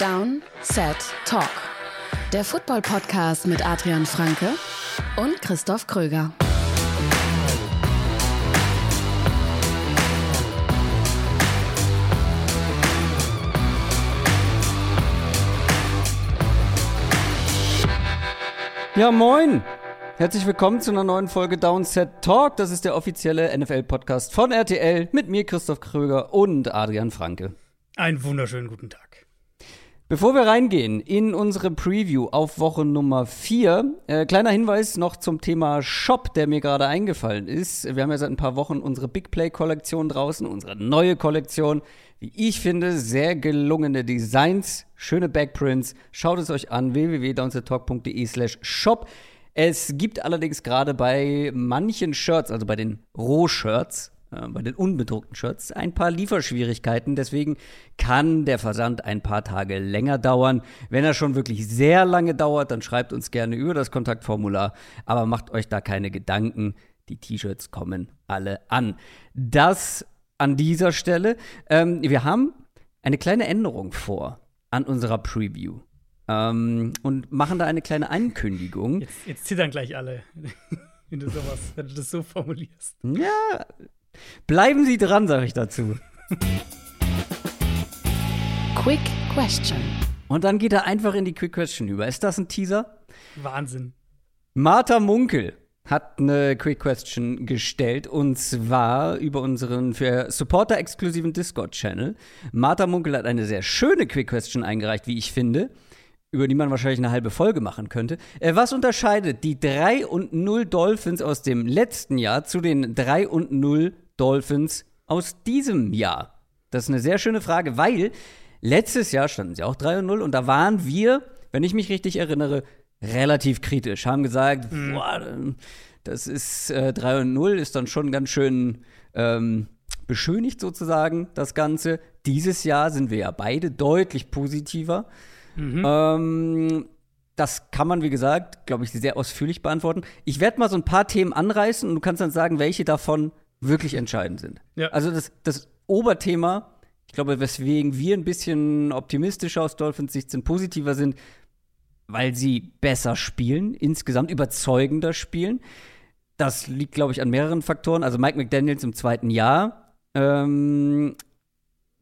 Down, Set, Talk. Der Football-Podcast mit Adrian Franke und Christoph Kröger. Ja, moin! Herzlich willkommen zu einer neuen Folge Downset Talk. Das ist der offizielle NFL-Podcast von RTL mit mir, Christoph Kröger und Adrian Franke. Einen wunderschönen guten Tag. Bevor wir reingehen in unsere Preview auf Woche Nummer 4, äh, kleiner Hinweis noch zum Thema Shop, der mir gerade eingefallen ist. Wir haben ja seit ein paar Wochen unsere Big Play-Kollektion draußen, unsere neue Kollektion. Wie ich finde, sehr gelungene Designs, schöne Backprints. Schaut es euch an, www.downsettalk.de slash shop. Es gibt allerdings gerade bei manchen Shirts, also bei den Rohshirts, bei den unbedruckten Shirts, ein paar Lieferschwierigkeiten. Deswegen kann der Versand ein paar Tage länger dauern. Wenn er schon wirklich sehr lange dauert, dann schreibt uns gerne über das Kontaktformular. Aber macht euch da keine Gedanken. Die T-Shirts kommen alle an. Das an dieser Stelle. Ähm, wir haben eine kleine Änderung vor an unserer Preview ähm, und machen da eine kleine Ankündigung. Jetzt, jetzt zittern gleich alle, wenn du sowas, wenn du das so formulierst. Ja, bleiben Sie dran, sage ich dazu. Quick Question. Und dann geht er einfach in die Quick Question über. Ist das ein Teaser? Wahnsinn. Martha Munkel hat eine Quick Question gestellt und zwar über unseren für Supporter exklusiven Discord-Channel. Martha Munkel hat eine sehr schöne Quick Question eingereicht, wie ich finde über die man wahrscheinlich eine halbe Folge machen könnte. Äh, was unterscheidet die 3 und 0 Dolphins aus dem letzten Jahr zu den 3 und 0 Dolphins aus diesem Jahr? Das ist eine sehr schöne Frage, weil letztes Jahr standen sie auch 3 und 0 und da waren wir, wenn ich mich richtig erinnere, relativ kritisch. Haben gesagt, mhm. boah, das ist äh, 3 und 0, ist dann schon ganz schön ähm, beschönigt sozusagen, das Ganze. Dieses Jahr sind wir ja beide deutlich positiver. Mhm. Ähm, das kann man, wie gesagt, glaube ich, sehr ausführlich beantworten. Ich werde mal so ein paar Themen anreißen und du kannst dann sagen, welche davon wirklich entscheidend sind. Ja. Also das, das Oberthema, ich glaube, weswegen wir ein bisschen optimistischer aus Dolphins Sicht sind, positiver sind, weil sie besser spielen, insgesamt überzeugender spielen. Das liegt, glaube ich, an mehreren Faktoren. Also Mike McDaniels im zweiten Jahr. Ähm,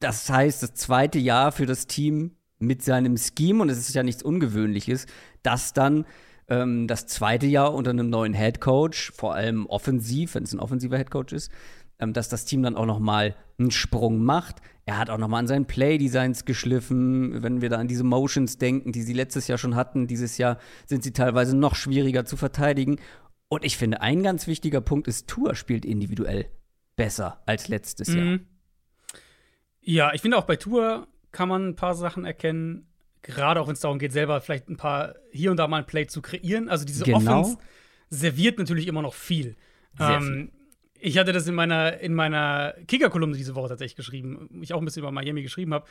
das heißt, das zweite Jahr für das Team mit seinem Scheme, und es ist ja nichts Ungewöhnliches, dass dann ähm, das zweite Jahr unter einem neuen Head Coach, vor allem offensiv, wenn es ein offensiver Head Coach ist, ähm, dass das Team dann auch noch mal einen Sprung macht. Er hat auch noch mal an seinen Play-Designs geschliffen. Wenn wir da an diese Motions denken, die sie letztes Jahr schon hatten, dieses Jahr sind sie teilweise noch schwieriger zu verteidigen. Und ich finde, ein ganz wichtiger Punkt ist, Tour spielt individuell besser als letztes mhm. Jahr. Ja, ich finde auch bei Tour kann man ein paar Sachen erkennen. Gerade auch wenn es darum geht, selber vielleicht ein paar hier und da mal ein Play zu kreieren. Also diese genau. Offense serviert natürlich immer noch viel. Ähm, viel. Ich hatte das in meiner, in meiner Kicker-Kolumne diese Woche tatsächlich geschrieben, ich auch ein bisschen über Miami geschrieben habe,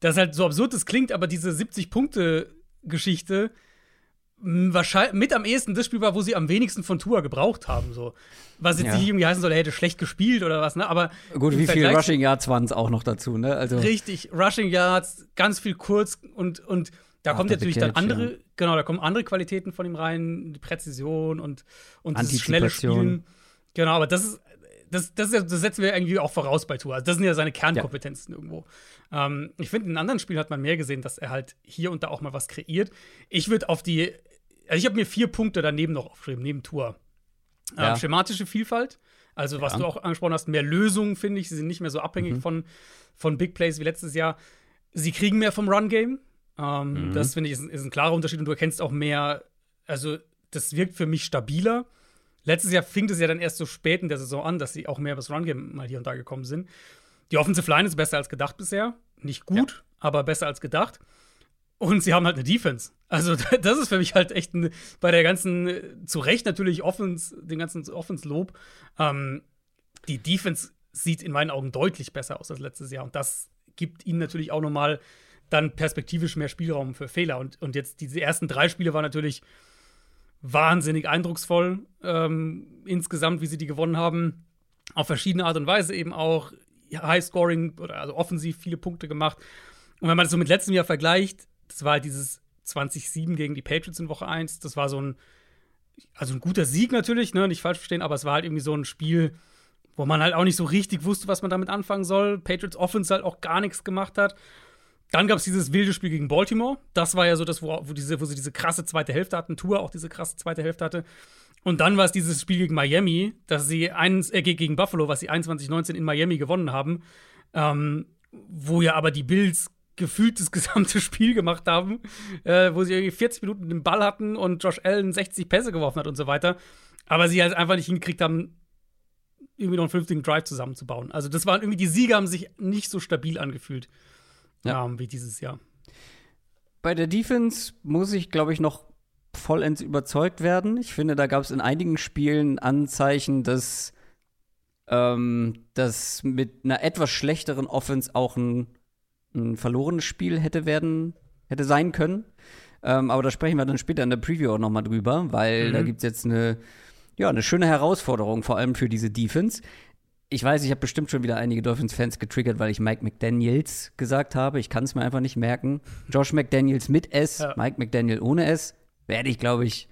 dass halt so absurd es klingt, aber diese 70-Punkte-Geschichte wahrscheinlich mit am ehesten das Spiel war, wo sie am wenigsten von Tour gebraucht haben. So. Was jetzt ja. nicht irgendwie heißen soll, er hätte schlecht gespielt oder was, ne? Aber gut, wie viele Rushing Yards waren es auch noch dazu, ne? Also richtig, Rushing Yards, ganz viel kurz und, und da Ach, kommt natürlich dann andere, ja. genau, da kommen andere Qualitäten von ihm rein, die Präzision und, und das schnelle Spielen. Genau, aber das ist, das, das, das, setzen wir irgendwie auch voraus bei Tour. Also das sind ja seine Kernkompetenzen ja. irgendwo. Ähm, ich finde, in anderen Spielen hat man mehr gesehen, dass er halt hier und da auch mal was kreiert. Ich würde auf die also ich habe mir vier Punkte daneben noch aufgeschrieben, neben Tour. Ähm, ja. schematische Vielfalt, also was ja. du auch angesprochen hast, mehr Lösungen, finde ich. Sie sind nicht mehr so abhängig mhm. von, von Big Plays wie letztes Jahr. Sie kriegen mehr vom Run-Game. Ähm, mhm. Das finde ich ist, ist, ein klarer Unterschied und du erkennst auch mehr, also das wirkt für mich stabiler. Letztes Jahr fing es ja dann erst so spät in der Saison an, dass sie auch mehr über das Run-Game mal hier und da gekommen sind. Die Offensive Line ist besser als gedacht bisher. Nicht gut, ja. aber besser als gedacht. Und sie haben halt eine Defense. Also, das ist für mich halt echt ein, bei der ganzen, zu Recht natürlich Offens, dem ganzen Offenslob. Ähm, die Defense sieht in meinen Augen deutlich besser aus als letztes Jahr. Und das gibt ihnen natürlich auch nochmal dann perspektivisch mehr Spielraum für Fehler. Und, und jetzt diese ersten drei Spiele waren natürlich wahnsinnig eindrucksvoll ähm, insgesamt, wie sie die gewonnen haben. Auf verschiedene Art und Weise eben auch High Scoring oder also offensiv viele Punkte gemacht. Und wenn man das so mit letztem Jahr vergleicht, das war halt dieses 20-7 gegen die Patriots in Woche 1. Das war so ein, also ein guter Sieg natürlich, ne, nicht falsch verstehen, aber es war halt irgendwie so ein Spiel, wo man halt auch nicht so richtig wusste, was man damit anfangen soll. Patriots Offense halt auch gar nichts gemacht hat. Dann gab es dieses wilde Spiel gegen Baltimore. Das war ja so das, wo, wo, diese, wo sie diese krasse zweite Hälfte hatten. Tour auch diese krasse zweite Hälfte hatte. Und dann war es dieses Spiel gegen Miami, dass sie eins, äh, gegen Buffalo, was sie 21-19 in Miami gewonnen haben. Ähm, wo ja aber die Bills gefühlt das gesamte Spiel gemacht haben, äh, wo sie irgendwie 40 Minuten den Ball hatten und Josh Allen 60 Pässe geworfen hat und so weiter. Aber sie halt einfach nicht hingekriegt haben, irgendwie noch einen vernünftigen Drive zusammenzubauen. Also, das waren irgendwie, die Siege haben sich nicht so stabil angefühlt ja. ähm, wie dieses Jahr. Bei der Defense muss ich, glaube ich, noch vollends überzeugt werden. Ich finde, da gab es in einigen Spielen Anzeichen, dass ähm, das mit einer etwas schlechteren Offense auch ein, ein verlorenes Spiel hätte werden, hätte sein können. Ähm, aber da sprechen wir dann später in der Preview auch noch mal drüber, weil mhm. da gibt es jetzt eine, ja, eine schöne Herausforderung, vor allem für diese Defense. Ich weiß, ich habe bestimmt schon wieder einige Dolphins-Fans getriggert, weil ich Mike McDaniels gesagt habe. Ich kann es mir einfach nicht merken. Josh McDaniels mit S, ja. Mike McDaniel ohne S. Werde ich, glaube ich,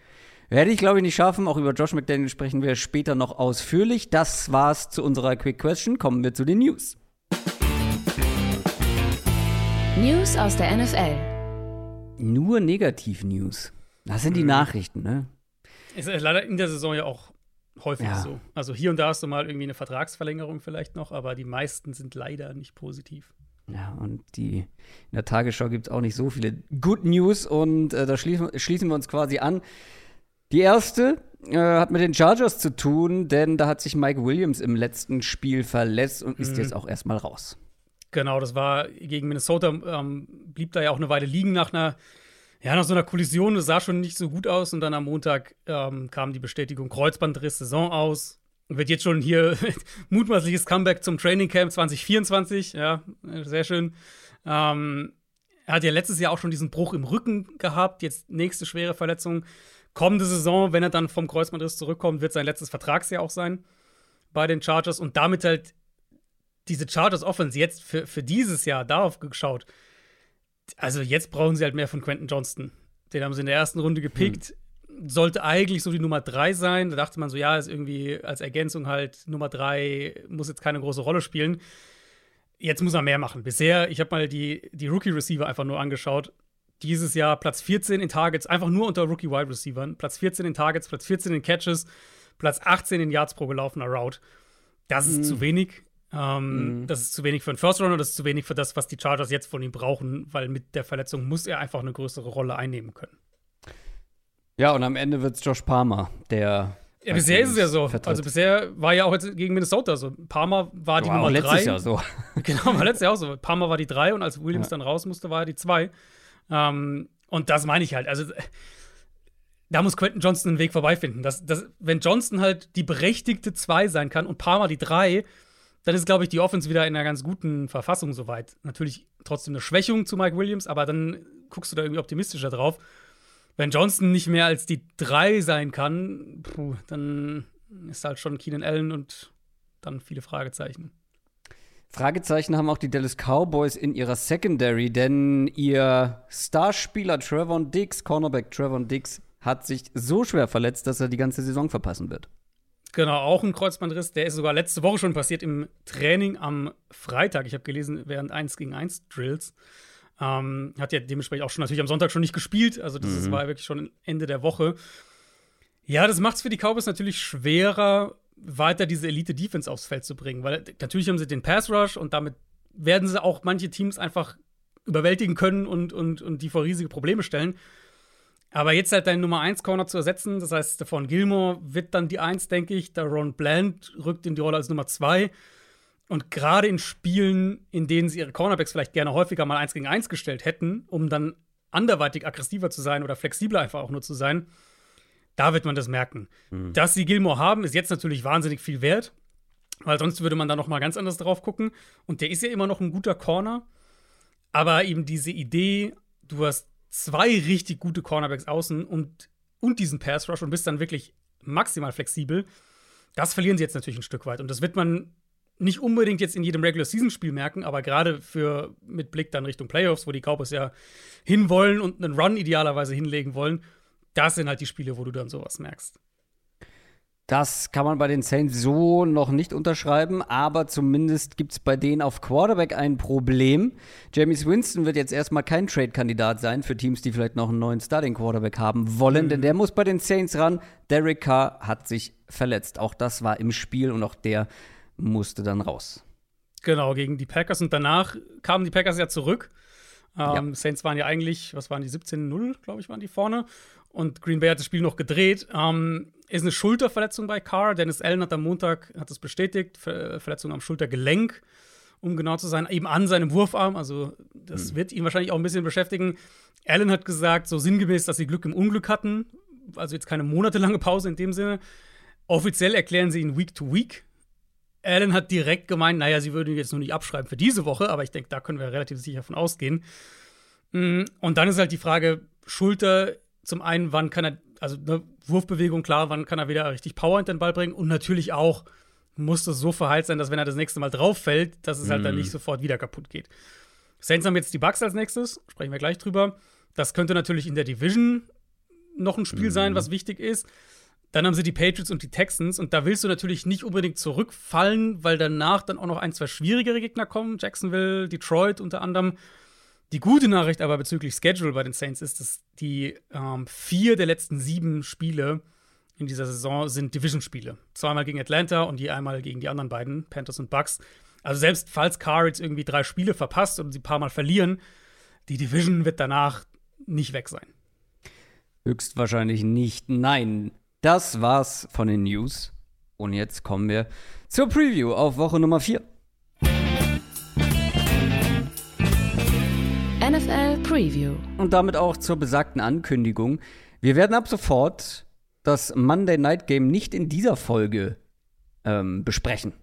werde ich, glaube ich, nicht schaffen. Auch über Josh McDaniel sprechen wir später noch ausführlich. Das war's zu unserer Quick Question. Kommen wir zu den News. News aus der NFL. Nur Negativ-News. Das sind die mhm. Nachrichten, ne? Ist leider in der Saison ja auch häufig ja. so. Also hier und da hast du mal irgendwie eine Vertragsverlängerung vielleicht noch, aber die meisten sind leider nicht positiv. Ja, und die in der Tagesschau gibt es auch nicht so viele Good News und äh, da schließen, schließen wir uns quasi an. Die erste äh, hat mit den Chargers zu tun, denn da hat sich Mike Williams im letzten Spiel verletzt und ist mhm. jetzt auch erstmal raus. Genau, das war gegen Minnesota, ähm, blieb da ja auch eine Weile liegen nach einer, ja, nach so einer Kollision. Das sah schon nicht so gut aus und dann am Montag ähm, kam die Bestätigung Kreuzbandriss Saison aus. Wird jetzt schon hier mutmaßliches Comeback zum Training Camp 2024. Ja, sehr schön. Ähm, er hat ja letztes Jahr auch schon diesen Bruch im Rücken gehabt. Jetzt nächste schwere Verletzung kommende Saison, wenn er dann vom Kreuzbandriss zurückkommt, wird sein letztes Vertragsjahr auch sein bei den Chargers und damit halt diese Chargers Offense jetzt für, für dieses Jahr darauf geschaut. Also jetzt brauchen sie halt mehr von Quentin Johnston. Den haben sie in der ersten Runde gepickt. Hm. Sollte eigentlich so die Nummer drei sein. Da dachte man so, ja, ist irgendwie als Ergänzung halt Nummer drei, muss jetzt keine große Rolle spielen. Jetzt muss er mehr machen. Bisher, ich habe mal die, die Rookie-Receiver einfach nur angeschaut dieses Jahr Platz 14 in Targets, einfach nur unter Rookie Wide Receivers. Platz 14 in Targets, Platz 14 in Catches, Platz 18 in Yards pro gelaufener Route. Das ist mm. zu wenig. Ähm, mm. Das ist zu wenig für einen First Runner, das ist zu wenig für das, was die Chargers jetzt von ihm brauchen, weil mit der Verletzung muss er einfach eine größere Rolle einnehmen können. Ja, und am Ende wird es Josh Palmer, der. Ja, bisher ist es ja so. Vertritt. Also bisher war ja auch jetzt gegen Minnesota so. Palmer war die war Nummer letztes drei. Jahr so. genau, war letztes Jahr auch so. Palmer war die drei und als Williams ja. dann raus musste, war er die zwei. Ähm, und das meine ich halt. Also, da muss Quentin Johnston einen Weg vorbeifinden. Das, das, wenn Johnston halt die berechtigte 2 sein kann und Palmer die 3, dann ist, glaube ich, die Offense wieder in einer ganz guten Verfassung soweit. Natürlich trotzdem eine Schwächung zu Mike Williams, aber dann guckst du da irgendwie optimistischer drauf. Wenn Johnston nicht mehr als die 3 sein kann, puh, dann ist halt schon Keenan Allen und dann viele Fragezeichen. Fragezeichen haben auch die Dallas Cowboys in ihrer Secondary, denn ihr Starspieler Trevon Diggs, Cornerback Trevon Diggs, hat sich so schwer verletzt, dass er die ganze Saison verpassen wird. Genau, auch ein Kreuzbandriss. Der ist sogar letzte Woche schon passiert im Training am Freitag. Ich habe gelesen, während 1 gegen 1 Drills. Ähm, hat ja dementsprechend auch schon natürlich am Sonntag schon nicht gespielt. Also, das mhm. war wirklich schon Ende der Woche. Ja, das macht es für die Cowboys natürlich schwerer, weiter diese Elite-Defense aufs Feld zu bringen. Weil natürlich haben sie den Pass-Rush und damit werden sie auch manche Teams einfach überwältigen können und, und, und die vor riesige Probleme stellen. Aber jetzt halt deinen Nummer 1 Corner zu ersetzen, das heißt, Stefan Gilmore wird dann die 1, denke ich. Der Ron Bland rückt in die Rolle als Nummer 2. Und gerade in Spielen, in denen sie ihre Cornerbacks vielleicht gerne häufiger mal 1 gegen 1 gestellt hätten, um dann anderweitig aggressiver zu sein oder flexibler einfach auch nur zu sein, da wird man das merken. Mhm. Dass sie Gilmore haben, ist jetzt natürlich wahnsinnig viel wert, weil sonst würde man da noch mal ganz anders drauf gucken. Und der ist ja immer noch ein guter Corner. Aber eben diese Idee, du hast zwei richtig gute Cornerbacks außen und, und diesen Pass Rush und bist dann wirklich maximal flexibel, das verlieren sie jetzt natürlich ein Stück weit. Und das wird man nicht unbedingt jetzt in jedem Regular-Season-Spiel merken, aber gerade für mit Blick dann Richtung Playoffs, wo die Cowboys ja hinwollen und einen Run idealerweise hinlegen wollen, das sind halt die Spiele, wo du dann sowas merkst. Das kann man bei den Saints so noch nicht unterschreiben, aber zumindest gibt es bei denen auf Quarterback ein Problem. James Winston wird jetzt erstmal kein Trade-Kandidat sein für Teams, die vielleicht noch einen neuen Starting-Quarterback haben wollen, mhm. denn der muss bei den Saints ran. Derek Carr hat sich verletzt. Auch das war im Spiel und auch der musste dann raus. Genau, gegen die Packers und danach kamen die Packers ja zurück. Ähm, ja. Saints waren ja eigentlich, was waren die, 17-0, glaube ich, waren die vorne. Und Green Bay hat das Spiel noch gedreht. Ähm, ist eine Schulterverletzung bei Carr. Dennis Allen hat am Montag hat das bestätigt. Ver Verletzung am Schultergelenk, um genau zu sein, eben an seinem Wurfarm. Also, das mhm. wird ihn wahrscheinlich auch ein bisschen beschäftigen. Allen hat gesagt, so sinngemäß, dass sie Glück im Unglück hatten. Also jetzt keine monatelange Pause in dem Sinne. Offiziell erklären sie ihn Week to Week. Allen hat direkt gemeint, naja, sie würden ihn jetzt nur nicht abschreiben für diese Woche, aber ich denke, da können wir relativ sicher von ausgehen. Mm, und dann ist halt die Frage, Schulter, zum einen, wann kann er, also eine Wurfbewegung, klar, wann kann er wieder richtig Power in den Ball bringen und natürlich auch muss das so verheilt sein, dass wenn er das nächste Mal drauf fällt, dass es halt dann mhm. nicht sofort wieder kaputt geht. Saints haben jetzt die Bucks als nächstes, sprechen wir gleich drüber. Das könnte natürlich in der Division noch ein Spiel mhm. sein, was wichtig ist. Dann haben sie die Patriots und die Texans und da willst du natürlich nicht unbedingt zurückfallen, weil danach dann auch noch ein, zwei schwierigere Gegner kommen. Jacksonville, Detroit unter anderem. Die gute Nachricht aber bezüglich Schedule bei den Saints ist, dass die ähm, vier der letzten sieben Spiele in dieser Saison sind Division-Spiele. Zweimal gegen Atlanta und je einmal gegen die anderen beiden, Panthers und Bucks. Also selbst falls Carr jetzt irgendwie drei Spiele verpasst und sie ein paar Mal verlieren, die Division wird danach nicht weg sein. Höchstwahrscheinlich nicht. Nein, das war's von den News. Und jetzt kommen wir zur Preview auf Woche Nummer 4. NFL Preview. Und damit auch zur besagten Ankündigung. Wir werden ab sofort das Monday Night Game nicht in dieser Folge ähm, besprechen.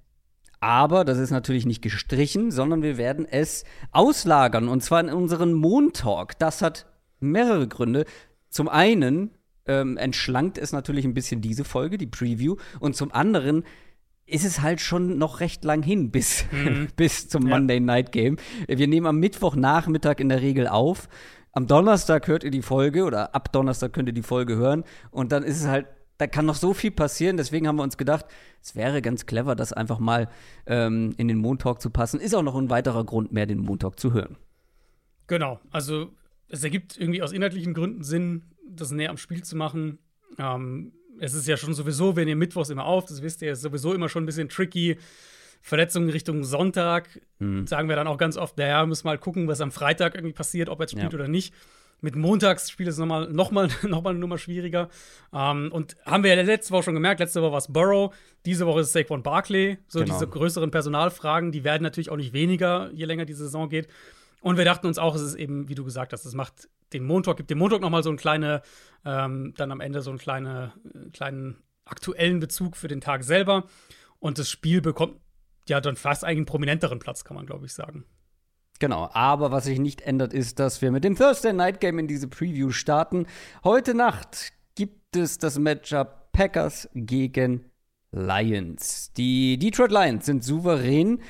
Aber das ist natürlich nicht gestrichen, sondern wir werden es auslagern und zwar in unseren Montalk. Das hat mehrere Gründe. Zum einen ähm, entschlankt es natürlich ein bisschen diese Folge, die Preview. Und zum anderen ist es halt schon noch recht lang hin bis, mhm. bis zum ja. Monday Night Game. Wir nehmen am Mittwochnachmittag in der Regel auf. Am Donnerstag hört ihr die Folge oder ab Donnerstag könnt ihr die Folge hören. Und dann ist es halt, da kann noch so viel passieren. Deswegen haben wir uns gedacht, es wäre ganz clever, das einfach mal ähm, in den Montalk zu passen. Ist auch noch ein weiterer Grund mehr, den Montalk zu hören. Genau. Also es ergibt irgendwie aus inhaltlichen Gründen Sinn, das näher am Spiel zu machen. Ähm, es ist ja schon sowieso, wenn ihr Mittwochs immer auf, das wisst ihr, ist sowieso immer schon ein bisschen tricky. Verletzungen Richtung Sonntag, mhm. sagen wir dann auch ganz oft, naja, müssen mal gucken, was am Freitag irgendwie passiert, ob er jetzt spielt ja. oder nicht. Mit Montagsspiel ist es nochmal noch mal, noch mal eine Nummer schwieriger. Ähm, und haben wir ja letzte Woche schon gemerkt, letzte Woche war es Burrow, diese Woche ist es Saquon Barkley. So genau. diese größeren Personalfragen, die werden natürlich auch nicht weniger, je länger die Saison geht. Und wir dachten uns auch, es ist eben, wie du gesagt hast, es macht den Montag, gibt dem Montag noch mal so einen kleine, ähm, dann am Ende so einen kleine, äh, kleinen aktuellen Bezug für den Tag selber. Und das Spiel bekommt ja dann fast einen prominenteren Platz, kann man, glaube ich, sagen. Genau, aber was sich nicht ändert, ist, dass wir mit dem Thursday Night Game in diese Preview starten. Heute Nacht gibt es das Matchup Packers gegen Lions. Die Detroit Lions sind souverän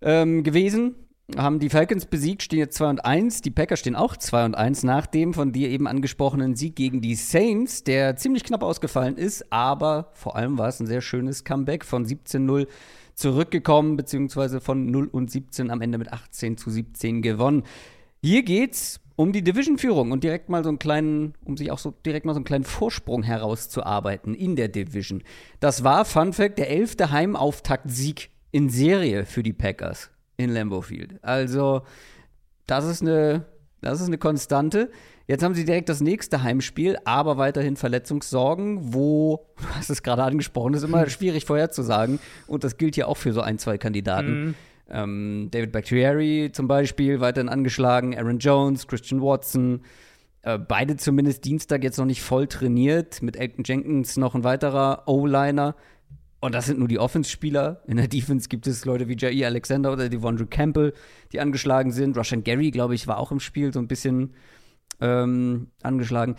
ähm, gewesen haben die Falcons besiegt, stehen jetzt 2 und 1. Die Packers stehen auch 2 und 1 nach dem von dir eben angesprochenen Sieg gegen die Saints, der ziemlich knapp ausgefallen ist, aber vor allem war es ein sehr schönes Comeback von 17-0 zurückgekommen, beziehungsweise von 0 und 17 am Ende mit 18 zu 17 gewonnen. Hier geht's um die Division-Führung und direkt mal so einen kleinen, um sich auch so direkt mal so einen kleinen Vorsprung herauszuarbeiten in der Division. Das war, Fun Fact, der elfte Heimauftakt-Sieg in Serie für die Packers in Lambeau Field. Also, das ist eine, das ist eine Konstante. Jetzt haben sie direkt das nächste Heimspiel, aber weiterhin Verletzungssorgen, wo, du hast es gerade angesprochen, ist immer schwierig vorherzusagen. Und das gilt ja auch für so ein, zwei Kandidaten. Mhm. Ähm, David Bactrieri zum Beispiel, weiterhin angeschlagen, Aaron Jones, Christian Watson. Äh, beide zumindest Dienstag jetzt noch nicht voll trainiert. Mit Elton Jenkins noch ein weiterer O-Liner. Und das sind nur die Offense-Spieler. In der Defense gibt es Leute wie Jair Alexander oder Devondre Campbell, die angeschlagen sind. Rushan Gary, glaube ich, war auch im Spiel so ein bisschen ähm, angeschlagen.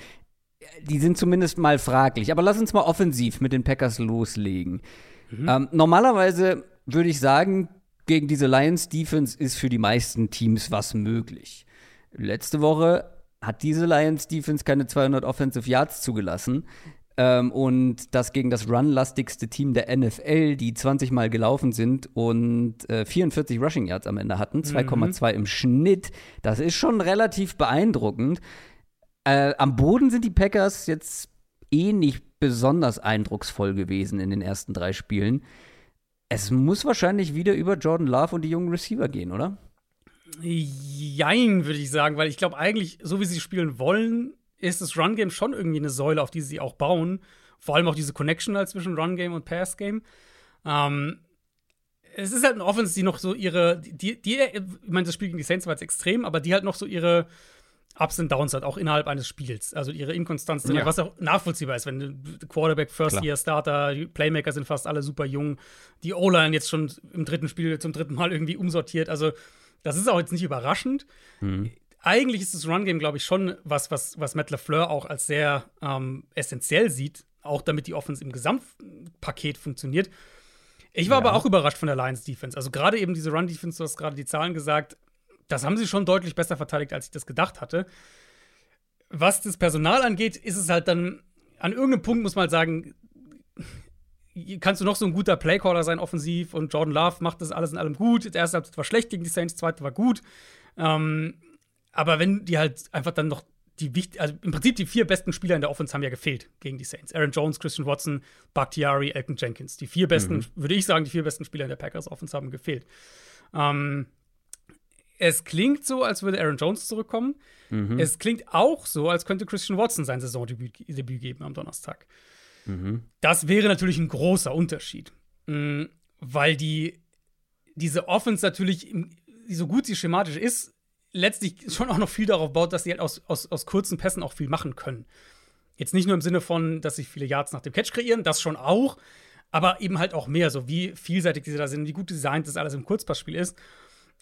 Die sind zumindest mal fraglich. Aber lass uns mal offensiv mit den Packers loslegen. Mhm. Ähm, normalerweise würde ich sagen, gegen diese Lions Defense ist für die meisten Teams was möglich. Letzte Woche hat diese Lions Defense keine 200 Offensive Yards zugelassen. Ähm, und das gegen das run-lastigste Team der NFL, die 20 Mal gelaufen sind und äh, 44 Rushing Yards am Ende hatten, 2,2 mhm. im Schnitt. Das ist schon relativ beeindruckend. Äh, am Boden sind die Packers jetzt eh nicht besonders eindrucksvoll gewesen in den ersten drei Spielen. Es muss wahrscheinlich wieder über Jordan Love und die jungen Receiver gehen, oder? Jein, würde ich sagen, weil ich glaube eigentlich, so wie sie spielen wollen, ist das Run-Game schon irgendwie eine Säule, auf die sie auch bauen. Vor allem auch diese Connection halt zwischen Run-Game und Pass-Game. Ähm, es ist halt eine Offense, die noch so ihre, die, die, ich meine, das Spiel gegen die Saints war jetzt extrem, aber die halt noch so ihre Ups und Downs hat, auch innerhalb eines Spiels. Also ihre Inkonstanz, ja. was auch nachvollziehbar ist, wenn Quarterback, First-Year-Starter, Playmaker sind fast alle super jung, die O-Line jetzt schon im dritten Spiel zum dritten Mal irgendwie umsortiert. Also, das ist auch jetzt nicht überraschend. Mhm. Eigentlich ist das Run-Game, glaube ich, schon was, was, was Matt LaFleur auch als sehr ähm, essentiell sieht, auch damit die Offense im Gesamtpaket funktioniert. Ich war ja. aber auch überrascht von der Lions Defense. Also gerade eben diese Run Defense, du hast gerade die Zahlen gesagt, das haben sie schon deutlich besser verteidigt, als ich das gedacht hatte. Was das Personal angeht, ist es halt dann, an irgendeinem Punkt muss man halt sagen, kannst du noch so ein guter Playcaller sein, offensiv, und Jordan Love macht das alles in allem gut. Der erste Halbzeit war schlecht gegen die Saints, zweite war gut. Ähm, aber wenn die halt einfach dann noch die wichtig, also im Prinzip die vier besten Spieler in der Offense haben ja gefehlt gegen die Saints. Aaron Jones, Christian Watson, Bakhtiari, Elton Jenkins. Die vier besten, mhm. würde ich sagen, die vier besten Spieler in der Packers Offense haben gefehlt. Ähm, es klingt so, als würde Aaron Jones zurückkommen. Mhm. Es klingt auch so, als könnte Christian Watson sein Saisondebüt Debüt geben am Donnerstag. Mhm. Das wäre natürlich ein großer Unterschied, mhm, weil die diese Offense natürlich, so gut sie schematisch ist, letztlich schon auch noch viel darauf baut, dass sie halt aus, aus, aus kurzen Pässen auch viel machen können. Jetzt nicht nur im Sinne von, dass sie viele Yards nach dem Catch kreieren, das schon auch, aber eben halt auch mehr, so wie vielseitig sie da sind, wie gut designt das alles im Kurzpassspiel ist.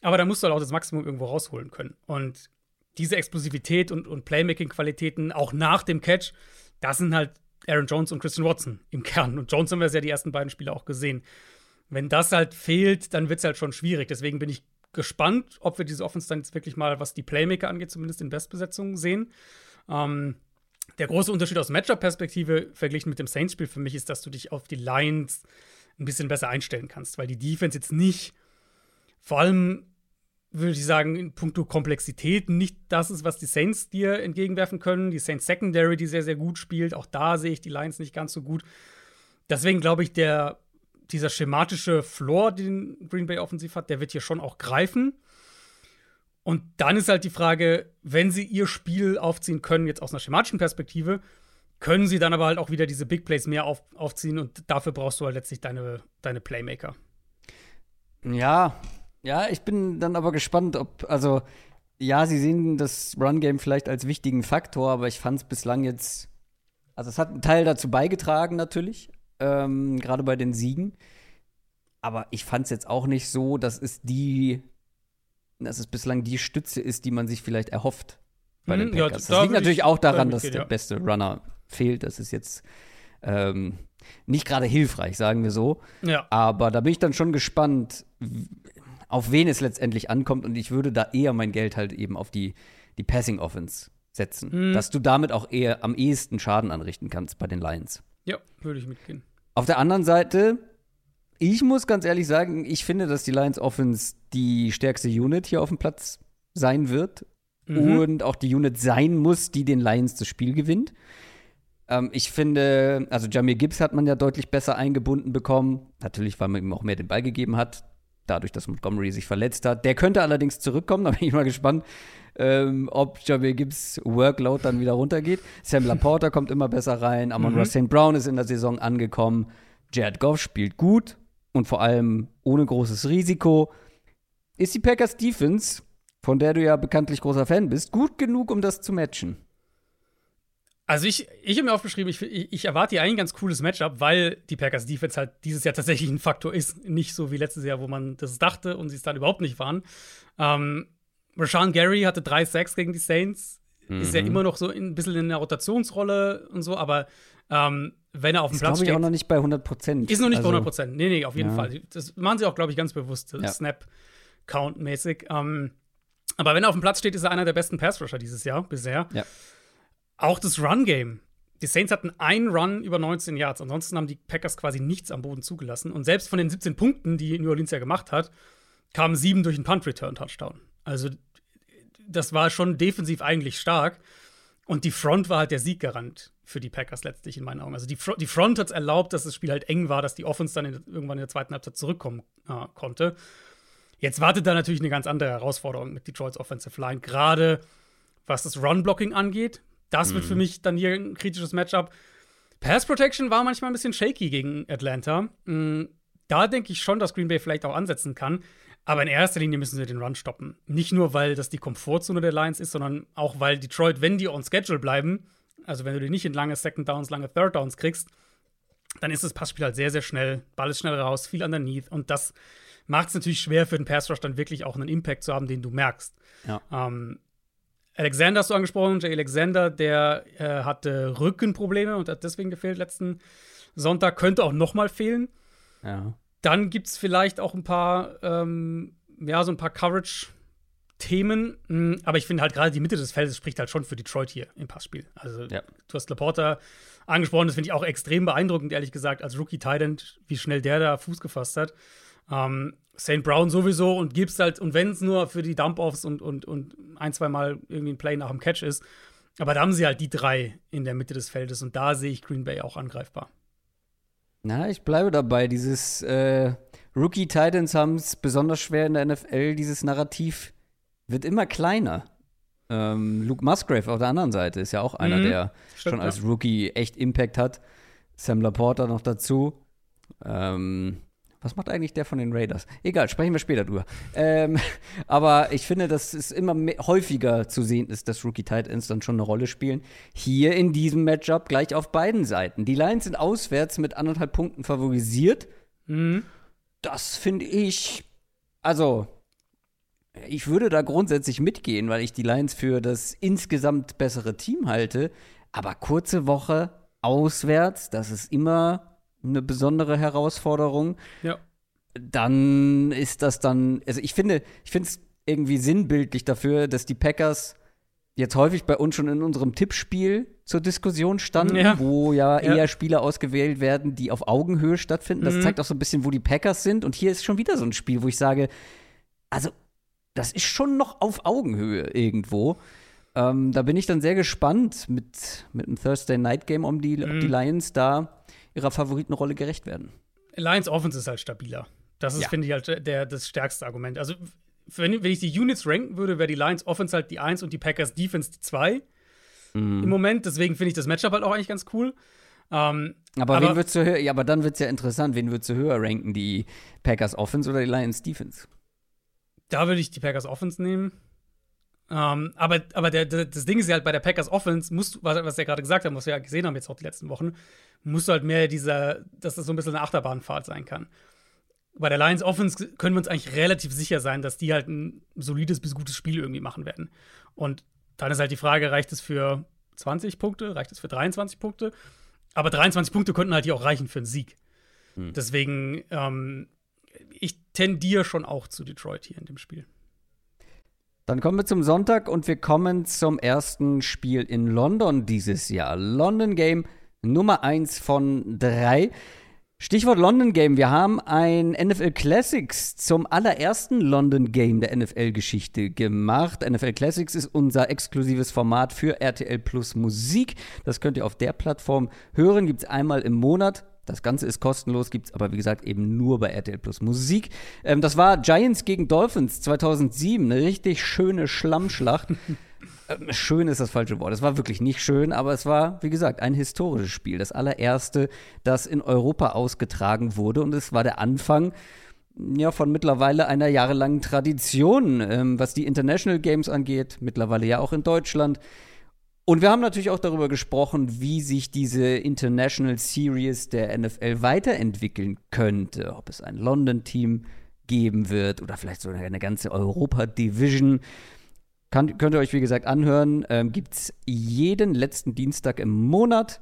Aber da musst du halt auch das Maximum irgendwo rausholen können. Und diese Explosivität und, und Playmaking-Qualitäten, auch nach dem Catch, das sind halt Aaron Jones und Christian Watson im Kern. Und Jones haben wir ja die ersten beiden Spiele auch gesehen. Wenn das halt fehlt, dann wird es halt schon schwierig. Deswegen bin ich gespannt, ob wir diese Offense dann jetzt wirklich mal, was die Playmaker angeht, zumindest in Bestbesetzung sehen. Ähm, der große Unterschied aus Matchup-Perspektive verglichen mit dem Saints-Spiel für mich ist, dass du dich auf die Lines ein bisschen besser einstellen kannst, weil die Defense jetzt nicht vor allem würde ich sagen, in puncto Komplexität nicht das ist, was die Saints dir entgegenwerfen können. Die Saints Secondary, die sehr, sehr gut spielt. Auch da sehe ich die Lions nicht ganz so gut. Deswegen glaube ich, der, dieser schematische Floor, den Green Bay offensiv hat, der wird hier schon auch greifen. Und dann ist halt die Frage, wenn sie ihr Spiel aufziehen können, jetzt aus einer schematischen Perspektive, können sie dann aber halt auch wieder diese Big Plays mehr auf, aufziehen und dafür brauchst du halt letztlich deine, deine Playmaker. Ja, ja, ich bin dann aber gespannt, ob, also, ja, sie sehen das Run-Game vielleicht als wichtigen Faktor, aber ich fand es bislang jetzt, also es hat einen Teil dazu beigetragen natürlich, ähm, gerade bei den Siegen. Aber ich fand es jetzt auch nicht so, dass es die, dass es bislang die Stütze ist, die man sich vielleicht erhofft bei den mhm, Packers. Ja, das liegt natürlich auch daran, dass der ja. beste Runner fehlt. Das ist jetzt ähm, nicht gerade hilfreich, sagen wir so. Ja. Aber da bin ich dann schon gespannt, auf wen es letztendlich ankommt. Und ich würde da eher mein Geld halt eben auf die, die Passing Offense setzen. Mhm. Dass du damit auch eher am ehesten Schaden anrichten kannst bei den Lions. Ja, würde ich mitgehen. Auf der anderen Seite, ich muss ganz ehrlich sagen, ich finde, dass die Lions Offense die stärkste Unit hier auf dem Platz sein wird. Mhm. Und auch die Unit sein muss, die den Lions das Spiel gewinnt. Ähm, ich finde, also Jamir Gibbs hat man ja deutlich besser eingebunden bekommen. Natürlich, weil man ihm auch mehr den Ball gegeben hat dadurch, dass Montgomery sich verletzt hat. Der könnte allerdings zurückkommen, da bin ich mal gespannt, ähm, ob Javier Gibbs Workload dann wieder runtergeht. Sam Laporta kommt immer besser rein, Amon mhm. St. Brown ist in der Saison angekommen, Jared Goff spielt gut und vor allem ohne großes Risiko. Ist die Packers Defense, von der du ja bekanntlich großer Fan bist, gut genug, um das zu matchen? Also ich, ich habe mir aufgeschrieben, ich, ich, erwarte hier eigentlich ein ganz cooles Matchup, weil die Packers Defense halt dieses Jahr tatsächlich ein Faktor ist. Nicht so wie letztes Jahr, wo man das dachte und sie es dann überhaupt nicht waren. Ähm, Rashawn Gary hatte drei Sacks gegen die Saints. Mhm. Ist ja mhm. immer noch so ein bisschen in der Rotationsrolle und so, aber ähm, wenn er auf dem Platz steht. Ist, auch noch nicht bei 100 Prozent. Ist noch nicht also, bei 100 Prozent. Nee, nee, auf jeden ja. Fall. Das machen sie auch, glaube ich, ganz bewusst, ja. Snap-Count-mäßig. Ähm, aber wenn er auf dem Platz steht, ist er einer der besten Pass-Rusher dieses Jahr bisher. Ja. Auch das Run-Game. Die Saints hatten einen Run über 19 Yards. Ansonsten haben die Packers quasi nichts am Boden zugelassen. Und selbst von den 17 Punkten, die New Orleans ja gemacht hat, kamen sieben durch einen Punt-Return-Touchdown. Also, das war schon defensiv eigentlich stark. Und die Front war halt der Sieggarant für die Packers letztlich in meinen Augen. Also die, Fro die Front hat es erlaubt, dass das Spiel halt eng war, dass die Offense dann in, irgendwann in der zweiten Halbzeit zurückkommen äh, konnte. Jetzt wartet da natürlich eine ganz andere Herausforderung mit Detroits Offensive Line, gerade was das Run-Blocking angeht. Das mhm. wird für mhm. mich dann hier ein kritisches Matchup. Pass Protection war manchmal ein bisschen shaky gegen Atlanta. Mhm, da denke ich schon, dass Green Bay vielleicht auch ansetzen kann. Aber in erster Linie müssen sie den Run stoppen. Nicht nur, weil das die Komfortzone der Lions ist, sondern auch, weil Detroit, wenn die on schedule bleiben, also wenn du die nicht in lange Second Downs, lange Third Downs kriegst, dann ist das Passspiel halt sehr, sehr schnell. Ball ist schnell raus, viel underneath. Und das macht es natürlich schwer für den Pass Rush dann wirklich auch einen Impact zu haben, den du merkst. Ja. Ähm, Alexander hast du angesprochen, Jay Alexander, der äh, hatte Rückenprobleme und hat deswegen gefehlt letzten Sonntag, könnte auch noch mal fehlen. Ja. Dann gibt es vielleicht auch ein paar, ähm, ja, so ein paar Coverage-Themen. Hm, aber ich finde halt gerade die Mitte des Feldes spricht halt schon für Detroit hier im Passspiel. Also, ja. du hast Laporta angesprochen, das finde ich auch extrem beeindruckend, ehrlich gesagt, als Rookie Titan, wie schnell der da Fuß gefasst hat. Ähm, St. Brown sowieso und gibst halt, und wenn es nur für die Dump-Offs und, und, und ein, zwei Mal irgendwie ein Play nach dem Catch ist. Aber da haben sie halt die drei in der Mitte des Feldes und da sehe ich Green Bay auch angreifbar. Na, ich bleibe dabei. Dieses äh, Rookie Titans haben es besonders schwer in der NFL. Dieses Narrativ wird immer kleiner. Ähm, Luke Musgrave auf der anderen Seite ist ja auch einer, mhm. der Stimmt, schon als Rookie echt Impact hat. Sam Laporta noch dazu. Ähm, was macht eigentlich der von den Raiders? Egal, sprechen wir später drüber. Ähm, aber ich finde, dass es immer häufiger zu sehen ist, dass Rookie Tight Ends dann schon eine Rolle spielen. Hier in diesem Matchup gleich auf beiden Seiten. Die Lions sind auswärts mit anderthalb Punkten favorisiert. Mhm. Das finde ich, also ich würde da grundsätzlich mitgehen, weil ich die Lions für das insgesamt bessere Team halte. Aber kurze Woche auswärts, das ist immer eine besondere Herausforderung. Ja. Dann ist das dann, also ich finde, ich finde es irgendwie sinnbildlich dafür, dass die Packers jetzt häufig bei uns schon in unserem Tippspiel zur Diskussion standen, ja. wo ja, ja, eher Spiele ausgewählt werden, die auf Augenhöhe stattfinden. Das mhm. zeigt auch so ein bisschen, wo die Packers sind. Und hier ist schon wieder so ein Spiel, wo ich sage, also das ist schon noch auf Augenhöhe irgendwo. Ähm, da bin ich dann sehr gespannt mit, mit einem Thursday Night Game, um die, mhm. die Lions da ihrer Favoritenrolle gerecht werden. Lions Offense ist halt stabiler. Das ist, ja. finde ich, halt der, das stärkste Argument. Also, wenn, wenn ich die Units ranken würde, wäre die Lions Offense halt die 1 und die Packers Defense die 2 mhm. im Moment. Deswegen finde ich das Matchup halt auch eigentlich ganz cool. Ähm, aber, aber, wen würdest du höher, ja, aber dann wird es ja interessant, wen würdest du höher ranken, die Packers Offense oder die Lions Defense? Da würde ich die Packers Offense nehmen. Ähm, aber aber der, der, das Ding ist ja halt bei der Packers Offense, musst, was, was wir gerade gesagt haben, was wir ja gesehen haben jetzt auch die letzten Wochen, musst du halt mehr dieser, dass das so ein bisschen eine Achterbahnfahrt sein kann. Bei der Lions Offense können wir uns eigentlich relativ sicher sein, dass die halt ein solides bis gutes Spiel irgendwie machen werden. Und dann ist halt die Frage, reicht es für 20 Punkte, reicht es für 23 Punkte? Aber 23 Punkte könnten halt hier auch reichen für einen Sieg. Hm. Deswegen, ähm, ich tendiere schon auch zu Detroit hier in dem Spiel. Dann kommen wir zum Sonntag und wir kommen zum ersten Spiel in London dieses Jahr. London Game Nummer 1 von 3. Stichwort London Game. Wir haben ein NFL Classics zum allerersten London Game der NFL-Geschichte gemacht. NFL Classics ist unser exklusives Format für RTL Plus Musik. Das könnt ihr auf der Plattform hören. Gibt es einmal im Monat. Das Ganze ist kostenlos, gibt es aber wie gesagt eben nur bei RTL Plus Musik. Ähm, das war Giants gegen Dolphins 2007, eine richtig schöne Schlammschlacht. Ähm, schön ist das falsche Wort. Es war wirklich nicht schön, aber es war, wie gesagt, ein historisches Spiel. Das allererste, das in Europa ausgetragen wurde. Und es war der Anfang ja, von mittlerweile einer jahrelangen Tradition, ähm, was die International Games angeht, mittlerweile ja auch in Deutschland. Und wir haben natürlich auch darüber gesprochen, wie sich diese International Series der NFL weiterentwickeln könnte. Ob es ein London-Team geben wird oder vielleicht sogar eine ganze Europa-Division. Kann, könnt ihr euch, wie gesagt, anhören. Ähm, Gibt es jeden letzten Dienstag im Monat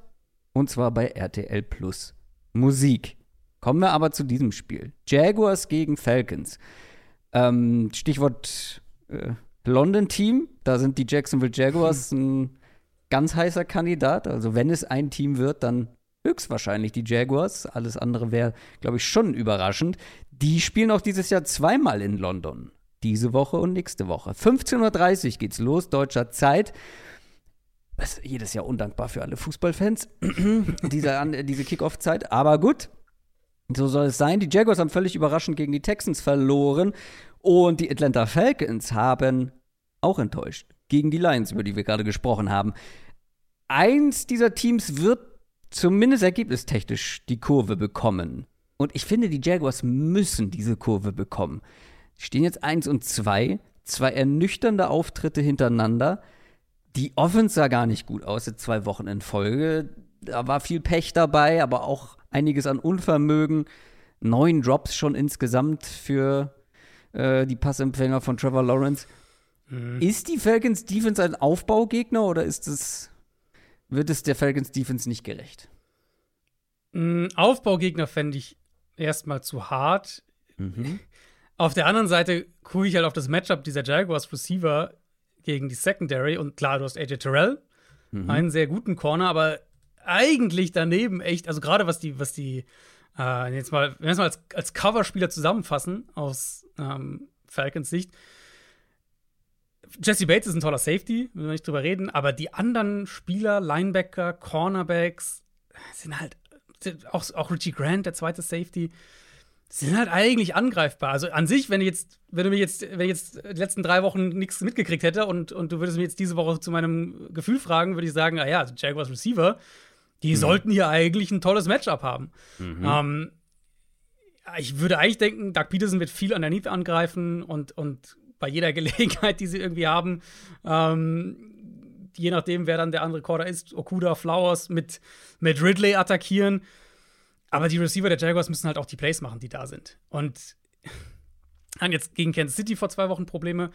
Und zwar bei RTL Plus Musik. Kommen wir aber zu diesem Spiel. Jaguars gegen Falcons. Ähm, Stichwort äh, London Team. Da sind die Jacksonville Jaguars ein ganz heißer Kandidat. Also wenn es ein Team wird, dann höchstwahrscheinlich die Jaguars. Alles andere wäre, glaube ich, schon überraschend. Die spielen auch dieses Jahr zweimal in London. Diese Woche und nächste Woche. 15.30 Uhr geht's los, deutscher Zeit. Das ist jedes Jahr undankbar für alle Fußballfans, diese, diese Kickoff-Zeit. Aber gut, so soll es sein. Die Jaguars haben völlig überraschend gegen die Texans verloren. Und die Atlanta Falcons haben auch enttäuscht gegen die Lions, über die wir gerade gesprochen haben. Eins dieser Teams wird zumindest ergebnistechnisch die Kurve bekommen. Und ich finde, die Jaguars müssen diese Kurve bekommen. Stehen jetzt 1 und 2, zwei ernüchternde Auftritte hintereinander. Die Offense sah gar nicht gut aus, jetzt zwei Wochen in Folge. Da war viel Pech dabei, aber auch einiges an Unvermögen. Neun Drops schon insgesamt für äh, die Passempfänger von Trevor Lawrence. Mhm. Ist die Falcons Defense ein Aufbaugegner oder ist es, wird es der Falcons Defense nicht gerecht? Mhm, Aufbaugegner fände ich erstmal zu hart. Mhm. Auf der anderen Seite gucke ich halt auf das Matchup dieser Jaguars Receiver gegen die Secondary und klar, du hast AJ Terrell, mhm. einen sehr guten Corner, aber eigentlich daneben echt, also gerade was die, was die, äh, jetzt mal, wenn wir es mal als, als Coverspieler zusammenfassen aus ähm, Falcons Sicht, Jesse Bates ist ein toller Safety, will wir nicht drüber reden, aber die anderen Spieler, Linebacker, Cornerbacks, sind halt auch, auch Richie Grant, der zweite Safety, sind halt eigentlich angreifbar. Also an sich, wenn jetzt, wenn du mir jetzt, wenn ich jetzt die letzten drei Wochen nichts mitgekriegt hätte und, und du würdest mir jetzt diese Woche zu meinem Gefühl fragen, würde ich sagen, ah ja, also Jaguars Receiver, die mhm. sollten hier eigentlich ein tolles Matchup haben. Mhm. Ähm, ich würde eigentlich denken, Doug Peterson wird viel underneath angreifen und, und bei jeder Gelegenheit, die sie irgendwie haben, ähm, je nachdem, wer dann der andere Quarter ist, Okuda, Flowers mit, mit Ridley attackieren. Aber die Receiver der Jaguars müssen halt auch die Plays machen, die da sind. Und haben jetzt gegen Kansas City vor zwei Wochen Probleme,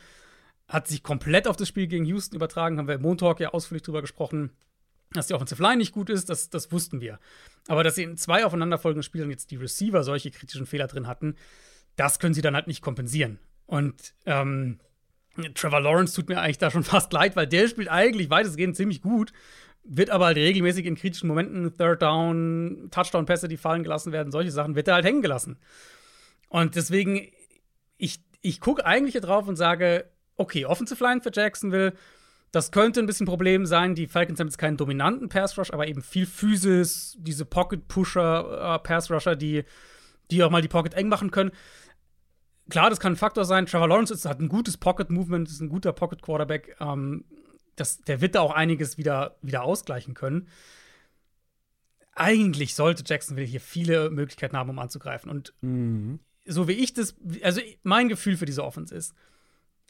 hat sich komplett auf das Spiel gegen Houston übertragen, haben wir im Montag ja ausführlich drüber gesprochen. Dass die Offensive Line nicht gut ist, das, das wussten wir. Aber dass sie in zwei aufeinanderfolgenden Spielen jetzt die Receiver solche kritischen Fehler drin hatten, das können sie dann halt nicht kompensieren. Und ähm, Trevor Lawrence tut mir eigentlich da schon fast leid, weil der spielt eigentlich weitestgehend ziemlich gut wird aber halt regelmäßig in kritischen Momenten, Third Down, Touchdown-Pässe, die fallen gelassen werden, solche Sachen, wird er halt hängen gelassen. Und deswegen, ich, ich gucke eigentlich hier drauf und sage, okay, Offensive Line für Jacksonville, das könnte ein bisschen ein Problem sein. Die Falcons haben jetzt keinen dominanten Pass-Rush, aber eben viel Physis, diese Pocket-Pusher, äh, Pass-Rusher, die, die auch mal die Pocket eng machen können. Klar, das kann ein Faktor sein. Trevor Lawrence ist, hat ein gutes Pocket-Movement, ist ein guter Pocket-Quarterback. Ähm, das, der wird da auch einiges wieder, wieder ausgleichen können. Eigentlich sollte Jacksonville hier viele Möglichkeiten haben, um anzugreifen. Und mhm. so wie ich das, also mein Gefühl für diese Offense ist,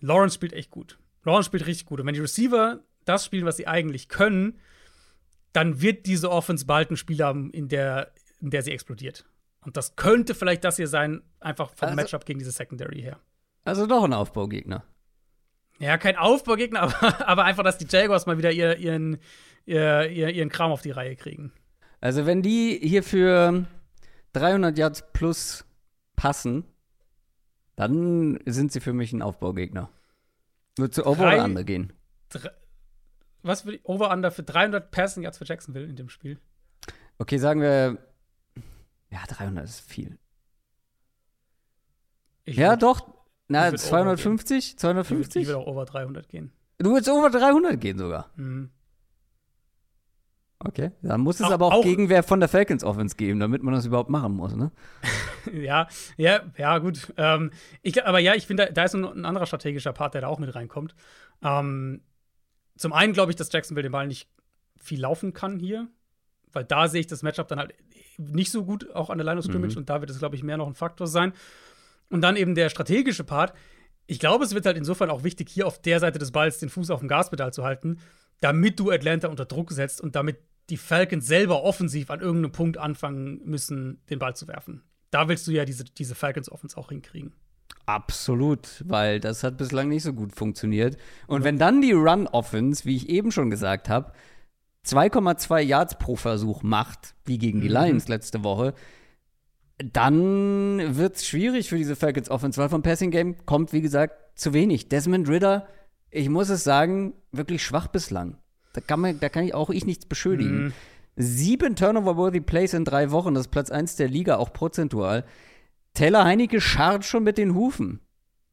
Lawrence spielt echt gut. Lawrence spielt richtig gut. Und wenn die Receiver das spielen, was sie eigentlich können, dann wird diese Offense bald ein Spiel haben, in der, in der sie explodiert. Und das könnte vielleicht das hier sein, einfach vom also, Matchup gegen diese Secondary her. Also doch ein Aufbaugegner. Ja, kein Aufbaugegner, aber, aber einfach, dass die Jaguars mal wieder ihr, ihren, ihr, ihren Kram auf die Reihe kriegen. Also, wenn die hier für 300 Yards plus passen, dann sind sie für mich ein Aufbaugegner. Nur zu Over oder Under gehen. Drei, was für Over-Under für 300 Passing Yards für Jacksonville in dem Spiel? Okay, sagen wir. Ja, 300 ist viel. Ich ja, doch. Na, 250? 250? Ich will auch over 300 gehen. Du willst over 300 gehen sogar? Mhm. Okay, dann muss es auch, aber auch, auch, Gegenwehr von der Falcons Offense geben, damit man das überhaupt machen muss, ne? ja, ja, ja, gut. Ähm, ich, aber ja, ich finde, da, da, ist ein, ein, anderer strategischer Part, der da auch mit reinkommt. Ähm, zum einen glaube ich, dass Jacksonville den Ball nicht viel laufen kann hier, weil da sehe ich das Matchup dann halt nicht so gut auch an der Line of Scrimmage mhm. und da wird es, glaube ich, mehr noch ein Faktor sein. Und dann eben der strategische Part. Ich glaube, es wird halt insofern auch wichtig, hier auf der Seite des Balls den Fuß auf dem Gaspedal zu halten, damit du Atlanta unter Druck setzt und damit die Falcons selber offensiv an irgendeinem Punkt anfangen müssen, den Ball zu werfen. Da willst du ja diese, diese Falcons Offense auch hinkriegen. Absolut, weil das hat bislang nicht so gut funktioniert. Und wenn dann die Run-Offense, wie ich eben schon gesagt habe, 2,2 Yards pro Versuch macht, wie gegen die mhm. Lions letzte Woche, dann wird es schwierig für diese Falcons Offense, weil vom Passing Game kommt, wie gesagt, zu wenig. Desmond Ritter, ich muss es sagen, wirklich schwach bislang. Da kann, man, da kann ich auch ich nichts beschuldigen. Mhm. Sieben Turnover-worthy Plays in drei Wochen, das ist Platz 1 der Liga, auch prozentual. Taylor Heinecke scharrt schon mit den Hufen.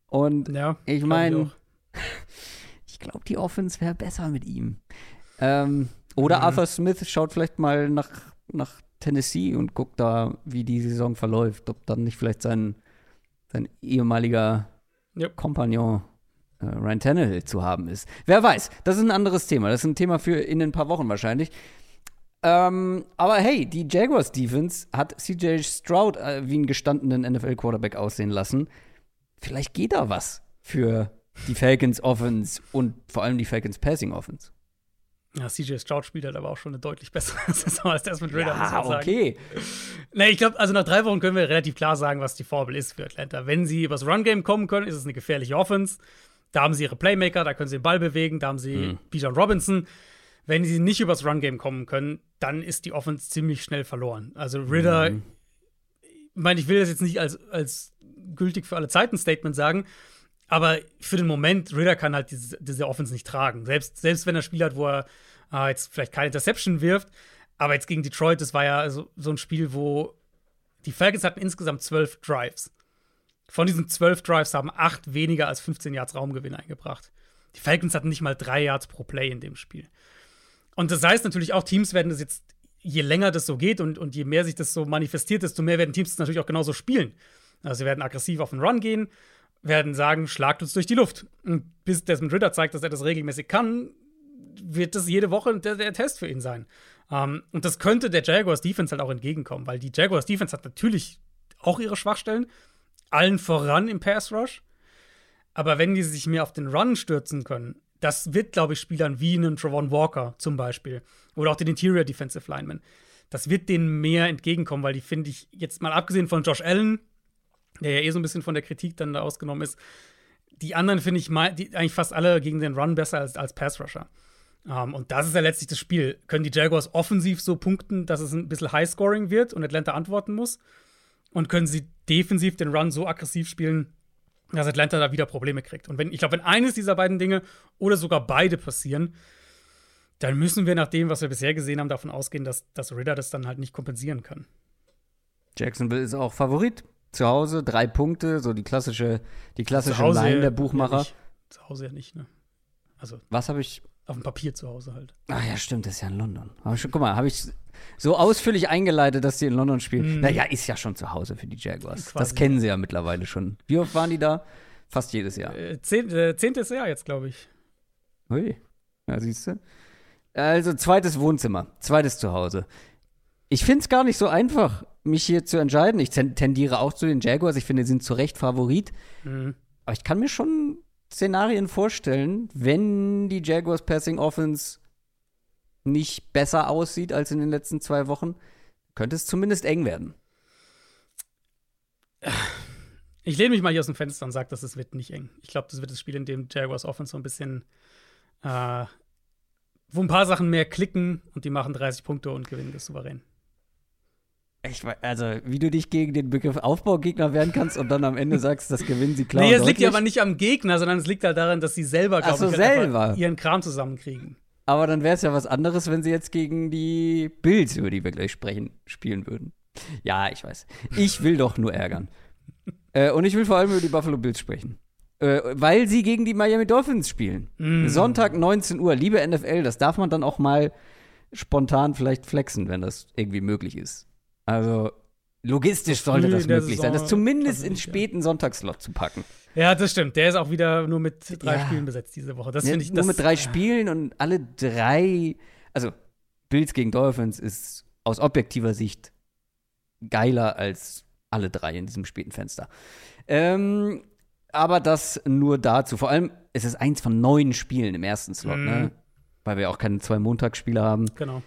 Und ja, ich meine, ich, ich glaube, die Offense wäre besser mit ihm. Ähm, oder mhm. Arthur Smith schaut vielleicht mal nach, nach Tennessee und guckt da, wie die Saison verläuft. Ob dann nicht vielleicht sein, sein ehemaliger yep. Kompagnon äh, Ryan Tannehill zu haben ist. Wer weiß, das ist ein anderes Thema. Das ist ein Thema für in ein paar Wochen wahrscheinlich. Ähm, aber hey, die Jaguars Defense hat CJ Stroud äh, wie einen gestandenen NFL-Quarterback aussehen lassen. Vielleicht geht da was für die Falcons Offense und vor allem die Falcons Passing Offense. Ja, CJ Stroud spielt halt aber auch schon eine deutlich bessere Saison als Desmond Ritter, ja, muss man sagen. okay. Nee, ich glaube, also nach drei Wochen können wir relativ klar sagen, was die Formel ist für Atlanta. Wenn sie übers Run-Game kommen können, ist es eine gefährliche Offense. Da haben sie ihre Playmaker, da können sie den Ball bewegen, da haben sie hm. Bijan Robinson. Wenn sie nicht übers Run-Game kommen können, dann ist die Offense ziemlich schnell verloren. Also Ritter, mhm. ich meine, ich will das jetzt nicht als, als gültig für alle Zeiten Statement sagen, aber für den Moment, Ritter kann halt diese, diese Offense nicht tragen. Selbst, selbst wenn er Spiel hat, wo er äh, jetzt vielleicht keine Interception wirft, aber jetzt gegen Detroit, das war ja so, so ein Spiel, wo die Falcons hatten insgesamt zwölf Drives. Von diesen zwölf Drives haben acht weniger als 15 Yards Raumgewinn eingebracht. Die Falcons hatten nicht mal drei Yards pro Play in dem Spiel. Und das heißt natürlich auch, Teams werden das jetzt, je länger das so geht und, und je mehr sich das so manifestiert, desto mehr werden Teams das natürlich auch genauso spielen. Also sie werden aggressiv auf den Run gehen, werden sagen, schlagt uns durch die Luft. Und bis Desmond Ritter zeigt, dass er das regelmäßig kann, wird das jede Woche der, der Test für ihn sein. Um, ähm, und das könnte der Jaguars Defense halt auch entgegenkommen, weil die Jaguars Defense hat natürlich auch ihre Schwachstellen, allen voran im Pass Rush. Aber wenn die sich mehr auf den Run stürzen können, das wird, glaube ich, Spielern wie einen Travon Walker zum Beispiel oder auch den Interior Defensive Lineman, das wird denen mehr entgegenkommen, weil die finde ich jetzt mal abgesehen von Josh Allen, der ja eh so ein bisschen von der Kritik dann da ausgenommen ist, die anderen finde ich mal, die, eigentlich fast alle gegen den Run besser als, als Pass Rusher. Um, ähm, und das ist ja letztlich das Spiel. Können die Jaguars offensiv so punkten, dass es ein bisschen Highscoring wird und Atlanta antworten muss? Und können sie defensiv den Run so aggressiv spielen, dass Atlanta da wieder Probleme kriegt. Und wenn, ich glaube, wenn eines dieser beiden Dinge oder sogar beide passieren, dann müssen wir nach dem, was wir bisher gesehen haben, davon ausgehen, dass, dass Ritter das dann halt nicht kompensieren kann. Jacksonville ist auch Favorit. Zu Hause drei Punkte, so die klassische, die klassische Line der Buchmacher. Ja zu Hause ja nicht, ne? Also. Was habe ich? Auf dem Papier zu Hause halt. Ach ja, stimmt, das ist ja in London. Aber schon, guck mal, habe ich so ausführlich eingeleitet, dass die in London spielen. Mm. Naja, ist ja schon zu Hause für die Jaguars. Quasi. Das kennen sie ja mittlerweile schon. Wie oft waren die da? Fast jedes Jahr. Äh, zehn, äh, zehntes Jahr jetzt, glaube ich. Hui. Ja, siehst du. Also, zweites Wohnzimmer, zweites Zuhause. Ich finde es gar nicht so einfach, mich hier zu entscheiden. Ich tendiere auch zu den Jaguars. Ich finde, sie sind zu Recht Favorit. Mhm. Aber ich kann mir schon Szenarien vorstellen, wenn die Jaguars Passing Offense nicht besser aussieht als in den letzten zwei Wochen, könnte es zumindest eng werden. Ich lehne mich mal hier aus dem Fenster und sage, dass es wird nicht eng. Ich glaube, das wird das Spiel, in dem Jaguars Offense so ein bisschen, äh, wo ein paar Sachen mehr klicken und die machen 30 Punkte und gewinnen das souverän. Ich, also, wie du dich gegen den Begriff Aufbaugegner wehren kannst und dann am Ende sagst, das gewinnen sie klar. Nee, es liegt ja aber nicht am Gegner, sondern es liegt halt daran, dass sie selber, glaube so, ich, selber. ihren Kram zusammenkriegen. Aber dann wäre es ja was anderes, wenn sie jetzt gegen die Bills, über die wir gleich sprechen, spielen würden. Ja, ich weiß. Ich will doch nur ärgern. äh, und ich will vor allem über die Buffalo Bills sprechen. Äh, weil sie gegen die Miami Dolphins spielen. Mm. Sonntag 19 Uhr, liebe NFL, das darf man dann auch mal spontan vielleicht flexen, wenn das irgendwie möglich ist. Also logistisch sollte das möglich sein, das zumindest in späten Sonntagslot zu packen. Ja, das stimmt. Der ist auch wieder nur mit drei ja. Spielen besetzt diese Woche. Das ja, ich. Nur mit drei Spielen und alle drei. Also, Bills gegen Dolphins ist aus objektiver Sicht geiler als alle drei in diesem späten Fenster. Ähm, aber das nur dazu. Vor allem ist es eins von neun Spielen im ersten Slot, ne? mhm. ne? Weil wir auch keine zwei Montagsspiele haben. Genau.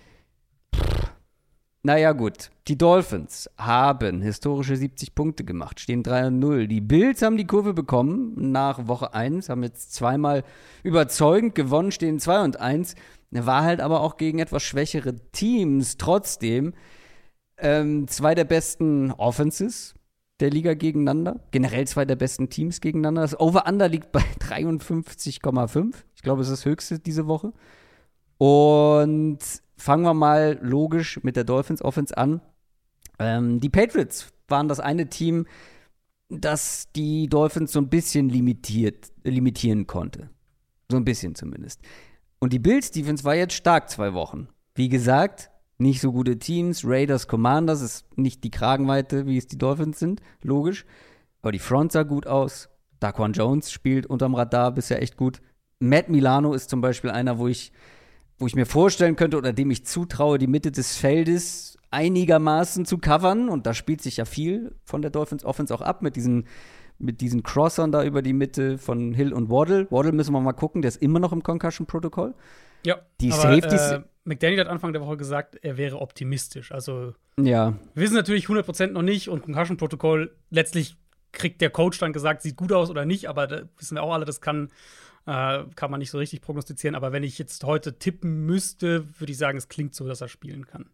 Naja, gut. Die Dolphins haben historische 70 Punkte gemacht, stehen 3-0. Die Bills haben die Kurve bekommen nach Woche 1, haben jetzt zweimal überzeugend gewonnen, stehen 2 1. war halt aber auch gegen etwas schwächere Teams trotzdem ähm, zwei der besten Offenses der Liga gegeneinander. Generell zwei der besten Teams gegeneinander. Das Over-Under liegt bei 53,5. Ich glaube, es ist das höchste diese Woche. Und fangen wir mal logisch mit der Dolphins Offense an. Ähm, die Patriots waren das eine Team, das die Dolphins so ein bisschen limitiert, limitieren konnte. So ein bisschen zumindest. Und die Bills Defense war jetzt stark zwei Wochen. Wie gesagt, nicht so gute Teams. Raiders, Commanders ist nicht die Kragenweite, wie es die Dolphins sind, logisch. Aber die Front sah gut aus. Daquan Jones spielt unterm Radar bisher echt gut. Matt Milano ist zum Beispiel einer, wo ich, wo ich mir vorstellen könnte oder dem ich zutraue, die Mitte des Feldes einigermaßen zu covern. Und da spielt sich ja viel von der Dolphins Offense auch ab mit diesen, mit diesen Crossern da über die Mitte von Hill und Waddle. Waddle müssen wir mal gucken, der ist immer noch im Concussion-Protokoll. Ja, die aber, Safeties. Äh, McDaniel hat Anfang der Woche gesagt, er wäre optimistisch. Also, ja. wir wissen natürlich 100% noch nicht und Concussion-Protokoll letztlich kriegt der Coach dann gesagt, sieht gut aus oder nicht, aber da wissen wir auch alle, das kann, äh, kann man nicht so richtig prognostizieren. Aber wenn ich jetzt heute tippen müsste, würde ich sagen, es klingt so, dass er spielen kann.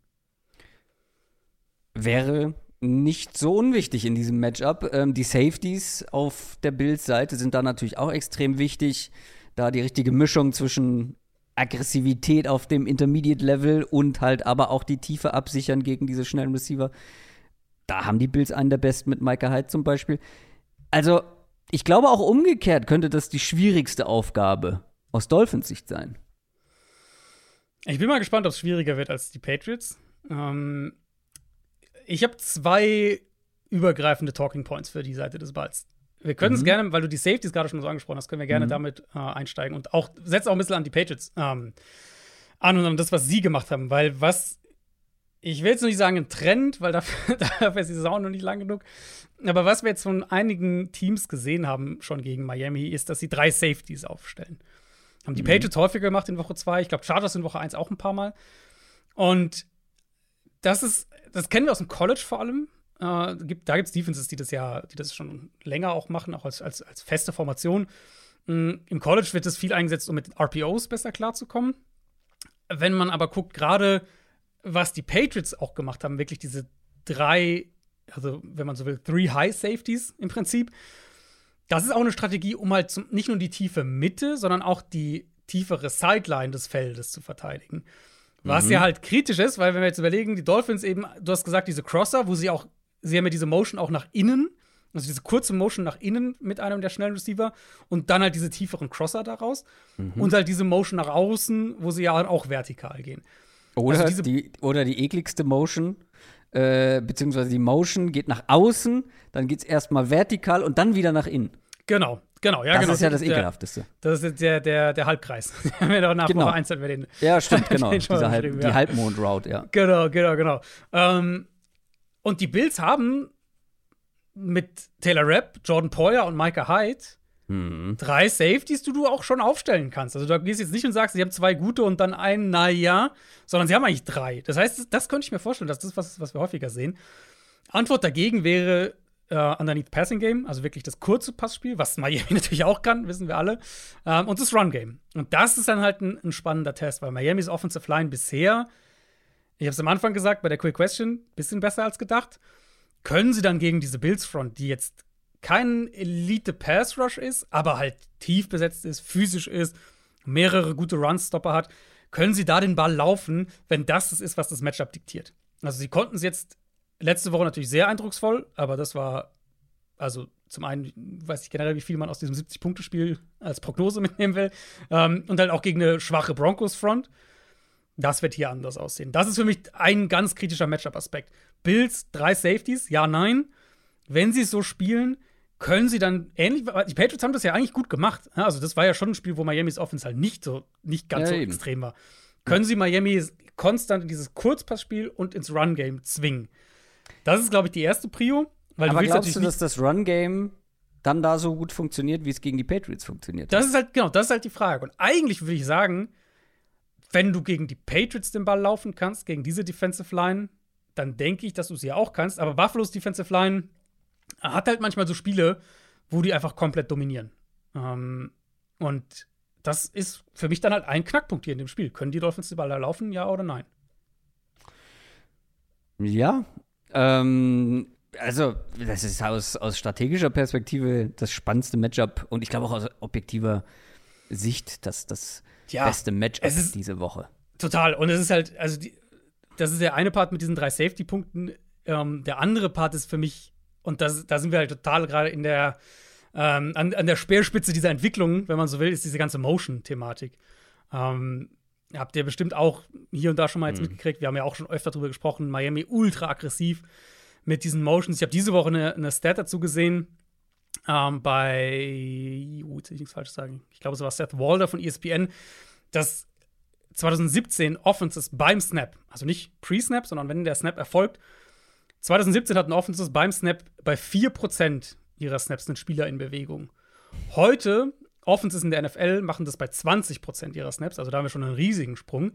Wäre nicht so unwichtig in diesem Matchup. Ähm, die Safeties auf der Bills-Seite sind da natürlich auch extrem wichtig, da die richtige Mischung zwischen Aggressivität auf dem Intermediate-Level und halt aber auch die Tiefe absichern gegen diese schnellen Receiver. Da haben die Bills einen der besten mit Micah Hyde zum Beispiel. Also, ich glaube auch umgekehrt könnte das die schwierigste Aufgabe aus Dolphins Sicht sein. Ich bin mal gespannt, ob es schwieriger wird als die Patriots. Ähm, ich habe zwei übergreifende Talking Points für die Seite des Balls. Wir können es mhm. gerne, weil du die Safeties gerade schon so angesprochen hast, können wir gerne mhm. damit äh, einsteigen und auch setzt auch ein bisschen an die Patriots ähm, an und an das, was sie gemacht haben, weil was ich will jetzt nicht sagen ein Trend, weil dafür, dafür ist die Saison noch nicht lang genug. Aber was wir jetzt von einigen Teams gesehen haben, schon gegen Miami, ist, dass sie drei Safeties aufstellen. Haben die mhm. Patriots häufiger gemacht in Woche 2. Ich glaube, Chargers in Woche 1 auch ein paar Mal. Und das ist, das kennen wir aus dem College vor allem. Äh, gibt, da gibt es Defenses, die das ja, die das schon länger auch machen, auch als, als, als feste Formation. Mhm. Im College wird das viel eingesetzt, um mit RPOs besser klarzukommen. Wenn man aber guckt, gerade was die Patriots auch gemacht haben, wirklich diese drei, also wenn man so will, three High Safeties im Prinzip. Das ist auch eine Strategie, um halt zum, nicht nur die tiefe Mitte, sondern auch die tiefere Sideline des Feldes zu verteidigen. Was mhm. ja halt kritisch ist, weil wenn wir jetzt überlegen, die Dolphins eben, du hast gesagt, diese Crosser, wo sie auch sie haben ja diese Motion auch nach innen, also diese kurze Motion nach innen mit einem der schnellen Receiver und dann halt diese tieferen Crosser daraus mhm. und halt diese Motion nach außen, wo sie ja auch vertikal gehen. Oder, also die, oder die ekligste Motion, äh, beziehungsweise die Motion geht nach außen, dann geht es erstmal vertikal und dann wieder nach innen. Genau, genau, ja, das genau. ist ja das Ekelhafteste. Das ist der, der, der Halbkreis. wir haben ja nach genau. Woche 1 wir den. Ja, stimmt, genau. Diese Halb, die Halbmond-Route, ja. Genau, genau, genau. Ähm, und die Bills haben mit Taylor Rapp, Jordan Poyer und Micah Hyde mhm. drei Safeties, die du auch schon aufstellen kannst. Also du gehst jetzt nicht und sagst, sie haben zwei gute und dann einen, naja, sondern sie haben eigentlich drei. Das heißt, das, das könnte ich mir vorstellen, dass das ist was, was wir häufiger sehen. Antwort dagegen wäre äh, Underneath Passing Game, also wirklich das kurze Passspiel, was Miami natürlich auch kann, wissen wir alle. Ähm, und das Run Game. Und das ist dann halt ein, ein spannender Test, weil Miamis Offensive Line bisher ich habe es am Anfang gesagt, bei der Quick Question, bisschen besser als gedacht. Können sie dann gegen diese Bills Front, die jetzt kein Elite Pass Rush ist, aber halt tief besetzt ist, physisch ist, mehrere gute Runstopper hat, können sie da den Ball laufen, wenn das das ist, was das Matchup diktiert. Also sie konnten es jetzt letzte Woche natürlich sehr eindrucksvoll, aber das war also zum einen weiß ich generell, wie viel man aus diesem 70-Punkte-Spiel als Prognose mitnehmen will. Ähm, und halt auch gegen eine schwache Broncos-Front. Das wird hier anders aussehen. Das ist für mich ein ganz kritischer Matchup-Aspekt. Bills, drei Safeties, ja, nein. Wenn sie es so spielen, können sie dann ähnlich. Die Patriots haben das ja eigentlich gut gemacht. Also, das war ja schon ein Spiel, wo Miamis Offense halt nicht so, nicht ganz ja, so eben. extrem war. Können sie Miami konstant in dieses Kurzpassspiel und ins Run-Game zwingen? Das ist, glaube ich, die erste Prio. Weil Aber du glaubst du, dass das Run-Game dann da so gut funktioniert, wie es gegen die Patriots funktioniert? Das ist halt, genau, das ist halt die Frage. Und eigentlich würde ich sagen, wenn du gegen die Patriots den Ball laufen kannst, gegen diese Defensive Line, dann denke ich, dass du sie auch kannst. Aber Buffalo's Defensive Line hat halt manchmal so Spiele, wo die einfach komplett dominieren. Ähm, und das ist für mich dann halt ein Knackpunkt hier in dem Spiel. Können die Dolphins den Ball da laufen, ja oder nein? Ja, ähm, also, das ist aus, aus strategischer Perspektive das spannendste Matchup und ich glaube auch aus objektiver Sicht das, das ja, beste Matchup diese Woche. Total. Und es ist halt, also, die, das ist der eine Part mit diesen drei Safety-Punkten. Ähm, der andere Part ist für mich, und das, da sind wir halt total gerade in der, ähm, an, an der Speerspitze dieser Entwicklung, wenn man so will, ist diese ganze Motion-Thematik. Ähm, habt ihr bestimmt auch hier und da schon mal jetzt mhm. mitgekriegt. Wir haben ja auch schon öfter darüber gesprochen. Miami ultra aggressiv mit diesen Motions. Ich habe diese Woche eine, eine Stat dazu gesehen. Ähm, bei, uh, jetzt will ich nichts falsch sagen. Ich glaube, es war Seth Walder von ESPN, dass 2017 Offenses beim Snap, also nicht Pre-Snap, sondern wenn der Snap erfolgt, 2017 hatten Offenses beim Snap bei 4% ihrer Snaps einen Spieler in Bewegung. Heute, Offenses in der NFL machen das bei 20% ihrer Snaps, also da haben wir schon einen riesigen Sprung.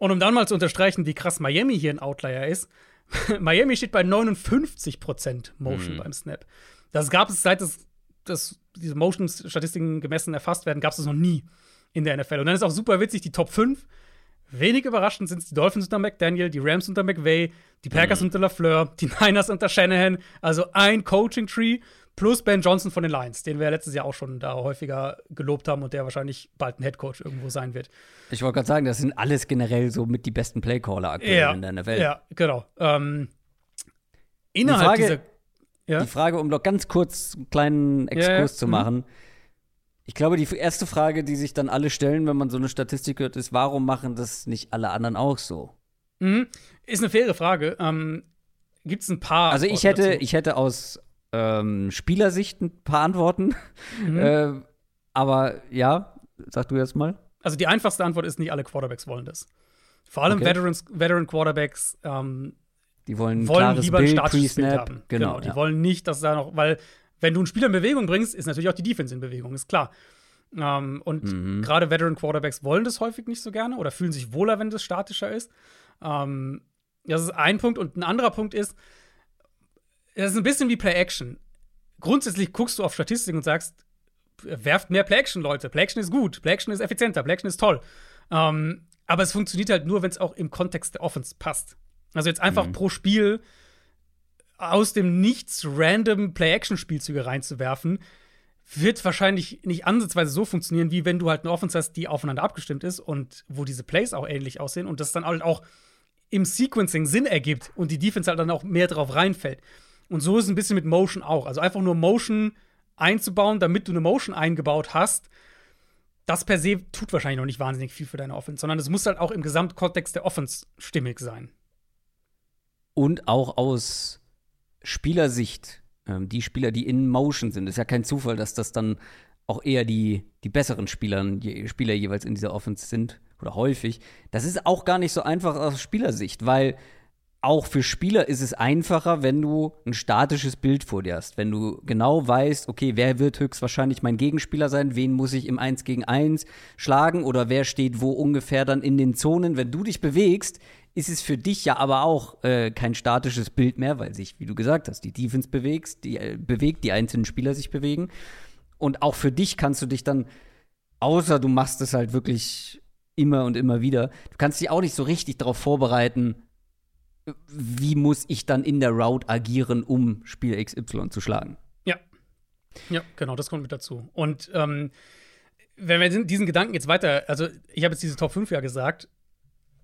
Und um dann mal zu unterstreichen, wie krass Miami hier ein Outlier ist, Miami steht bei 59% Motion mhm. beim Snap. Das gab es, seit es, das, diese Motion-Statistiken gemessen erfasst werden, gab es das noch nie in der NFL. Und dann ist auch super witzig, die Top 5. Wenig überraschend sind es die Dolphins unter McDaniel, die Rams unter McVay, die Packers mhm. unter LaFleur, die Niners unter Shanahan. Also ein Coaching-Tree plus Ben Johnson von den Lions, den wir letztes Jahr auch schon da häufiger gelobt haben und der wahrscheinlich bald ein Headcoach irgendwo sein wird. Ich wollte gerade sagen, das sind alles generell so mit die besten Playcaller aktuell ja, in der NFL. Ja, genau. Ähm, innerhalb die Frage, dieser ja? Die Frage, um noch ganz kurz einen kleinen Exkurs ja, zu mhm. Ich glaube, die erste Frage, die sich dann alle stellen, wenn man so eine Statistik hört, ist, warum machen das nicht alle anderen auch so? Mhm. Ist eine faire Frage. Ähm, Gibt es ein paar. Also ich hätte, ich hätte aus ähm, Spielersicht ein paar Antworten. Mhm. Äh, aber ja, sag du erst mal. Also die einfachste Antwort ist, nicht alle Quarterbacks wollen das. Vor allem okay. Veterans, Veteran Quarterbacks ähm, die wollen, wollen lieber Bild, ein statisches Bild haben. Genau, genau die ja. wollen nicht, dass da noch, weil wenn du einen Spieler in Bewegung bringst, ist natürlich auch die Defense in Bewegung, ist klar. Ähm, und mhm. gerade Veteran Quarterbacks wollen das häufig nicht so gerne oder fühlen sich wohler, wenn das statischer ist. Ähm, das ist ein Punkt. Und ein anderer Punkt ist, das ist ein bisschen wie Play-Action. Grundsätzlich guckst du auf Statistiken und sagst, werft mehr Play-Action, Leute. Play-Action ist gut, Play-Action ist effizienter, Play-Action ist toll. Ähm, aber es funktioniert halt nur, wenn es auch im Kontext der Offense passt. Also jetzt einfach mhm. pro Spiel aus dem Nichts random Play-Action-Spielzüge reinzuwerfen, wird wahrscheinlich nicht ansatzweise so funktionieren, wie wenn du halt eine Offense hast, die aufeinander abgestimmt ist und wo diese Plays auch ähnlich aussehen und das dann halt auch im Sequencing Sinn ergibt und die Defense halt dann auch mehr drauf reinfällt. Und so ist es ein bisschen mit Motion auch. Also einfach nur Motion einzubauen, damit du eine Motion eingebaut hast, das per se tut wahrscheinlich noch nicht wahnsinnig viel für deine Offense, sondern es muss halt auch im Gesamtkontext der Offense stimmig sein und auch aus Spielersicht, ähm, die Spieler, die in Motion sind, ist ja kein Zufall, dass das dann auch eher die, die besseren Spieler, die Spieler jeweils in dieser Offense sind oder häufig. Das ist auch gar nicht so einfach aus Spielersicht, weil auch für Spieler ist es einfacher, wenn du ein statisches Bild vor dir hast. Wenn du genau weißt, okay, wer wird höchstwahrscheinlich mein Gegenspieler sein, wen muss ich im 1 gegen 1 schlagen oder wer steht wo ungefähr dann in den Zonen. Wenn du dich bewegst, ist es für dich ja aber auch äh, kein statisches Bild mehr, weil sich, wie du gesagt hast, die Defense bewegt, die, äh, bewegt, die einzelnen Spieler sich bewegen. Und auch für dich kannst du dich dann, außer du machst es halt wirklich immer und immer wieder, du kannst dich auch nicht so richtig darauf vorbereiten, wie muss ich dann in der Route agieren, um Spiel XY zu schlagen. Ja. Ja, genau, das kommt mit dazu. Und ähm, wenn wir diesen Gedanken jetzt weiter, also ich habe jetzt diese Top 5 ja gesagt,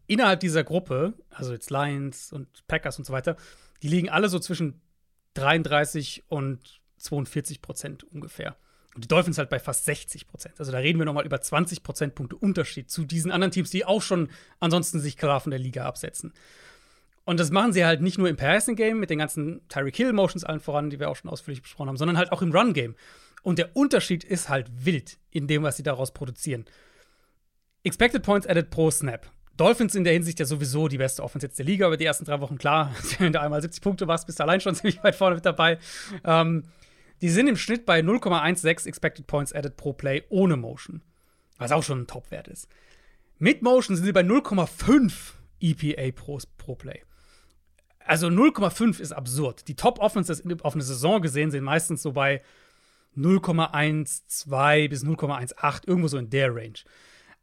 innerhalb dieser Gruppe, also jetzt Lions und Packers und so weiter, die liegen alle so zwischen 33 und 42 Prozent ungefähr. Und die Dolphins halt bei fast 60 Prozent. Also da reden wir noch mal über 20 Prozentpunkte Unterschied zu diesen anderen Teams, die auch schon ansonsten sich klar von der Liga absetzen. Und das machen sie halt nicht nur im Passing Game mit den ganzen Tyreek Hill Motions allen voran, die wir auch schon ausführlich besprochen haben, sondern halt auch im Run Game. Und der Unterschied ist halt wild in dem, was sie daraus produzieren. Expected Points added pro Snap. Dolphins in der Hinsicht ja sowieso die beste Offense jetzt der Liga über die ersten drei Wochen. Klar, wenn du einmal 70 Punkte machst, bist du allein schon ziemlich weit vorne mit dabei. Ähm, die sind im Schnitt bei 0,16 Expected Points added pro Play ohne Motion. Was auch schon ein Top-Wert ist. Mit Motion sind sie bei 0,5 EPA pro, pro Play. Also 0,5 ist absurd. Die Top-Offenses auf eine Saison gesehen sind meistens so bei 0,12 bis 0,18, irgendwo so in der Range.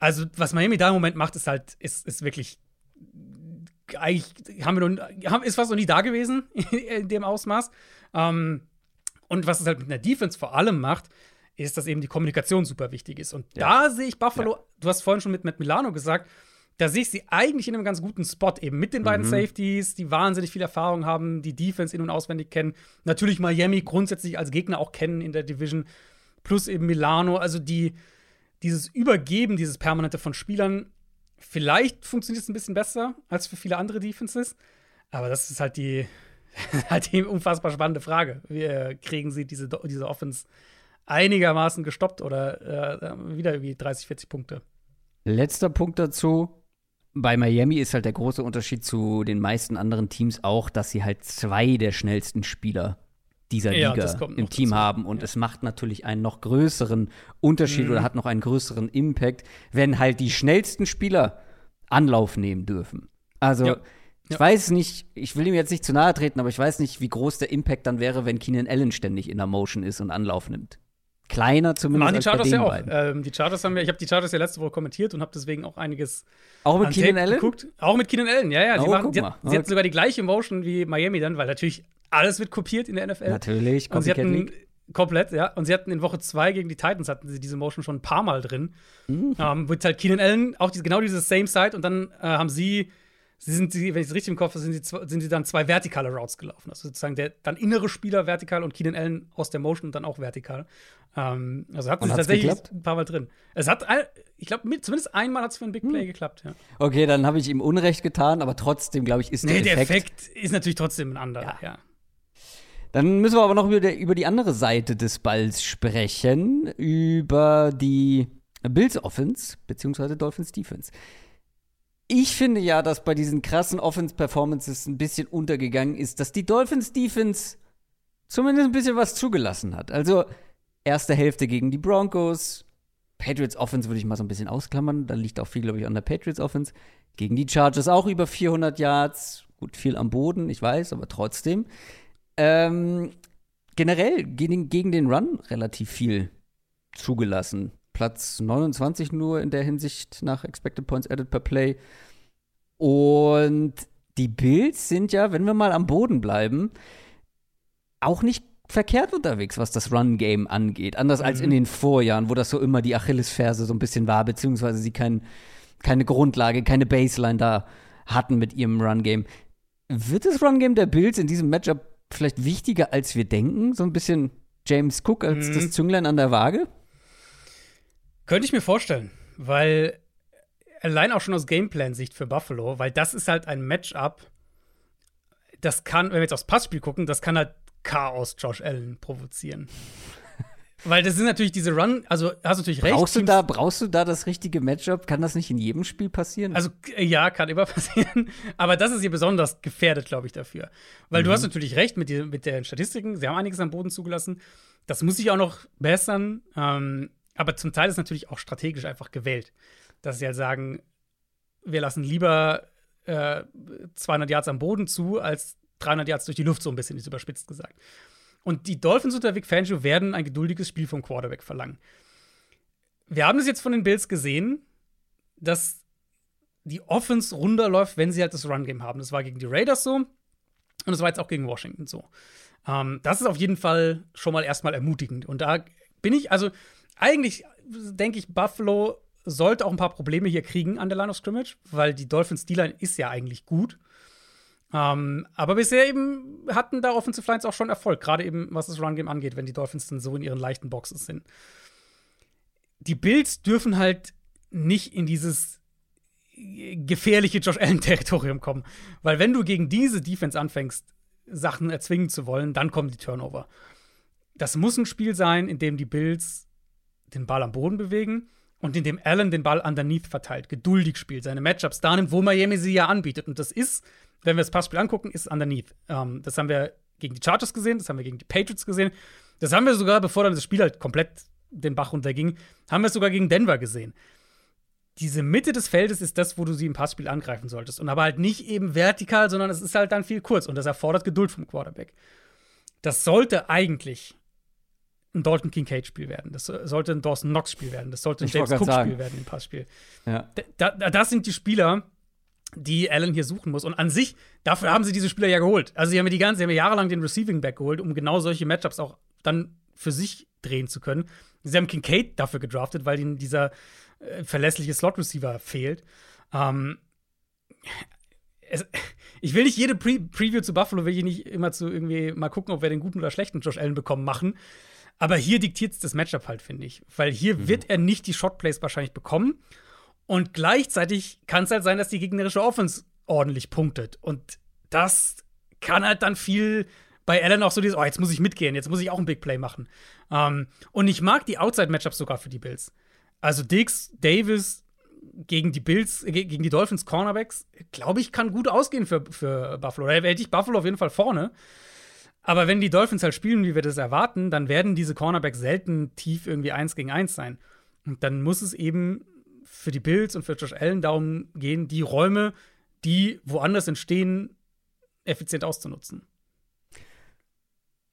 Also, was Miami da im Moment macht, ist halt, ist, ist wirklich eigentlich haben wir noch, haben, ist fast noch nie da gewesen in dem Ausmaß. Ähm, und was es halt mit einer Defense vor allem macht, ist, dass eben die Kommunikation super wichtig ist. Und ja. da sehe ich Buffalo, ja. du hast vorhin schon mit Matt Milano gesagt, da sehe ich sie eigentlich in einem ganz guten Spot, eben mit den beiden mhm. Safeties, die wahnsinnig viel Erfahrung haben, die Defense in- und auswendig kennen. Natürlich Miami grundsätzlich als Gegner auch kennen in der Division. Plus eben Milano, also die, dieses Übergeben, dieses Permanente von Spielern, vielleicht funktioniert es ein bisschen besser als für viele andere Defenses. Aber das ist halt die, halt die unfassbar spannende Frage. Wie äh, kriegen sie diese, diese Offense einigermaßen gestoppt oder äh, wieder irgendwie 30, 40 Punkte? Letzter Punkt dazu. Bei Miami ist halt der große Unterschied zu den meisten anderen Teams auch, dass sie halt zwei der schnellsten Spieler dieser ja, Liga im Team dazu. haben. Und ja. es macht natürlich einen noch größeren Unterschied mhm. oder hat noch einen größeren Impact, wenn halt die schnellsten Spieler Anlauf nehmen dürfen. Also, ja. ich weiß nicht, ich will ihm jetzt nicht zu nahe treten, aber ich weiß nicht, wie groß der Impact dann wäre, wenn Keenan Allen ständig in der Motion ist und Anlauf nimmt. Kleiner zumindest. Machen die Chargers ja auch. Ähm, die Chargers haben ja, ich habe die Chargers ja letzte Woche kommentiert und habe deswegen auch einiges auch mit Keenan Allen geguckt. Auch mit Keenan Allen, ja, ja. Oh, machen, sie, hat, sie hat sogar die gleiche Motion wie Miami dann, weil natürlich alles wird kopiert in der NFL. Natürlich, und sie hatten, Komplett, ja. Und sie hatten in Woche 2 gegen die Titans hatten sie diese Motion schon ein paar Mal drin. Mhm. Ähm, mit halt Keenan Allen, auch diese, genau dieses Same Side. Und dann äh, haben sie, sie sind, sie, wenn ich es richtig im Kopf habe, sind, sie, sind sie dann zwei vertikale Routes gelaufen. Also sozusagen der dann innere Spieler vertikal und Keenan Allen aus der Motion dann auch vertikal. Ähm, also hatten sie tatsächlich geklappt? ein paar Mal drin. Es hat, ich glaube, zumindest einmal hat es für ein Big Play hm. geklappt, ja. Okay, dann habe ich ihm Unrecht getan, aber trotzdem, glaube ich, ist nee, der Effekt. der Effekt ist natürlich trotzdem ein anderer, ja. ja. Dann müssen wir aber noch über, der, über die andere Seite des Balls sprechen, über die Bills Offense beziehungsweise Dolphins Defense. Ich finde ja, dass bei diesen krassen Offense-Performances ein bisschen untergegangen ist, dass die Dolphins Defense zumindest ein bisschen was zugelassen hat. Also erste Hälfte gegen die Broncos, Patriots Offense würde ich mal so ein bisschen ausklammern, da liegt auch viel, glaube ich, an der Patriots Offense. Gegen die Chargers auch über 400 Yards, gut viel am Boden, ich weiß, aber trotzdem. Ähm, generell gegen, gegen den Run relativ viel zugelassen. Platz 29 nur in der Hinsicht nach Expected Points Added per Play. Und die Bills sind ja, wenn wir mal am Boden bleiben, auch nicht verkehrt unterwegs, was das Run-Game angeht. Anders mhm. als in den Vorjahren, wo das so immer die Achillesferse so ein bisschen war, beziehungsweise sie kein, keine Grundlage, keine Baseline da hatten mit ihrem Run-Game. Wird das Run-Game der Bills in diesem Matchup vielleicht wichtiger, als wir denken? So ein bisschen James Cook als mhm. das Zünglein an der Waage? Könnte ich mir vorstellen, weil allein auch schon aus Gameplan-Sicht für Buffalo, weil das ist halt ein Matchup, das kann, wenn wir jetzt aufs Passspiel gucken, das kann halt Chaos Josh Allen provozieren. Weil das sind natürlich diese Run, also hast du natürlich recht. Brauchst du, da, brauchst du da das richtige Matchup? Kann das nicht in jedem Spiel passieren? Also ja, kann immer passieren. Aber das ist hier besonders gefährdet, glaube ich, dafür. Weil mhm. du hast natürlich recht mit, die, mit den Statistiken. Sie haben einiges am Boden zugelassen. Das muss sich auch noch bessern. Ähm, aber zum Teil ist natürlich auch strategisch einfach gewählt. Dass sie halt sagen, wir lassen lieber äh, 200 Yards am Boden zu, als 300 Yards durch die Luft, so ein bisschen, ist überspitzt gesagt. Und die Dolphins unter Vic Fangio werden ein geduldiges Spiel vom Quarterback verlangen. Wir haben es jetzt von den Bills gesehen, dass die Offense runterläuft, wenn sie halt das Run-Game haben. Das war gegen die Raiders so und das war jetzt auch gegen Washington so. Ähm, das ist auf jeden Fall schon mal erstmal ermutigend. Und da bin ich, also eigentlich denke ich, Buffalo sollte auch ein paar Probleme hier kriegen an der Line of Scrimmage, weil die Dolphins D-Line ist ja eigentlich gut. Ähm, aber bisher eben hatten da Offensive Lines auch schon Erfolg, gerade eben was das Run-Game angeht, wenn die Dolphins dann so in ihren leichten Boxes sind. Die Bills dürfen halt nicht in dieses gefährliche Josh Allen-Territorium kommen. Weil wenn du gegen diese Defense anfängst, Sachen erzwingen zu wollen, dann kommen die Turnover. Das muss ein Spiel sein, in dem die Bills den Ball am Boden bewegen und in dem Allen den Ball underneath verteilt, geduldig spielt, seine Matchups da nimmt, wo Miami sie ja anbietet. Und das ist wenn wir das Passspiel angucken, ist underneath. Ähm, das haben wir gegen die Chargers gesehen, das haben wir gegen die Patriots gesehen. Das haben wir sogar, bevor dann das Spiel halt komplett den Bach runterging, haben wir es sogar gegen Denver gesehen. Diese Mitte des Feldes ist das, wo du sie im Passspiel angreifen solltest. Und aber halt nicht eben vertikal, sondern es ist halt dann viel kurz. Und das erfordert Geduld vom Quarterback. Das sollte eigentlich ein Dalton Kincaid-Spiel werden. Das sollte ein Dawson Knox-Spiel werden. Das sollte ein ich James Cook-Spiel werden im Passspiel. Ja. Da, da, das sind die Spieler, die Allen hier suchen muss. Und an sich, dafür haben sie diese Spieler ja geholt. Also sie haben ja die ganze, sie haben ja jahrelang den Receiving Back geholt, um genau solche Matchups auch dann für sich drehen zu können. Sie haben Kincaid dafür gedraftet, weil ihnen dieser äh, verlässliche Slot-Receiver fehlt. Ähm, es, ich will nicht jede Pre Preview zu Buffalo, will ich nicht immer zu irgendwie mal gucken, ob wir den guten oder schlechten Josh Allen bekommen, machen. Aber hier diktiert es das Matchup halt, finde ich. Weil hier mhm. wird er nicht die Shotplays wahrscheinlich bekommen. Und gleichzeitig kann es halt sein, dass die gegnerische Offense ordentlich punktet. Und das kann halt dann viel bei Allen auch so dieses, oh, jetzt muss ich mitgehen, jetzt muss ich auch ein Big Play machen. Ähm, und ich mag die Outside-Matchups sogar für die Bills. Also Dix, Davis gegen die Bills, äh, gegen die Dolphins Cornerbacks, glaube ich, kann gut ausgehen für, für Buffalo. Da hätte ich Buffalo auf jeden Fall vorne. Aber wenn die Dolphins halt spielen, wie wir das erwarten, dann werden diese Cornerbacks selten tief irgendwie eins gegen eins sein. Und dann muss es eben für die Bills und für Josh Allen darum gehen, die Räume, die woanders entstehen, effizient auszunutzen.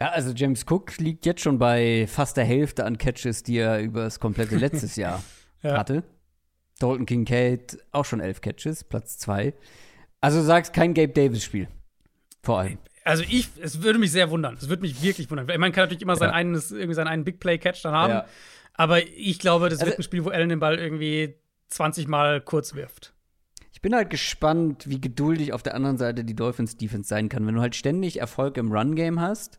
Ja, also James Cook liegt jetzt schon bei fast der Hälfte an Catches, die er über das komplette letztes Jahr ja. hatte. Dalton Kincaid auch schon elf Catches, Platz zwei. Also du sagst kein Gabe Davis-Spiel. Vor allem. Also ich, es würde mich sehr wundern. Es würde mich wirklich wundern. Man kann natürlich immer sein ja. eines, irgendwie seinen einen Big Play Catch dann haben. Ja. Aber ich glaube, das also, wird ein Spiel, wo Allen den Ball irgendwie 20 Mal kurz wirft. Ich bin halt gespannt, wie geduldig auf der anderen Seite die Dolphins Defense sein kann. Wenn du halt ständig Erfolg im Run Game hast,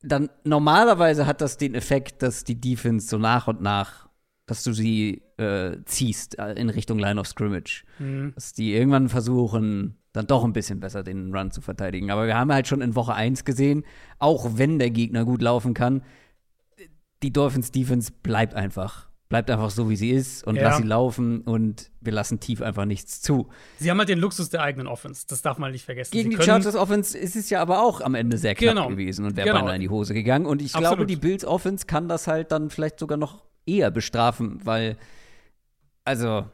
dann normalerweise hat das den Effekt, dass die Defense so nach und nach, dass du sie äh, ziehst äh, in Richtung Line of Scrimmage. Mhm. Dass die irgendwann versuchen, dann doch ein bisschen besser den Run zu verteidigen. Aber wir haben halt schon in Woche 1 gesehen, auch wenn der Gegner gut laufen kann, die Dolphins Defense bleibt einfach bleibt einfach so, wie sie ist und ja. lass sie laufen und wir lassen tief einfach nichts zu. Sie haben halt den Luxus der eigenen Offense, das darf man nicht vergessen. Gegen die Chargers Offense ist es ja aber auch am Ende sehr knapp genau. gewesen und wäre genau. beinahe in die Hose gegangen. Und ich Absolut. glaube, die Bills Offense kann das halt dann vielleicht sogar noch eher bestrafen, weil, also,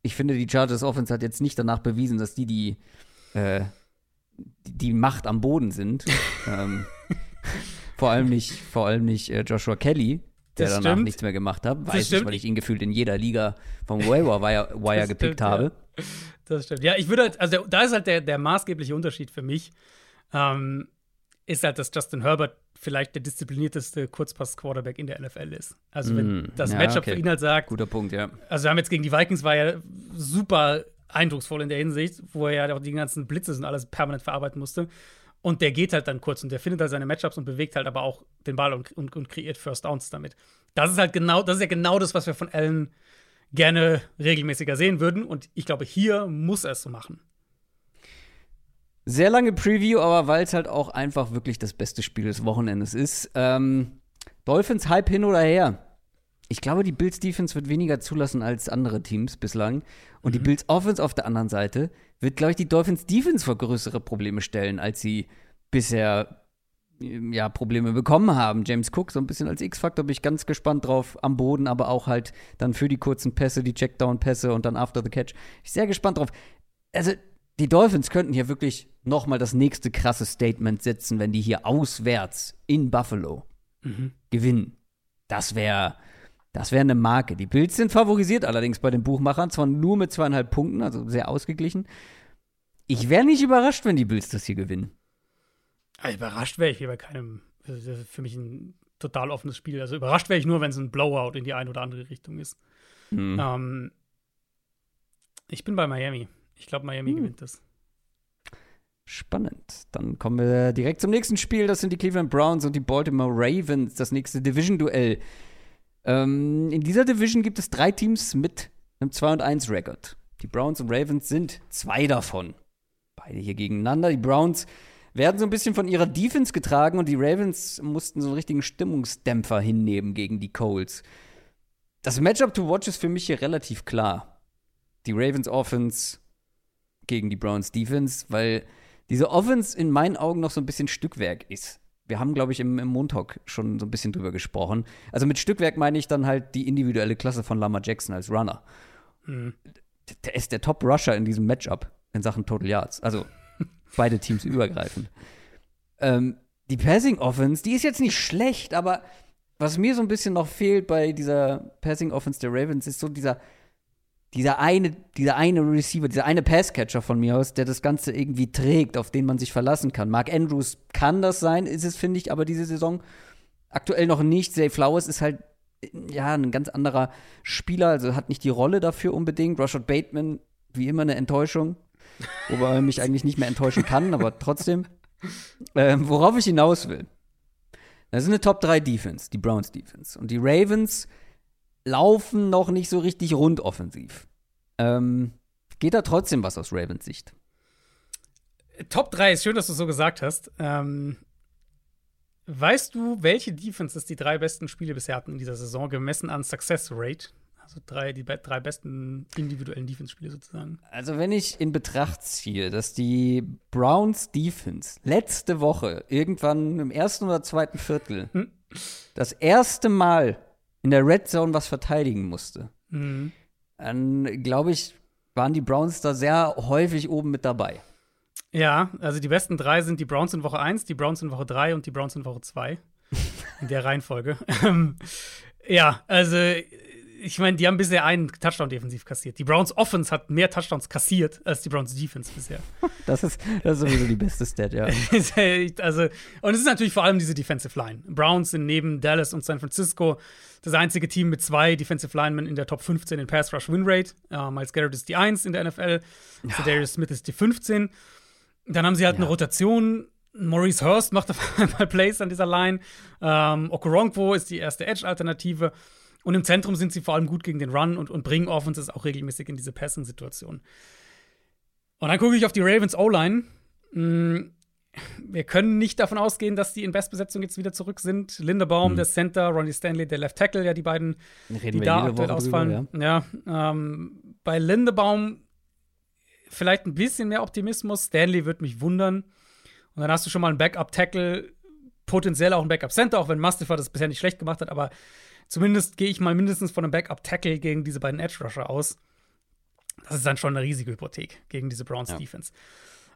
ich finde, die Chargers Offense hat jetzt nicht danach bewiesen, dass die die, äh, die Macht am Boden sind. ähm, vor allem nicht, vor allem nicht äh, Joshua Kelly, der das danach stimmt. nichts mehr gemacht hat. Weiß ich, weil ich ihn gefühlt in jeder Liga vom Waiver Wire gepickt habe. Ja. Das stimmt. Ja, ich würde halt, also da ist halt der, der maßgebliche Unterschied für mich, ähm, ist halt, dass Justin Herbert vielleicht der disziplinierteste Kurzpass-Quarterback in der NFL ist. Also wenn mm, das ja, Matchup okay. für ihn halt sagt. Guter Punkt, ja. Also wir haben jetzt gegen die Vikings war ja super eindrucksvoll in der Hinsicht, wo er ja auch die ganzen Blitze und alles permanent verarbeiten musste. Und der geht halt dann kurz und der findet halt seine Matchups und bewegt halt aber auch den Ball und, und, und kreiert First Downs damit. Das ist halt genau, das ist ja genau das, was wir von Allen gerne regelmäßiger sehen würden. Und ich glaube, hier muss er es so machen. Sehr lange Preview, aber weil es halt auch einfach wirklich das beste Spiel des Wochenendes ist. Ähm, Dolphins Hype hin oder her? Ich glaube, die Bills Defense wird weniger zulassen als andere Teams bislang. Und mhm. die Bills Offense auf der anderen Seite wird, glaube ich, die Dolphins Defense vor größere Probleme stellen, als sie bisher ja, Probleme bekommen haben. James Cook, so ein bisschen als X-Faktor, bin ich ganz gespannt drauf am Boden, aber auch halt dann für die kurzen Pässe, die Checkdown-Pässe und dann After the Catch. Ich bin sehr gespannt drauf. Also, die Dolphins könnten hier wirklich noch mal das nächste krasse Statement setzen, wenn die hier auswärts in Buffalo mhm. gewinnen. Das wäre das wäre eine Marke. Die Bills sind favorisiert allerdings bei den Buchmachern, zwar nur mit zweieinhalb Punkten, also sehr ausgeglichen. Ich wäre nicht überrascht, wenn die Bills das hier gewinnen. Also überrascht wäre ich hier bei keinem. Das ist für mich ein total offenes Spiel. Also überrascht wäre ich nur, wenn es ein Blowout in die eine oder andere Richtung ist. Hm. Ähm, ich bin bei Miami. Ich glaube, Miami hm. gewinnt das. Spannend. Dann kommen wir direkt zum nächsten Spiel. Das sind die Cleveland Browns und die Baltimore Ravens. Das nächste Division-Duell. Ähm, in dieser Division gibt es drei Teams mit einem 2 und 1 Record. Die Browns und Ravens sind zwei davon. Beide hier gegeneinander. Die Browns werden so ein bisschen von ihrer Defense getragen und die Ravens mussten so einen richtigen Stimmungsdämpfer hinnehmen gegen die Colts. Das Matchup to watch ist für mich hier relativ klar. Die Ravens Offense gegen die Browns Defense, weil diese Offense in meinen Augen noch so ein bisschen Stückwerk ist wir haben, glaube ich, im, im Montalk schon so ein bisschen drüber gesprochen. Also mit Stückwerk meine ich dann halt die individuelle Klasse von Lama Jackson als Runner. Mhm. Der ist der Top-Rusher in diesem Matchup in Sachen Total Yards. Also beide Teams übergreifend. Ähm, die Passing Offense, die ist jetzt nicht schlecht, aber was mir so ein bisschen noch fehlt bei dieser Passing Offense der Ravens, ist so dieser, dieser eine, dieser eine Receiver, dieser eine Passcatcher von mir aus, der das Ganze irgendwie trägt, auf den man sich verlassen kann. Mark Andrews kann das sein, ist es, finde ich, aber diese Saison aktuell noch nicht. Zay Flowers ist halt, ja, ein ganz anderer Spieler, also hat nicht die Rolle dafür unbedingt. Rashad Bateman, wie immer, eine Enttäuschung. Wobei er mich eigentlich nicht mehr enttäuschen kann, aber trotzdem. Ähm, worauf ich hinaus will. Das ist eine Top 3 Defense, die Browns Defense. Und die Ravens laufen noch nicht so richtig rund offensiv. Ähm, geht da trotzdem was aus Ravens Sicht? Top 3 ist schön, dass du so gesagt hast. Ähm, weißt du, welche Defenses die drei besten Spiele bisher hatten in dieser Saison, gemessen an Success Rate? Also drei, die drei besten individuellen Defense-Spiele sozusagen. Also, wenn ich in Betracht ziehe, dass die Browns Defense letzte Woche irgendwann im ersten oder zweiten Viertel hm. das erste Mal in der Red Zone was verteidigen musste, mhm. dann glaube ich, waren die Browns da sehr häufig oben mit dabei. Ja, also die besten drei sind die Browns in Woche 1, die Browns in Woche 3 und die Browns in Woche 2. in der Reihenfolge. Ähm, ja, also ich meine, die haben bisher einen Touchdown defensiv kassiert. Die Browns Offense hat mehr Touchdowns kassiert als die Browns Defense bisher. Das ist, das ist sowieso die beste Stat, ja. also, und es ist natürlich vor allem diese Defensive Line. Browns sind neben Dallas und San Francisco das einzige Team mit zwei Defensive Linemen in der Top 15 in Pass Rush Win Rate. Uh, Miles Garrett ist die 1 in der NFL, ja. Darius Smith ist die 15. Dann haben sie halt ja. eine Rotation. Maurice Hurst macht auf einmal Plays an dieser Line. Ähm, Okoronkwo ist die erste Edge-Alternative. Und im Zentrum sind sie vor allem gut gegen den Run und, und bringen Offenses auch regelmäßig in diese Passing-Situation. Und dann gucke ich auf die Ravens O-Line. Hm, wir können nicht davon ausgehen, dass die in Bestbesetzung jetzt wieder zurück sind. Lindebaum, mhm. der Center, Ronnie Stanley, der Left Tackle, ja, die beiden, Reden die da aktuell ausfallen. Drüber, ja, ja ähm, bei Lindebaum vielleicht ein bisschen mehr Optimismus. Stanley wird mich wundern. Und dann hast du schon mal einen Backup-Tackle, potenziell auch ein Backup-Center, auch wenn Mustafa das bisher nicht schlecht gemacht hat, aber Zumindest gehe ich mal mindestens von einem Backup-Tackle gegen diese beiden Edge-Rusher aus. Das ist dann schon eine riesige Hypothek gegen diese Browns-Defense. Ja.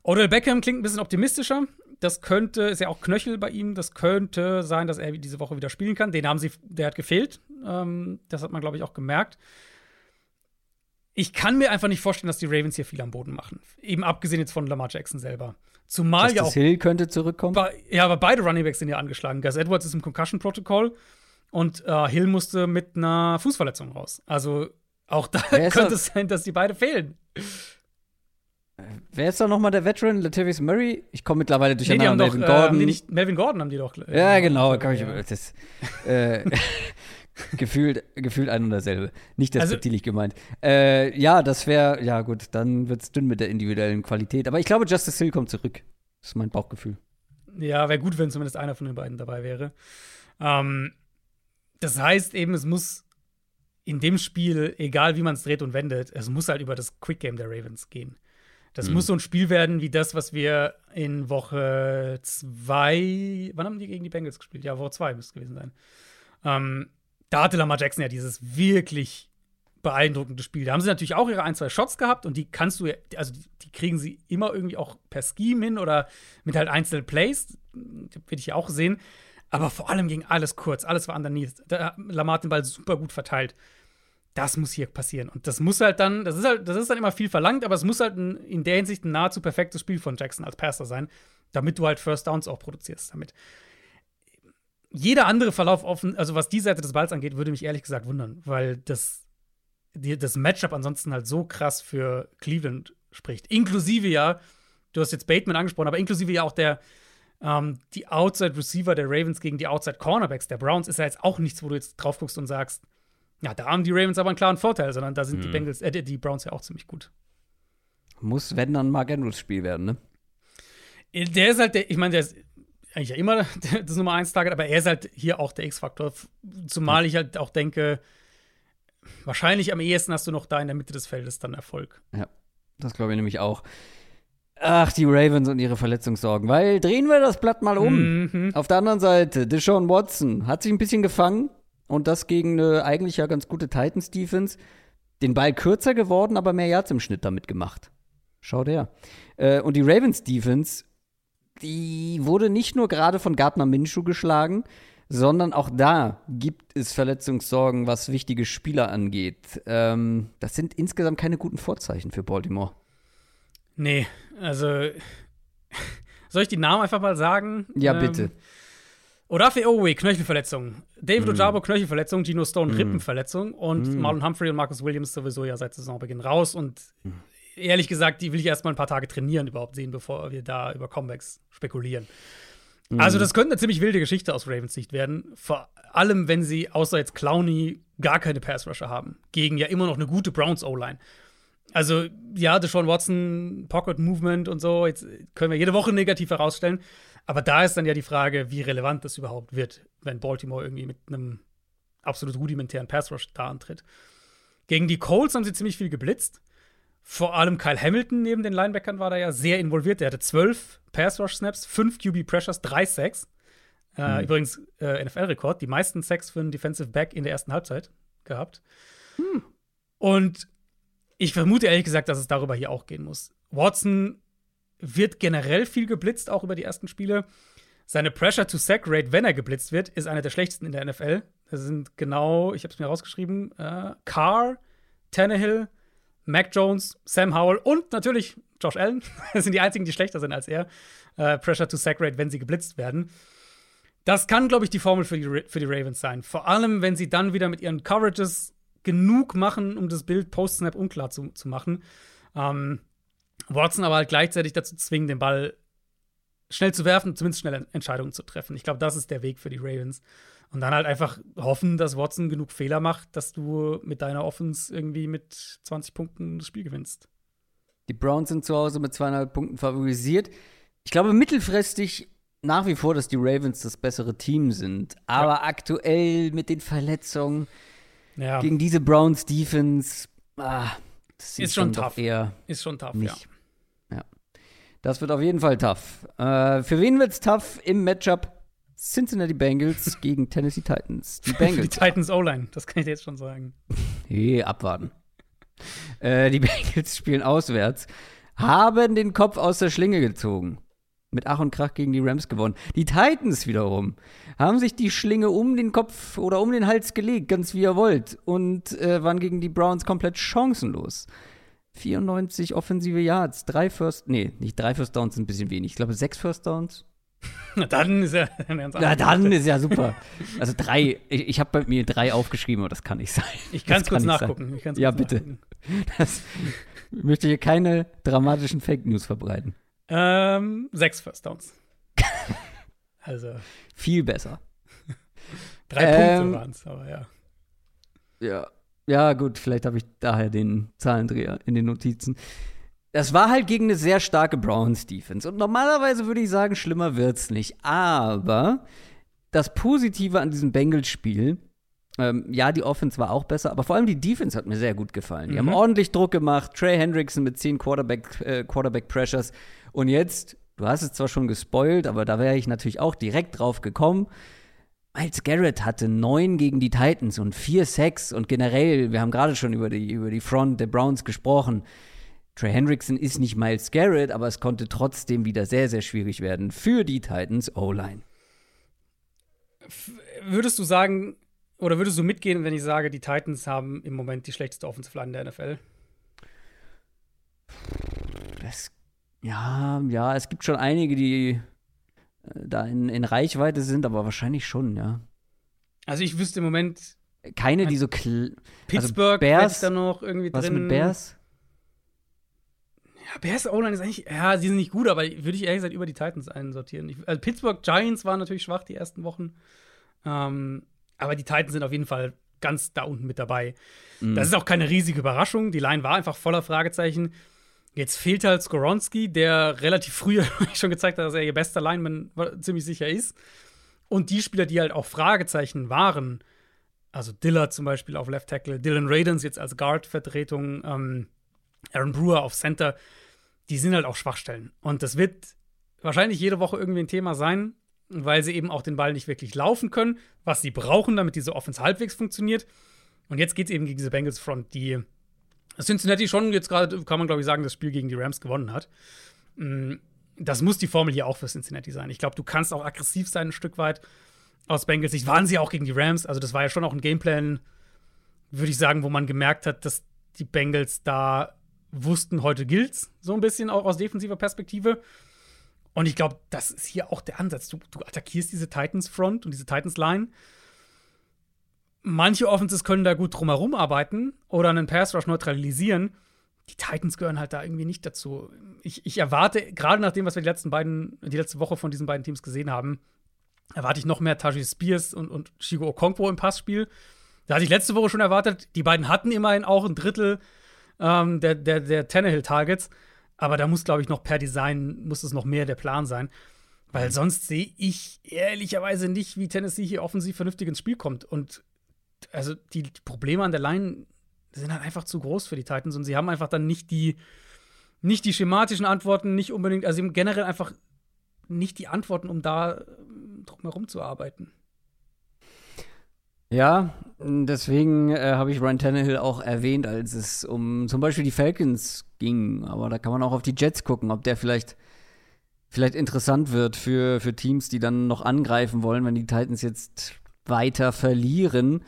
Odell Beckham klingt ein bisschen optimistischer. Das könnte, ist ja auch Knöchel bei ihm, das könnte sein, dass er diese Woche wieder spielen kann. Den haben sie, der hat gefehlt. Ähm, das hat man, glaube ich, auch gemerkt. Ich kann mir einfach nicht vorstellen, dass die Ravens hier viel am Boden machen. Eben abgesehen jetzt von Lamar Jackson selber. Zumal Justice ja auch. Hill könnte zurückkommen. ja, aber beide Running Backs sind ja angeschlagen. Gus Edwards ist im Concussion-Protokoll. Und äh, Hill musste mit einer Fußverletzung raus. Also auch da könnte es sein, dass die beide fehlen. Wer ist da nochmal der Veteran? Latavius Murray? Ich komme mittlerweile durcheinander. Nee, Melvin doch, Gordon. Äh, nicht, Melvin Gordon haben die doch. Äh, ja, genau. Ja. Ich, das, äh, gefühlt, gefühlt ein und dasselbe. Nicht das also, gemeint. Äh, ja, das wäre, ja gut, dann wird es dünn mit der individuellen Qualität. Aber ich glaube, Justice Hill kommt zurück. Das ist mein Bauchgefühl. Ja, wäre gut, wenn zumindest einer von den beiden dabei wäre. Ähm, das heißt eben, es muss in dem Spiel, egal wie man es dreht und wendet, es muss halt über das Quick Game der Ravens gehen. Das mhm. muss so ein Spiel werden wie das, was wir in Woche zwei, wann haben die gegen die Bengals gespielt? Ja, Woche zwei müsste es gewesen sein. Ähm, da hatte Lamar Jackson ja dieses wirklich beeindruckende Spiel. Da haben sie natürlich auch ihre ein, zwei Shots gehabt und die kannst du, also die, kriegen sie immer irgendwie auch per Scheme hin oder mit halt einzelnen Plays. Will ich ja auch sehen. Aber vor allem ging alles kurz, alles war underneath. Da, Lamar den Ball super gut verteilt. Das muss hier passieren. Und das muss halt dann, das ist halt, das ist dann immer viel verlangt, aber es muss halt ein, in der Hinsicht ein nahezu perfektes Spiel von Jackson als Passer sein, damit du halt First Downs auch produzierst damit. Jeder andere Verlauf offen, also was die Seite des Balls angeht, würde mich ehrlich gesagt wundern, weil das, die, das Matchup ansonsten halt so krass für Cleveland spricht. Inklusive ja, du hast jetzt Bateman angesprochen, aber inklusive ja auch der, ähm, die Outside Receiver der Ravens gegen die Outside Cornerbacks der Browns ist ja jetzt auch nichts, wo du jetzt drauf guckst und sagst, ja, da haben die Ravens aber einen klaren Vorteil, sondern da sind mhm. die Bengals, äh, die Browns ja auch ziemlich gut. Muss, wenn dann Mark Andrews Spiel werden, ne? Äh, der ist halt, der, ich meine, der ist eigentlich ja immer das Nummer 1 Target, aber er ist halt hier auch der X-Faktor. Zumal ich halt auch denke, wahrscheinlich am ehesten hast du noch da in der Mitte des Feldes dann Erfolg. Ja, das glaube ich nämlich auch. Ach, die Ravens und ihre Verletzungssorgen. Weil drehen wir das Blatt mal um. Mhm. Auf der anderen Seite, Deshaun Watson hat sich ein bisschen gefangen und das gegen eine eigentlich ja ganz gute Titans-Defense. Den Ball kürzer geworden, aber mehr Yards im Schnitt damit gemacht. Schau der. Äh, und die Ravens-Defense die wurde nicht nur gerade von Gardner Minshew geschlagen, sondern auch da gibt es Verletzungssorgen, was wichtige Spieler angeht. Ähm, das sind insgesamt keine guten Vorzeichen für Baltimore. Nee, also soll ich die Namen einfach mal sagen? Ja, ähm, bitte. Orafe Owe, Knöchelverletzung. David mm. Ojabo, Knöchelverletzung. Gino Stone, mm. Rippenverletzung. Und mm. Marlon Humphrey und Marcus Williams sowieso ja seit Saisonbeginn raus. Und mm. ehrlich gesagt, die will ich erstmal ein paar Tage trainieren überhaupt sehen, bevor wir da über Comebacks spekulieren. Also, das könnte eine ziemlich wilde Geschichte aus Ravens Sicht werden. Vor allem, wenn sie außer jetzt Clowney gar keine Pass-Rusher haben. Gegen ja immer noch eine gute Browns-O-Line. Also, ja, Deshaun Watson, Pocket Movement und so, jetzt können wir jede Woche negativ herausstellen. Aber da ist dann ja die Frage, wie relevant das überhaupt wird, wenn Baltimore irgendwie mit einem absolut rudimentären Pass Rush da antritt. Gegen die Colts haben sie ziemlich viel geblitzt. Vor allem Kyle Hamilton neben den Linebackern war da ja sehr involviert. Der hatte zwölf Pass Rush Snaps, fünf QB Pressures, drei Sacks. Äh, mhm. Übrigens äh, NFL-Rekord, die meisten Sacks für einen Defensive Back in der ersten Halbzeit gehabt. Mhm. Und ich vermute ehrlich gesagt, dass es darüber hier auch gehen muss. Watson wird generell viel geblitzt, auch über die ersten Spiele. Seine Pressure-to-Sack-Rate, wenn er geblitzt wird, ist eine der schlechtesten in der NFL. Das sind genau, ich habe es mir rausgeschrieben, äh, Carr, Tannehill, Mac Jones, Sam Howell und natürlich Josh Allen. Das sind die einzigen, die schlechter sind als er. Äh, Pressure-to-Sack-Rate, wenn sie geblitzt werden. Das kann, glaube ich, die Formel für die, für die Ravens sein. Vor allem, wenn sie dann wieder mit ihren Coverages genug machen, um das Bild Post-Snap unklar zu, zu machen. Ähm, Watson aber halt gleichzeitig dazu zwingen, den Ball schnell zu werfen, zumindest schnelle Entscheidungen zu treffen. Ich glaube, das ist der Weg für die Ravens. Und dann halt einfach hoffen, dass Watson genug Fehler macht, dass du mit deiner Offense irgendwie mit 20 Punkten das Spiel gewinnst. Die Browns sind zu Hause mit zweieinhalb Punkten favorisiert. Ich glaube mittelfristig nach wie vor, dass die Ravens das bessere Team sind. Aber ja. aktuell mit den Verletzungen ja. gegen diese Browns Defense, ah, das ist schon tough. Eher ist schon tough, nicht. ja. ja. Das wird auf jeden Fall tough. Äh, für wen wird's tough im Matchup Cincinnati Bengals gegen Tennessee Titans? Die Bengals. die Titans O-Line, das kann ich dir jetzt schon sagen. Hey, abwarten. äh, die Bengals spielen auswärts, haben den Kopf aus der Schlinge gezogen mit Ach und Krach gegen die Rams gewonnen. Die Titans wiederum haben sich die Schlinge um den Kopf oder um den Hals gelegt, ganz wie ihr wollt, und äh, waren gegen die Browns komplett chancenlos. 94 offensive Yards, drei First, nee, nicht drei First Downs sind ein bisschen wenig. Ich glaube sechs First Downs. Na dann ist ja Na dann ist ja super. Also drei, ich, ich habe bei mir drei aufgeschrieben, aber das kann nicht sein. Ich kann es kurz nachgucken. ja, bitte. Das, ich möchte hier keine dramatischen Fake News verbreiten. Ähm, sechs First Downs. also. Viel besser. Drei ähm, Punkte waren es, aber ja. Ja. Ja, gut, vielleicht habe ich daher den Zahlendreher in den Notizen. Das war halt gegen eine sehr starke Browns-Defense. Und normalerweise würde ich sagen, schlimmer wird's nicht. Aber das Positive an diesem Bengals-Spiel, ähm, ja, die Offense war auch besser, aber vor allem die Defense hat mir sehr gut gefallen. Die mhm. haben ordentlich Druck gemacht. Trey Hendrickson mit zehn Quarterback, äh, Quarterback Pressures und jetzt, du hast es zwar schon gespoilt, aber da wäre ich natürlich auch direkt drauf gekommen. Miles Garrett hatte neun gegen die Titans und vier Sacks und generell, wir haben gerade schon über die, über die Front der Browns gesprochen. Trey Hendrickson ist nicht Miles Garrett, aber es konnte trotzdem wieder sehr, sehr schwierig werden für die Titans O-Line. Würdest du sagen, oder würdest du mitgehen, wenn ich sage, die Titans haben im Moment die schlechteste Offensive Line der NFL? Das ja, ja, es gibt schon einige, die äh, da in, in Reichweite sind, aber wahrscheinlich schon, ja. Also ich wüsste im Moment. Keine, die so. Also Pittsburgh also Bears, da noch irgendwie was drin. Was mit Bears? Ja, Bears O-Line ist eigentlich. Ja, sie sind nicht gut, aber würde ich ehrlich gesagt über die Titans einsortieren. Ich, also Pittsburgh Giants waren natürlich schwach die ersten Wochen. Ähm, aber die Titans sind auf jeden Fall ganz da unten mit dabei. Mhm. Das ist auch keine riesige Überraschung. Die Line war einfach voller Fragezeichen. Jetzt fehlt halt Skoronski, der relativ früh schon gezeigt hat, dass er ihr bester Lineman ziemlich sicher ist. Und die Spieler, die halt auch Fragezeichen waren, also Dillard zum Beispiel auf Left Tackle, Dylan Radens jetzt als Guard-Vertretung, ähm, Aaron Brewer auf Center, die sind halt auch Schwachstellen. Und das wird wahrscheinlich jede Woche irgendwie ein Thema sein, weil sie eben auch den Ball nicht wirklich laufen können, was sie brauchen, damit diese Offense halbwegs funktioniert. Und jetzt geht es eben gegen diese Bengals Front, die Cincinnati schon jetzt gerade, kann man glaube ich sagen, das Spiel gegen die Rams gewonnen hat. Mm, das muss die Formel hier auch für Cincinnati sein. Ich glaube, du kannst auch aggressiv sein, ein Stück weit. Aus Bengals Sicht waren sie auch gegen die Rams. Also, das war ja schon auch ein Gameplan, würde ich sagen, wo man gemerkt hat, dass die Bengals da wussten, heute gilt's. So ein bisschen auch aus defensiver Perspektive. Und ich glaube, das ist hier auch der Ansatz. Du, du attackierst diese Titans-Front und diese Titans-Line. Manche Offenses können da gut drumherum arbeiten oder einen Pass-Rush neutralisieren die Titans gehören halt da irgendwie nicht dazu. Ich, ich erwarte, gerade nach dem, was wir die letzten beiden, die letzte Woche von diesen beiden Teams gesehen haben, erwarte ich noch mehr Taji Spears und, und Shigo Okonkwo im Passspiel. Da hatte ich letzte Woche schon erwartet, die beiden hatten immerhin auch ein Drittel ähm, der, der, der Tannehill-Targets. Aber da muss, glaube ich, noch per Design, muss es noch mehr der Plan sein. Weil sonst sehe ich ehrlicherweise nicht, wie Tennessee hier offensiv vernünftig ins Spiel kommt. Und also die, die Probleme an der Line sind halt einfach zu groß für die Titans und sie haben einfach dann nicht die, nicht die schematischen Antworten, nicht unbedingt, also generell einfach nicht die Antworten, um da drumherum zu arbeiten. Ja, deswegen äh, habe ich Ryan Tannehill auch erwähnt, als es um zum Beispiel die Falcons ging. Aber da kann man auch auf die Jets gucken, ob der vielleicht, vielleicht interessant wird für, für Teams, die dann noch angreifen wollen, wenn die Titans jetzt weiter verlieren.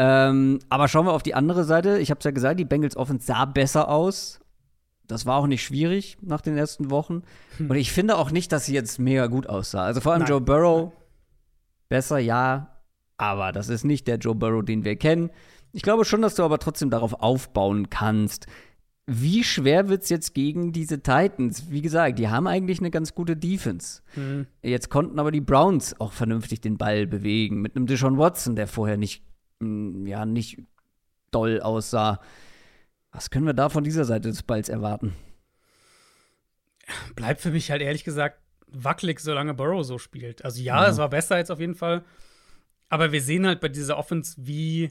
Ähm, aber schauen wir auf die andere Seite. Ich habe es ja gesagt, die Bengals Offense sah besser aus. Das war auch nicht schwierig nach den ersten Wochen. Hm. Und ich finde auch nicht, dass sie jetzt mega gut aussah. Also vor allem Nein. Joe Burrow, besser ja, aber das ist nicht der Joe Burrow, den wir kennen. Ich glaube schon, dass du aber trotzdem darauf aufbauen kannst. Wie schwer wird es jetzt gegen diese Titans? Wie gesagt, die haben eigentlich eine ganz gute Defense. Mhm. Jetzt konnten aber die Browns auch vernünftig den Ball bewegen. Mit einem Deshaun Watson, der vorher nicht ja nicht doll aussah. Was können wir da von dieser Seite des Balls erwarten? Bleibt für mich halt ehrlich gesagt wackelig, solange Burrow so spielt. Also ja, ja. es war besser jetzt auf jeden Fall. Aber wir sehen halt bei dieser Offense, wie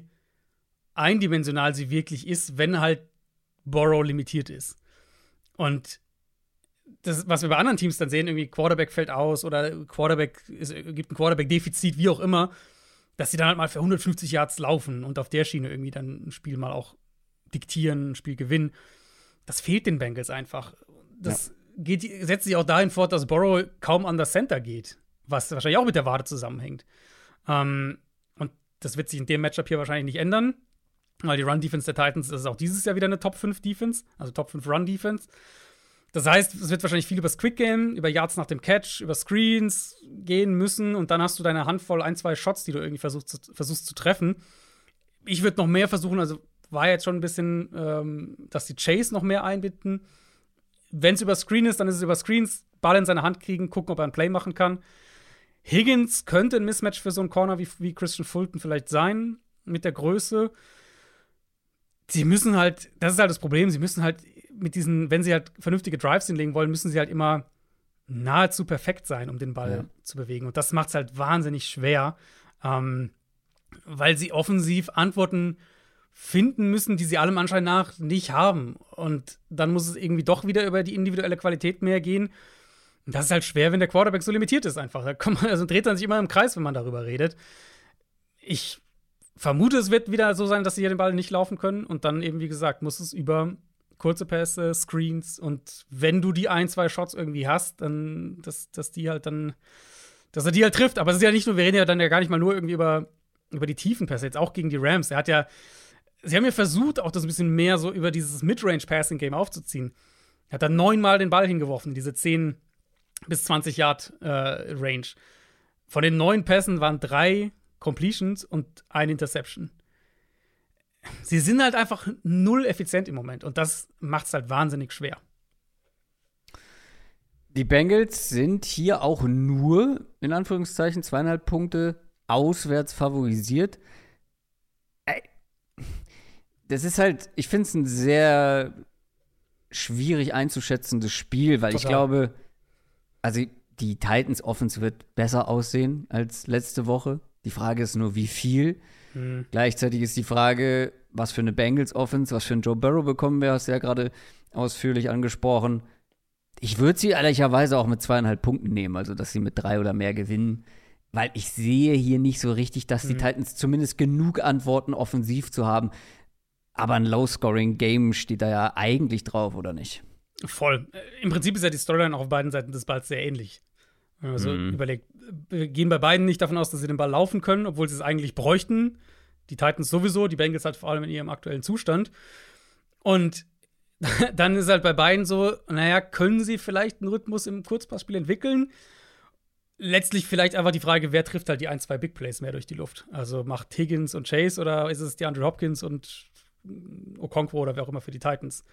eindimensional sie wirklich ist, wenn halt Burrow limitiert ist. Und das, was wir bei anderen Teams dann sehen, irgendwie Quarterback fällt aus oder Quarterback es gibt ein Quarterback-Defizit, wie auch immer dass sie dann halt mal für 150 Yards laufen und auf der Schiene irgendwie dann ein Spiel mal auch diktieren, ein Spiel gewinnen. Das fehlt den Bengals einfach. Das ja. geht, setzt sich auch dahin fort, dass Borrow kaum an das Center geht, was wahrscheinlich auch mit der Wade zusammenhängt. Ähm, und das wird sich in dem Matchup hier wahrscheinlich nicht ändern, weil die Run-Defense der Titans das ist auch dieses Jahr wieder eine Top 5 Defense, also Top 5 Run-Defense. Das heißt, es wird wahrscheinlich viel über das Quick Game, über Yards nach dem Catch, über Screens gehen müssen und dann hast du deine Handvoll, ein, zwei Shots, die du irgendwie versuchst zu, versuchst zu treffen. Ich würde noch mehr versuchen, also war jetzt schon ein bisschen, ähm, dass die Chase noch mehr einbinden. Wenn es über Screen ist, dann ist es über Screens, Ball in seine Hand kriegen, gucken, ob er ein Play machen kann. Higgins könnte ein Mismatch für so einen Corner wie, wie Christian Fulton vielleicht sein, mit der Größe. Sie müssen halt, das ist halt das Problem, sie müssen halt mit diesen, wenn sie halt vernünftige Drives hinlegen wollen, müssen sie halt immer nahezu perfekt sein, um den Ball ja. zu bewegen. Und das macht es halt wahnsinnig schwer, ähm, weil sie offensiv Antworten finden müssen, die sie allem Anschein nach nicht haben. Und dann muss es irgendwie doch wieder über die individuelle Qualität mehr gehen. Und das ist halt schwer, wenn der Quarterback so limitiert ist einfach. Da kommt man, also dreht man sich immer im Kreis, wenn man darüber redet. Ich vermute, es wird wieder so sein, dass sie hier den Ball nicht laufen können. Und dann eben, wie gesagt, muss es über kurze Pässe, Screens und wenn du die ein, zwei Shots irgendwie hast, dann, dass, dass die halt dann, dass er die halt trifft. Aber es ist ja nicht nur, wir reden ja dann ja gar nicht mal nur irgendwie über, über die tiefen Pässe, jetzt auch gegen die Rams. Er hat ja, sie haben ja versucht, auch das ein bisschen mehr so über dieses Midrange-Passing-Game aufzuziehen. Er hat dann neunmal den Ball hingeworfen, diese 10 bis 20 Yard äh, Range. Von den neun Pässen waren drei Completions und ein Interception sie sind halt einfach null effizient im Moment und das macht es halt wahnsinnig schwer. Die Bengals sind hier auch nur, in Anführungszeichen, zweieinhalb Punkte auswärts favorisiert. Das ist halt, ich finde es ein sehr schwierig einzuschätzendes Spiel, weil Total. ich glaube, also die Titans Offense wird besser aussehen als letzte Woche. Die Frage ist nur, wie viel. Mhm. Gleichzeitig ist die Frage, was für eine Bengals Offense, was für ein Joe Burrow bekommen wir, hast du ja gerade ausführlich angesprochen. Ich würde sie ehrlicherweise auch mit zweieinhalb Punkten nehmen, also dass sie mit drei oder mehr gewinnen, weil ich sehe hier nicht so richtig, dass mhm. die Titans zumindest genug Antworten offensiv zu haben. Aber ein Low-Scoring-Game steht da ja eigentlich drauf, oder nicht? Voll. Im Prinzip ist ja die Storyline auch auf beiden Seiten des Balls sehr ähnlich. Wenn man so mhm. überlegt, wir gehen bei beiden nicht davon aus, dass sie den Ball laufen können, obwohl sie es eigentlich bräuchten. Die Titans sowieso, die Bengals halt vor allem in ihrem aktuellen Zustand. Und dann ist halt bei beiden so, naja, können sie vielleicht einen Rhythmus im Kurzpassspiel entwickeln? Letztlich vielleicht einfach die Frage, wer trifft halt die ein, zwei Big Plays mehr durch die Luft? Also macht Higgins und Chase oder ist es die Andrew Hopkins und Okonkwo oder wer auch immer für die Titans?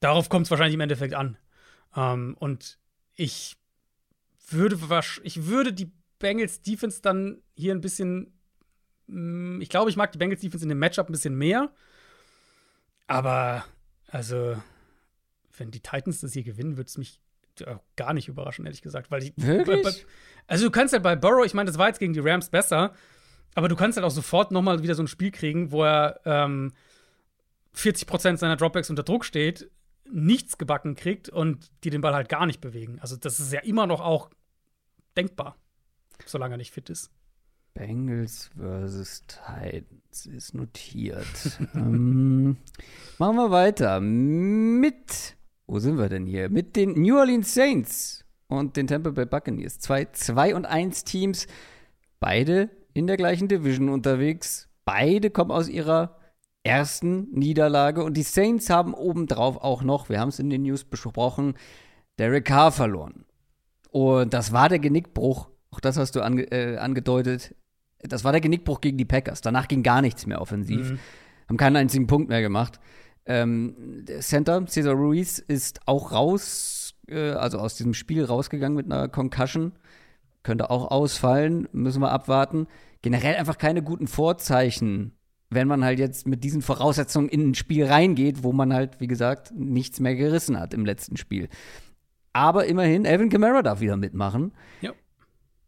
Darauf kommt es wahrscheinlich im Endeffekt an. Ähm, und ich würde, ich würde die Bengals Defense dann hier ein bisschen mm, ich glaube, ich mag die Bengals Defense in dem Matchup ein bisschen mehr. Aber, also, wenn die Titans das hier gewinnen, würde es mich gar nicht überraschen, ehrlich gesagt. Weil ich, Wirklich? Bei, also, du kannst halt bei Burrow, ich meine, das war jetzt gegen die Rams besser, aber du kannst halt auch sofort noch mal wieder so ein Spiel kriegen, wo er ähm, 40% seiner Dropbacks unter Druck steht, nichts gebacken kriegt und die den Ball halt gar nicht bewegen. Also, das ist ja immer noch auch denkbar, solange er nicht fit ist. Bengals versus Titans ist notiert. ähm, machen wir weiter mit, wo sind wir denn hier? Mit den New Orleans Saints und den Tampa Bay Buccaneers. Zwei 2 und 1 Teams, beide in der gleichen Division unterwegs. Beide kommen aus ihrer ersten Niederlage und die Saints haben obendrauf auch noch, wir haben es in den News besprochen, Derek Carr verloren. Und das war der Genickbruch, auch das hast du ange äh, angedeutet, das war der Genickbruch gegen die Packers. Danach ging gar nichts mehr offensiv. Mhm. Haben keinen einzigen Punkt mehr gemacht. Ähm, der Center, Cesar Ruiz, ist auch raus, äh, also aus diesem Spiel rausgegangen mit einer Concussion. Könnte auch ausfallen, müssen wir abwarten. Generell einfach keine guten Vorzeichen, wenn man halt jetzt mit diesen Voraussetzungen in ein Spiel reingeht, wo man halt, wie gesagt, nichts mehr gerissen hat im letzten Spiel. Aber immerhin, Alvin Kamara darf wieder mitmachen. Ja.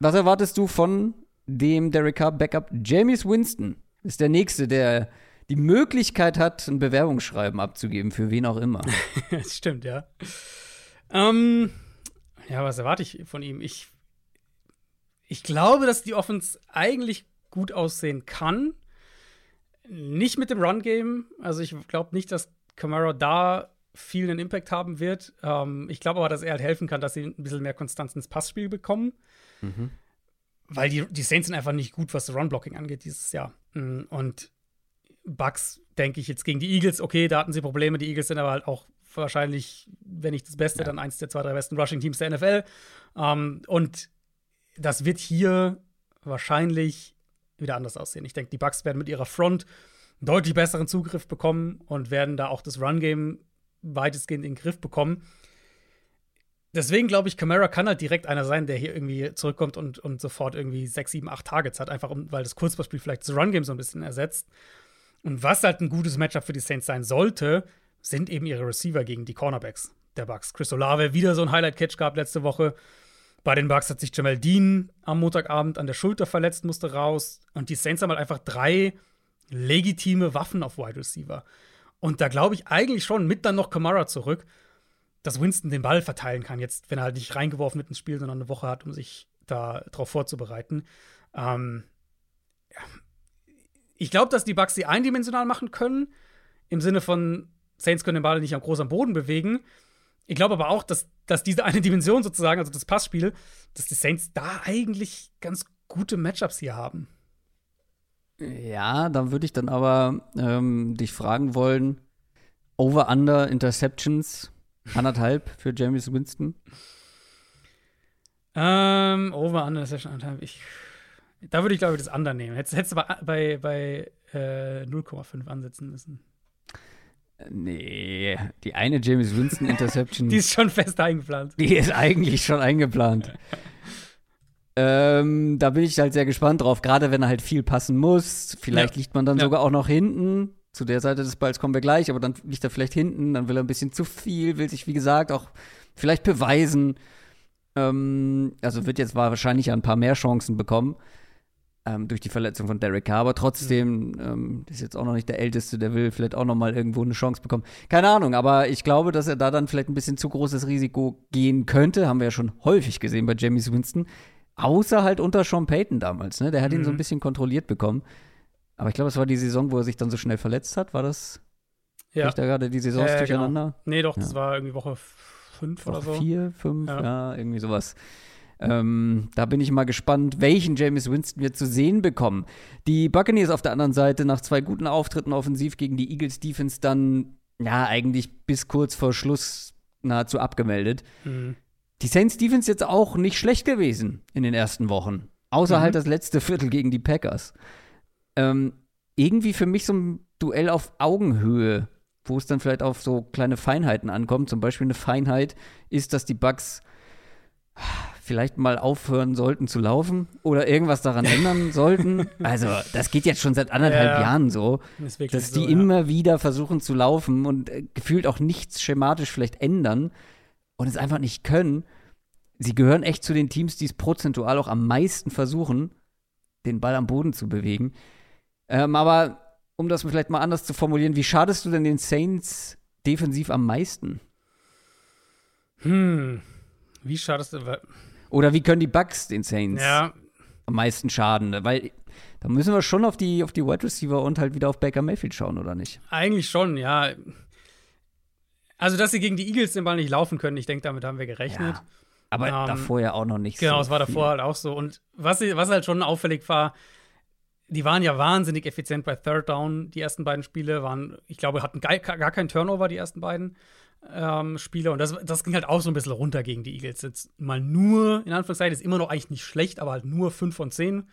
Was erwartest du von dem Derek Carr Backup James Winston ist der nächste, der die Möglichkeit hat, ein Bewerbungsschreiben abzugeben, für wen auch immer. das stimmt, ja. Ähm, ja, was erwarte ich von ihm? Ich, ich glaube, dass die Offense eigentlich gut aussehen kann. Nicht mit dem Run-Game. Also, ich glaube nicht, dass Camaro da viel einen Impact haben wird. Ähm, ich glaube aber, dass er halt helfen kann, dass sie ein bisschen mehr Konstanz ins Passspiel bekommen. Mhm weil die, die Saints sind einfach nicht gut, was Run-Blocking angeht dieses Jahr. Mm, und Bucks, denke ich, jetzt gegen die Eagles, okay, da hatten sie Probleme. Die Eagles sind aber halt auch wahrscheinlich, wenn nicht das Beste, ja. dann eins der zwei, drei besten Rushing-Teams der NFL. Ähm, und das wird hier wahrscheinlich wieder anders aussehen. Ich denke, die Bucks werden mit ihrer Front einen deutlich besseren Zugriff bekommen und werden da auch das Run-Game weitestgehend in den Griff bekommen deswegen glaube ich, Camara kann halt direkt einer sein, der hier irgendwie zurückkommt und, und sofort irgendwie sechs, sieben, acht Targets hat, einfach um, weil das Kurzballspiel vielleicht das Run-Game so ein bisschen ersetzt. Und was halt ein gutes Matchup für die Saints sein sollte, sind eben ihre Receiver gegen die Cornerbacks der Bucks. Chris Olave wieder so ein Highlight-Catch gehabt letzte Woche. Bei den Bucks hat sich Jamal Dean am Montagabend an der Schulter verletzt, musste raus. Und die Saints haben halt einfach drei legitime Waffen auf Wide Receiver. Und da glaube ich eigentlich schon mit dann noch Kamara zurück dass Winston den Ball verteilen kann, jetzt, wenn er halt nicht reingeworfen wird ins Spiel, sondern eine Woche hat, um sich da drauf vorzubereiten. Ähm, ich glaube, dass die Bucks sie eindimensional machen können, im Sinne von Saints können den Ball nicht am groß am Boden bewegen. Ich glaube aber auch, dass, dass diese eine Dimension sozusagen, also das Passspiel, dass die Saints da eigentlich ganz gute Matchups hier haben. Ja, dann würde ich dann aber ähm, dich fragen wollen: Over-Under Interceptions Anderthalb für James Winston? Ähm, over, under, Session, anderthalb. Ich, da würde ich, glaube ich, das Under nehmen. Hättest, hättest du bei, bei, bei äh, 0,5 ansetzen müssen. Nee, die eine James Winston Interception. die ist schon fest eingeplant. Die ist eigentlich schon eingeplant. ähm, da bin ich halt sehr gespannt drauf, gerade wenn er halt viel passen muss. Vielleicht ja. liegt man dann ja. sogar auch noch hinten zu der Seite des Balls kommen wir gleich, aber dann liegt er vielleicht hinten, dann will er ein bisschen zu viel, will sich, wie gesagt, auch vielleicht beweisen. Ähm, also wird jetzt wahrscheinlich ein paar mehr Chancen bekommen ähm, durch die Verletzung von Derek Carr, aber trotzdem mhm. ähm, ist jetzt auch noch nicht der Älteste, der will vielleicht auch noch mal irgendwo eine Chance bekommen. Keine Ahnung, aber ich glaube, dass er da dann vielleicht ein bisschen zu großes Risiko gehen könnte, haben wir ja schon häufig gesehen bei James Winston. Außer halt unter Sean Payton damals, ne? Der hat mhm. ihn so ein mhm. bisschen kontrolliert bekommen. Aber ich glaube, es war die Saison, wo er sich dann so schnell verletzt hat. War das? Ja. Ich da gerade die Saisons äh, durcheinander? Genau. Nee, doch, das war irgendwie Woche fünf oder so. Vier, fünf, ja, ja irgendwie sowas. Ähm, da bin ich mal gespannt, welchen James Winston wir zu sehen bekommen. Die Buccaneers auf der anderen Seite nach zwei guten Auftritten offensiv gegen die Eagles Defense dann, ja, eigentlich bis kurz vor Schluss nahezu abgemeldet. Mhm. Die Saints Defense jetzt auch nicht schlecht gewesen in den ersten Wochen. Außer mhm. halt das letzte Viertel gegen die Packers. Ähm, irgendwie für mich so ein Duell auf Augenhöhe, wo es dann vielleicht auf so kleine Feinheiten ankommt. Zum Beispiel eine Feinheit ist, dass die Bucks vielleicht mal aufhören sollten zu laufen oder irgendwas daran ändern sollten. Also, das geht jetzt schon seit anderthalb ja, Jahren so, dass die so, immer ja. wieder versuchen zu laufen und äh, gefühlt auch nichts schematisch vielleicht ändern und es einfach nicht können. Sie gehören echt zu den Teams, die es prozentual auch am meisten versuchen, den Ball am Boden zu bewegen. Ähm, aber um das vielleicht mal anders zu formulieren, wie schadest du denn den Saints defensiv am meisten? Hm, wie schadest du? Oder wie können die Bucks den Saints ja. am meisten schaden? Weil da müssen wir schon auf die, auf die Wide Receiver und halt wieder auf Baker Mayfield schauen, oder nicht? Eigentlich schon, ja. Also, dass sie gegen die Eagles den Ball nicht laufen können, ich denke, damit haben wir gerechnet. Ja, aber ähm, davor ja auch noch nicht genau, so. Genau, es war davor viel. halt auch so. Und was, was halt schon auffällig war, die waren ja wahnsinnig effizient bei Third Down. Die ersten beiden Spiele waren, ich glaube, hatten gar, gar keinen Turnover, die ersten beiden ähm, Spiele. Und das, das ging halt auch so ein bisschen runter gegen die Eagles. Jetzt mal nur, in Anführungszeichen, ist immer noch eigentlich nicht schlecht, aber halt nur 5 von 10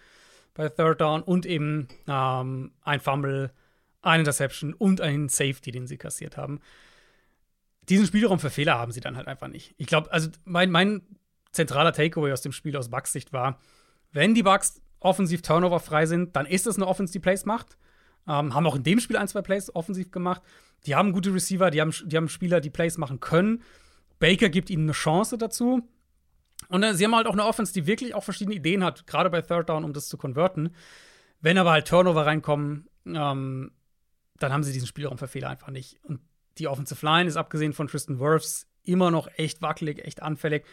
bei Third Down und eben ähm, ein Fumble, eine Interception und ein Safety, den sie kassiert haben. Diesen Spielraum für Fehler haben sie dann halt einfach nicht. Ich glaube, also mein, mein zentraler Takeaway aus dem Spiel aus Bucks Sicht war, wenn die Bucks offensiv Turnover frei sind, dann ist es eine Offense, die Plays macht. Ähm, haben auch in dem Spiel ein, zwei Plays offensiv gemacht. Die haben gute Receiver, die haben, die haben Spieler, die Plays machen können. Baker gibt ihnen eine Chance dazu. Und äh, sie haben halt auch eine Offense, die wirklich auch verschiedene Ideen hat, gerade bei Third Down, um das zu konverten. Wenn aber halt Turnover reinkommen, ähm, dann haben sie diesen Spielraum für Fehler einfach nicht. Und die Offensive Line ist abgesehen von Tristan Wirfs immer noch echt wackelig, echt anfällig.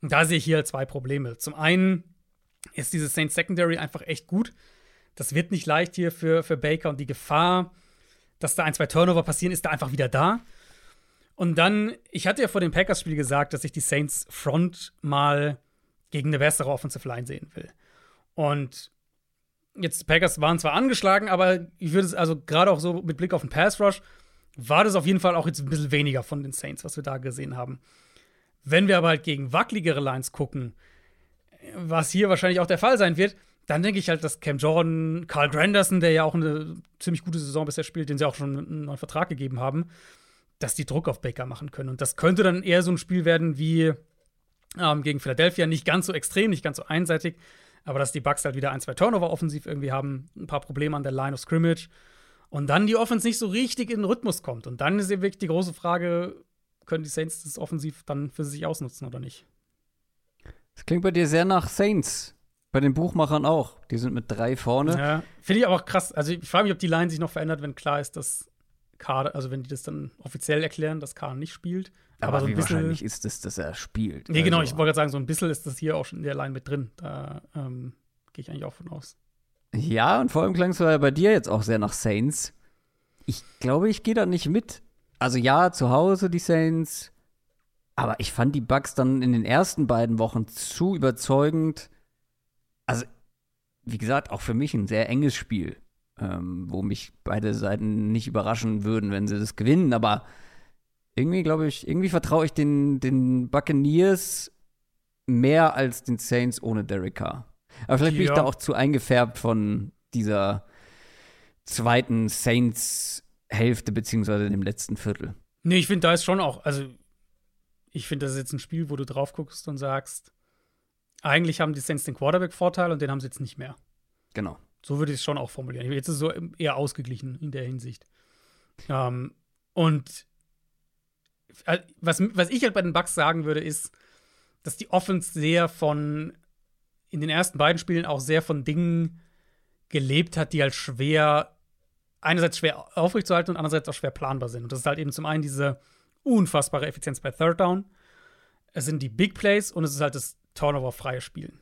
Und da sehe ich hier zwei Probleme. Zum einen ist dieses Saints Secondary einfach echt gut. Das wird nicht leicht hier für, für Baker und die Gefahr, dass da ein, zwei Turnover passieren, ist da einfach wieder da. Und dann, ich hatte ja vor dem Packers-Spiel gesagt, dass ich die Saints Front mal gegen eine bessere Offensive Line sehen will. Und jetzt, Packers waren zwar angeschlagen, aber ich würde es also gerade auch so mit Blick auf den Pass Rush, war das auf jeden Fall auch jetzt ein bisschen weniger von den Saints, was wir da gesehen haben. Wenn wir aber halt gegen wackeligere Lines gucken, was hier wahrscheinlich auch der Fall sein wird, dann denke ich halt, dass Cam Jordan, Carl Granderson, der ja auch eine ziemlich gute Saison bisher spielt, den sie auch schon einen neuen Vertrag gegeben haben, dass die Druck auf Baker machen können. Und das könnte dann eher so ein Spiel werden wie ähm, gegen Philadelphia. Nicht ganz so extrem, nicht ganz so einseitig, aber dass die Bucks halt wieder ein, zwei Turnover offensiv irgendwie haben, ein paar Probleme an der Line of Scrimmage und dann die Offense nicht so richtig in den Rhythmus kommt. Und dann ist eben wirklich die große Frage, können die Saints das offensiv dann für sich ausnutzen oder nicht? Das klingt bei dir sehr nach Saints. Bei den Buchmachern auch. Die sind mit drei vorne. Ja, finde ich aber auch krass. Also ich frage mich, ob die Line sich noch verändert, wenn klar ist, dass Kader, also wenn die das dann offiziell erklären, dass Kader nicht spielt. Aber, aber so ein wie bisschen, wahrscheinlich ist es, dass er spielt. Nee, genau, also. ich wollte gerade sagen, so ein bisschen ist das hier auch schon in der Line mit drin. Da ähm, gehe ich eigentlich auch von aus. Ja, und vor allem klang es ja bei dir jetzt auch sehr nach Saints. Ich glaube, ich gehe da nicht mit. Also ja, zu Hause die Saints, aber ich fand die Bugs dann in den ersten beiden Wochen zu überzeugend. Also, wie gesagt, auch für mich ein sehr enges Spiel, ähm, wo mich beide Seiten nicht überraschen würden, wenn sie das gewinnen. Aber irgendwie glaube ich, irgendwie vertraue ich den, den Buccaneers mehr als den Saints ohne Derek Carr. Aber vielleicht ja. bin ich da auch zu eingefärbt von dieser zweiten Saints-Hälfte, beziehungsweise dem letzten Viertel. Nee, ich finde, da ist schon auch, also ich finde, das ist jetzt ein Spiel, wo du drauf guckst und sagst, eigentlich haben die Saints den Quarterback-Vorteil und den haben sie jetzt nicht mehr. Genau. So würde ich es schon auch formulieren. Jetzt ist es so eher ausgeglichen in der Hinsicht. Ähm, und was, was ich halt bei den Bucks sagen würde, ist, dass die Offense sehr von in den ersten beiden Spielen auch sehr von Dingen gelebt hat, die halt schwer, einerseits schwer aufrechtzuerhalten und andererseits auch schwer planbar sind. Und das ist halt eben zum einen diese unfassbare Effizienz bei Third Down. Es sind die Big Plays und es ist halt das Turnover-freie Spielen.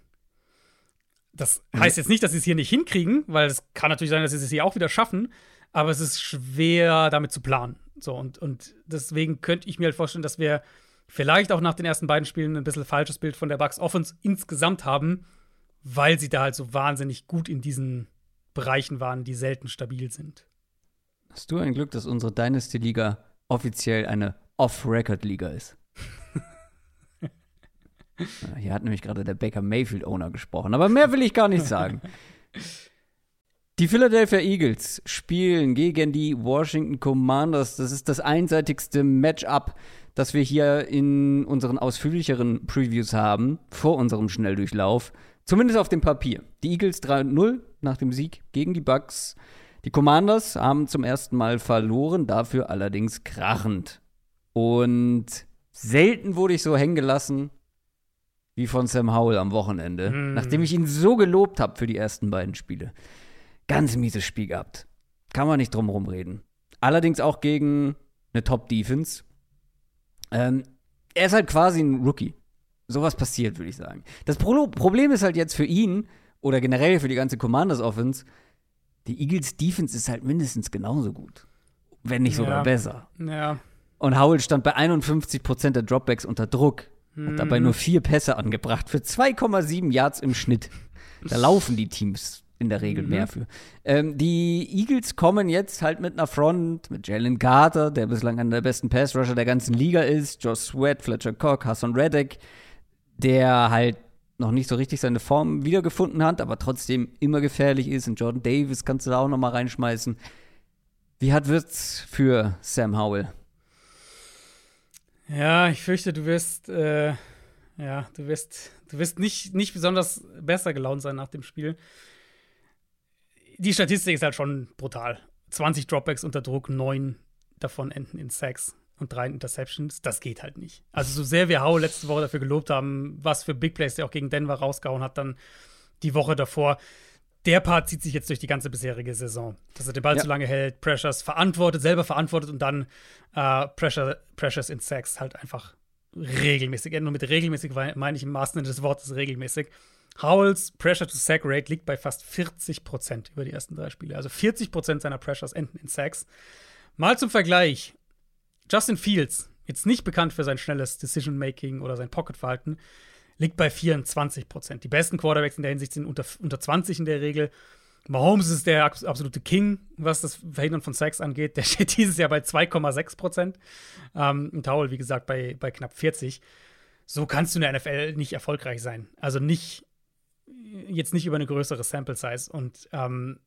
Das mhm. heißt jetzt nicht, dass sie es hier nicht hinkriegen, weil es kann natürlich sein, dass sie es hier auch wieder schaffen. aber es ist schwer, damit zu planen. So, und, und deswegen könnte ich mir halt vorstellen, dass wir vielleicht auch nach den ersten beiden Spielen ein bisschen falsches Bild von der Bucks Offense insgesamt haben, weil sie da halt so wahnsinnig gut in diesen Bereichen waren, die selten stabil sind. Hast du ein Glück, dass unsere Dynasty-Liga offiziell eine Off-Record-Liga ist? Hier hat nämlich gerade der Baker Mayfield-Owner gesprochen, aber mehr will ich gar nicht sagen. Die Philadelphia Eagles spielen gegen die Washington Commanders. Das ist das einseitigste Matchup, das wir hier in unseren ausführlicheren Previews haben, vor unserem Schnelldurchlauf. Zumindest auf dem Papier. Die Eagles 3-0 nach dem Sieg gegen die Bucks. Die Commanders haben zum ersten Mal verloren, dafür allerdings krachend. Und selten wurde ich so hängen gelassen wie von Sam Howell am Wochenende, mm. nachdem ich ihn so gelobt habe für die ersten beiden Spiele. Ganz mieses Spiel gehabt. Kann man nicht drum herum reden. Allerdings auch gegen eine Top-Defense. Ähm, er ist halt quasi ein Rookie. Sowas passiert, würde ich sagen. Das Pro Problem ist halt jetzt für ihn oder generell für die ganze Commanders Offense, die Eagles Defense ist halt mindestens genauso gut. Wenn nicht sogar ja. besser. Ja. Und Howell stand bei 51% der Dropbacks unter Druck. Hat dabei nur vier Pässe angebracht für 2,7 Yards im Schnitt. Da laufen die Teams in der Regel mhm. mehr für. Ähm, die Eagles kommen jetzt halt mit einer Front, mit Jalen Carter, der bislang einer der besten Pass-Rusher der ganzen Liga ist, Josh Sweat, Fletcher Cock, Hassan Reddick, der halt noch nicht so richtig seine Form wiedergefunden hat, aber trotzdem immer gefährlich ist. Und Jordan Davis kannst du da auch noch mal reinschmeißen. Wie hat wird's für Sam Howell? Ja, ich fürchte, du wirst, äh, ja, du wirst, du wirst nicht, nicht besonders besser gelaunt sein nach dem Spiel die Statistik ist halt schon brutal. 20 Dropbacks unter Druck, 9 davon enden in Sacks und 3 Interceptions. Das geht halt nicht. Also, so sehr wir Hau letzte Woche dafür gelobt haben, was für Big Plays der auch gegen Denver rausgehauen hat, dann die Woche davor. Der Part zieht sich jetzt durch die ganze bisherige Saison. Dass er den Ball ja. zu lange hält, Pressures verantwortet, selber verantwortet und dann äh, Pressure, Pressures in Sacks halt einfach regelmäßig. Nur mit regelmäßig meine ich im wahrsten Sinne des Wortes regelmäßig. Howells Pressure to Sack Rate liegt bei fast 40 Prozent über die ersten drei Spiele. Also 40 Prozent seiner Pressures enden in Sacks. Mal zum Vergleich: Justin Fields, jetzt nicht bekannt für sein schnelles Decision-Making oder sein Pocket-Verhalten, liegt bei 24 Prozent. Die besten Quarterbacks in der Hinsicht sind unter, unter 20 in der Regel. Mahomes ist der absolute King, was das Verhindern von Sacks angeht. Der steht dieses Jahr bei 2,6 Prozent. Ähm, Howell, wie gesagt, bei, bei knapp 40. So kannst du in der NFL nicht erfolgreich sein. Also nicht jetzt nicht über eine größere Sample Size. Und ähm,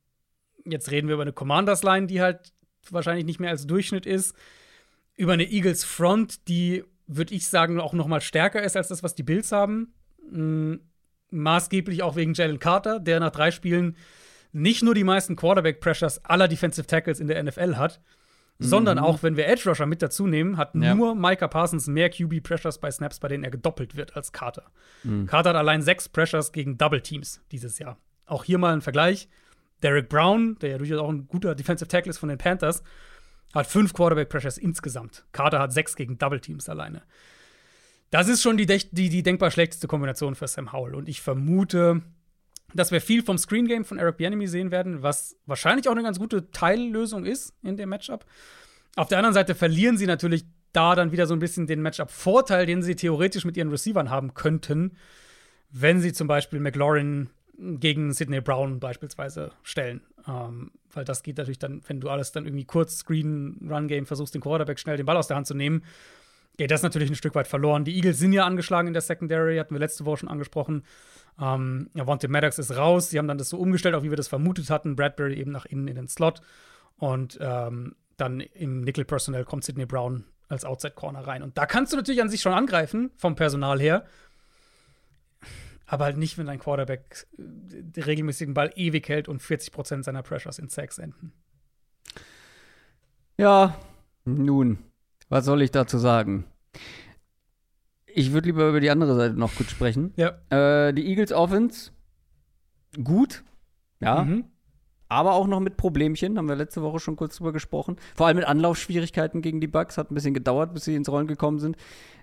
jetzt reden wir über eine Commanders Line, die halt wahrscheinlich nicht mehr als Durchschnitt ist. Über eine Eagles Front, die, würde ich sagen, auch noch mal stärker ist als das, was die Bills haben. Mhm. Maßgeblich auch wegen Jalen Carter, der nach drei Spielen nicht nur die meisten Quarterback-Pressures aller Defensive Tackles in der NFL hat, sondern mhm. auch, wenn wir Edge Rusher mit dazu nehmen, hat ja. nur Micah Parsons mehr QB Pressures bei Snaps, bei denen er gedoppelt wird als Carter. Mhm. Carter hat allein sechs Pressures gegen Double Teams dieses Jahr. Auch hier mal ein Vergleich. Derek Brown, der ja durchaus auch ein guter Defensive Tackle ist von den Panthers, hat fünf Quarterback Pressures insgesamt. Carter hat sechs gegen Double Teams alleine. Das ist schon die, die, die denkbar schlechteste Kombination für Sam Howell. Und ich vermute, dass wir viel vom Screen Game von Eric Bieniemy sehen werden, was wahrscheinlich auch eine ganz gute Teillösung ist in dem Matchup. Auf der anderen Seite verlieren sie natürlich da dann wieder so ein bisschen den Matchup-Vorteil, den sie theoretisch mit ihren Receivern haben könnten, wenn sie zum Beispiel McLaurin gegen Sidney Brown beispielsweise stellen. Ähm, weil das geht natürlich dann, wenn du alles dann irgendwie kurz Screen, Run-Game versuchst, den Quarterback schnell den Ball aus der Hand zu nehmen, geht das natürlich ein Stück weit verloren. Die Eagles sind ja angeschlagen in der Secondary, hatten wir letzte Woche schon angesprochen. Ähm, Avante Maddox ist raus. Sie haben dann das so umgestellt, auch wie wir das vermutet hatten. Bradbury eben nach innen in den Slot. Und ähm, dann im Nickel-Personal kommt Sidney Brown als Outside-Corner rein. Und da kannst du natürlich an sich schon angreifen, vom Personal her. Aber halt nicht, wenn dein Quarterback den äh, regelmäßigen Ball ewig hält und 40% seiner Pressures in Sacks enden. Ja, nun, was soll ich dazu sagen? Ich würde lieber über die andere Seite noch kurz sprechen. Ja. Äh, die Eagles Offense, gut. Ja. Mhm. Aber auch noch mit Problemchen, haben wir letzte Woche schon kurz drüber gesprochen. Vor allem mit Anlaufschwierigkeiten gegen die Bugs. Hat ein bisschen gedauert, bis sie ins Rollen gekommen sind.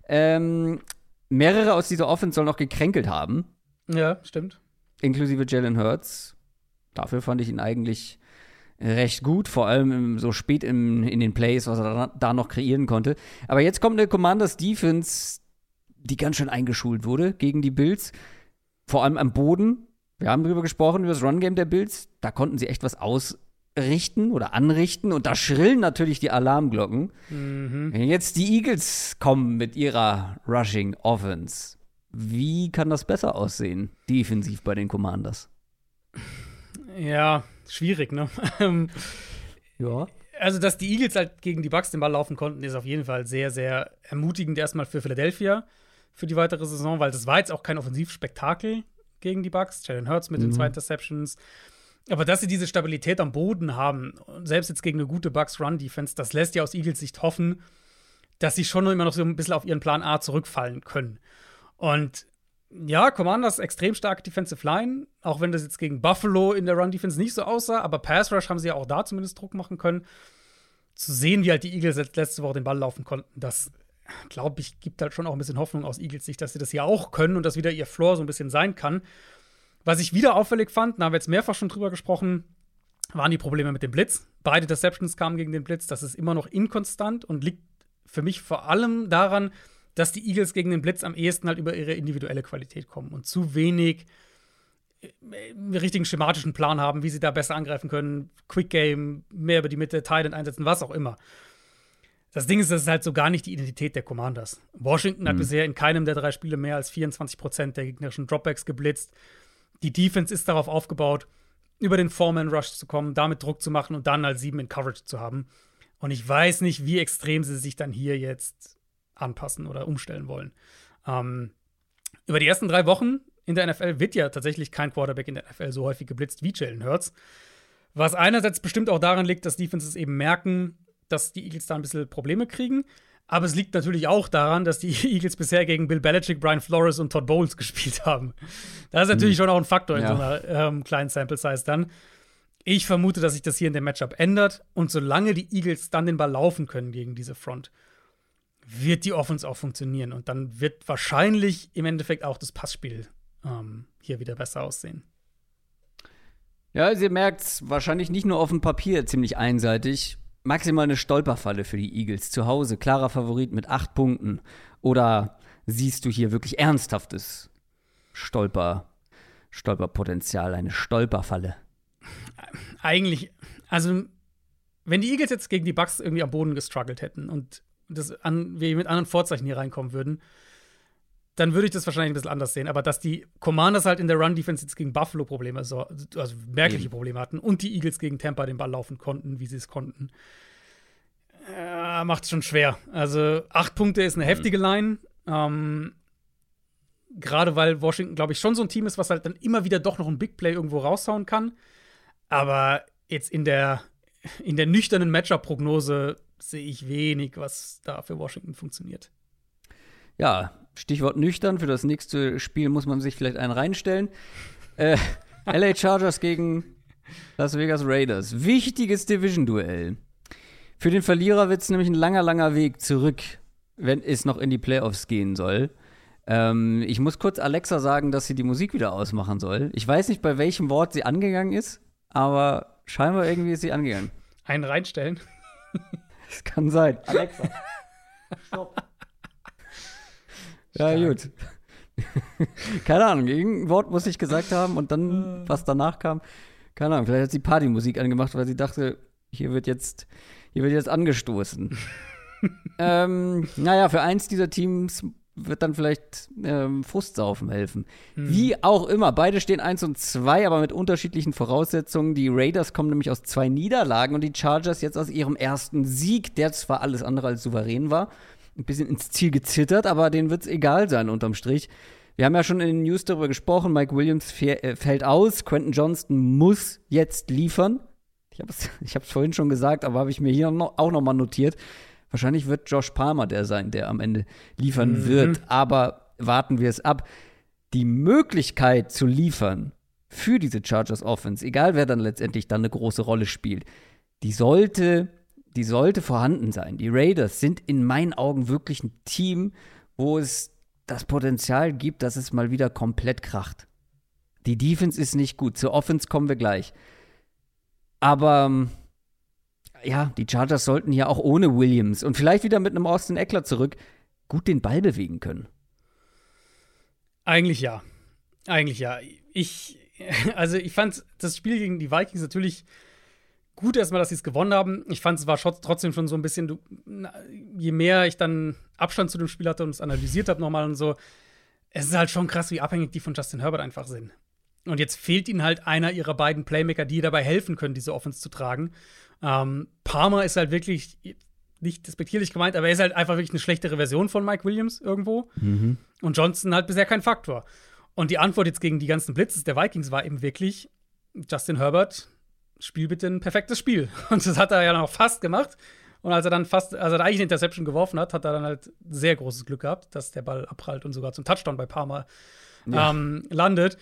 Ähm, mehrere aus dieser Offense sollen auch gekränkelt haben. Ja, stimmt. Inklusive Jalen Hurts. Dafür fand ich ihn eigentlich recht gut, vor allem so spät im, in den Plays, was er da, da noch kreieren konnte. Aber jetzt kommt eine Commanders Defense, die ganz schön eingeschult wurde gegen die Bills, vor allem am Boden. Wir haben darüber gesprochen, über das Run-Game der Bills. Da konnten sie echt was ausrichten oder anrichten und da schrillen natürlich die Alarmglocken. Mhm. Wenn jetzt die Eagles kommen mit ihrer Rushing Offense, wie kann das besser aussehen, defensiv bei den Commanders? Ja, schwierig, ne? Ähm, ja. Also, dass die Eagles halt gegen die Bucks den Ball laufen konnten, ist auf jeden Fall sehr, sehr ermutigend erstmal für Philadelphia für die weitere Saison, weil das war jetzt auch kein Offensivspektakel gegen die Bucks. Jalen Hurts mit mhm. den zwei Interceptions. Aber dass sie diese Stabilität am Boden haben, selbst jetzt gegen eine gute Bucks Run Defense, das lässt ja aus Eagles Sicht hoffen, dass sie schon immer noch so ein bisschen auf ihren Plan A zurückfallen können. Und ja, Commanders extrem starke Defensive Line, auch wenn das jetzt gegen Buffalo in der Run Defense nicht so aussah, aber Pass Rush haben sie ja auch da zumindest Druck machen können. Zu sehen, wie halt die Eagles letzte Woche den Ball laufen konnten, das glaube ich, gibt halt schon auch ein bisschen Hoffnung aus Eagles Sicht, dass sie das ja auch können und dass wieder ihr Floor so ein bisschen sein kann. Was ich wieder auffällig fand, da haben wir jetzt mehrfach schon drüber gesprochen, waren die Probleme mit dem Blitz. Beide Deceptions kamen gegen den Blitz. Das ist immer noch inkonstant und liegt für mich vor allem daran, dass die Eagles gegen den Blitz am ehesten halt über ihre individuelle Qualität kommen und zu wenig einen äh, richtigen schematischen Plan haben, wie sie da besser angreifen können. Quick Game, mehr über die Mitte, Titan einsetzen, was auch immer. Das Ding ist, das ist halt so gar nicht die Identität der Commanders. Washington mhm. hat bisher in keinem der drei Spiele mehr als 24 Prozent der gegnerischen Dropbacks geblitzt. Die Defense ist darauf aufgebaut, über den Foreman Rush zu kommen, damit Druck zu machen und dann als sieben in Coverage zu haben. Und ich weiß nicht, wie extrem sie sich dann hier jetzt anpassen oder umstellen wollen. Ähm, über die ersten drei Wochen in der NFL wird ja tatsächlich kein Quarterback in der NFL so häufig geblitzt wie Jalen Hurts. Was einerseits bestimmt auch daran liegt, dass Defenses eben merken, dass die Eagles da ein bisschen Probleme kriegen. Aber es liegt natürlich auch daran, dass die Eagles bisher gegen Bill Belichick, Brian Flores und Todd Bowles gespielt haben. Das ist natürlich mhm. schon auch ein Faktor in ja. so einer ähm, kleinen Sample Size dann. Ich vermute, dass sich das hier in dem Matchup ändert. Und solange die Eagles dann den Ball laufen können gegen diese Front, wird die Offense auch funktionieren. Und dann wird wahrscheinlich im Endeffekt auch das Passspiel ähm, hier wieder besser aussehen. Ja, ihr merkt wahrscheinlich nicht nur auf dem Papier ziemlich einseitig maximal eine Stolperfalle für die Eagles zu Hause. Klarer Favorit mit acht Punkten. Oder siehst du hier wirklich ernsthaftes Stolper, Stolperpotenzial, eine Stolperfalle? Eigentlich, also wenn die Eagles jetzt gegen die Bucks irgendwie am Boden gestruggelt hätten und das an, wir mit anderen Vorzeichen hier reinkommen würden, dann würde ich das wahrscheinlich ein bisschen anders sehen. Aber dass die Commanders halt in der Run-Defense jetzt gegen Buffalo Probleme, also, also merkliche Eben. Probleme hatten und die Eagles gegen Tampa den Ball laufen konnten, wie sie es konnten, äh, macht es schon schwer. Also acht Punkte ist eine mhm. heftige Line. Ähm, Gerade weil Washington, glaube ich, schon so ein Team ist, was halt dann immer wieder doch noch ein Big Play irgendwo raushauen kann. Aber jetzt in der, in der nüchternen Matchup-Prognose sehe ich wenig, was da für Washington funktioniert. Ja, Stichwort nüchtern. Für das nächste Spiel muss man sich vielleicht einen reinstellen. Äh, LA Chargers gegen Las Vegas Raiders. Wichtiges Division-Duell. Für den Verlierer wird es nämlich ein langer, langer Weg zurück, wenn es noch in die Playoffs gehen soll. Ähm, ich muss kurz Alexa sagen, dass sie die Musik wieder ausmachen soll. Ich weiß nicht, bei welchem Wort sie angegangen ist, aber scheinbar irgendwie ist sie angegangen. Einen reinstellen? Das kann sein. Alexa, stopp. Ja, gut. Keine Ahnung, irgendein Wort muss ich gesagt haben und dann, äh. was danach kam, keine Ahnung, vielleicht hat sie Partymusik angemacht, weil sie dachte, hier wird jetzt, hier wird jetzt angestoßen. ähm, naja, für eins dieser Teams wird dann vielleicht ähm, Frustsaufen helfen. Hm. Wie auch immer, beide stehen 1 und 2, aber mit unterschiedlichen Voraussetzungen. Die Raiders kommen nämlich aus zwei Niederlagen und die Chargers jetzt aus ihrem ersten Sieg, der zwar alles andere als souverän war ein bisschen ins Ziel gezittert, aber denen wird es egal sein unterm Strich. Wir haben ja schon in den News darüber gesprochen, Mike Williams äh, fällt aus, Quentin Johnston muss jetzt liefern. Ich habe es ich vorhin schon gesagt, aber habe ich mir hier noch, auch noch mal notiert. Wahrscheinlich wird Josh Palmer der sein, der am Ende liefern mhm. wird, aber warten wir es ab. Die Möglichkeit zu liefern für diese Chargers Offense, egal wer dann letztendlich dann eine große Rolle spielt, die sollte die sollte vorhanden sein. Die Raiders sind in meinen Augen wirklich ein Team, wo es das Potenzial gibt, dass es mal wieder komplett kracht. Die Defense ist nicht gut. Zur Offense kommen wir gleich. Aber ähm, ja, die Chargers sollten ja auch ohne Williams und vielleicht wieder mit einem Austin Eckler zurück gut den Ball bewegen können. Eigentlich ja. Eigentlich ja. Ich, also ich fand das Spiel gegen die Vikings natürlich gut erstmal, dass sie es gewonnen haben. Ich fand es war trotzdem schon so ein bisschen, je mehr ich dann Abstand zu dem Spiel hatte und es analysiert habe nochmal und so, es ist halt schon krass, wie abhängig die von Justin Herbert einfach sind. Und jetzt fehlt ihnen halt einer ihrer beiden Playmaker, die dabei helfen können, diese Offense zu tragen. Ähm, Palmer ist halt wirklich nicht despektierlich gemeint, aber er ist halt einfach wirklich eine schlechtere Version von Mike Williams irgendwo. Mhm. Und Johnson halt bisher kein Faktor. Und die Antwort jetzt gegen die ganzen Blitzes der Vikings war eben wirklich: Justin Herbert, spiel bitte ein perfektes Spiel. Und das hat er ja noch fast gemacht. Und als er dann fast, als er eigentlich eine Interception geworfen hat, hat er dann halt sehr großes Glück gehabt, dass der Ball abprallt und sogar zum Touchdown bei Palmer ja. ähm, landet.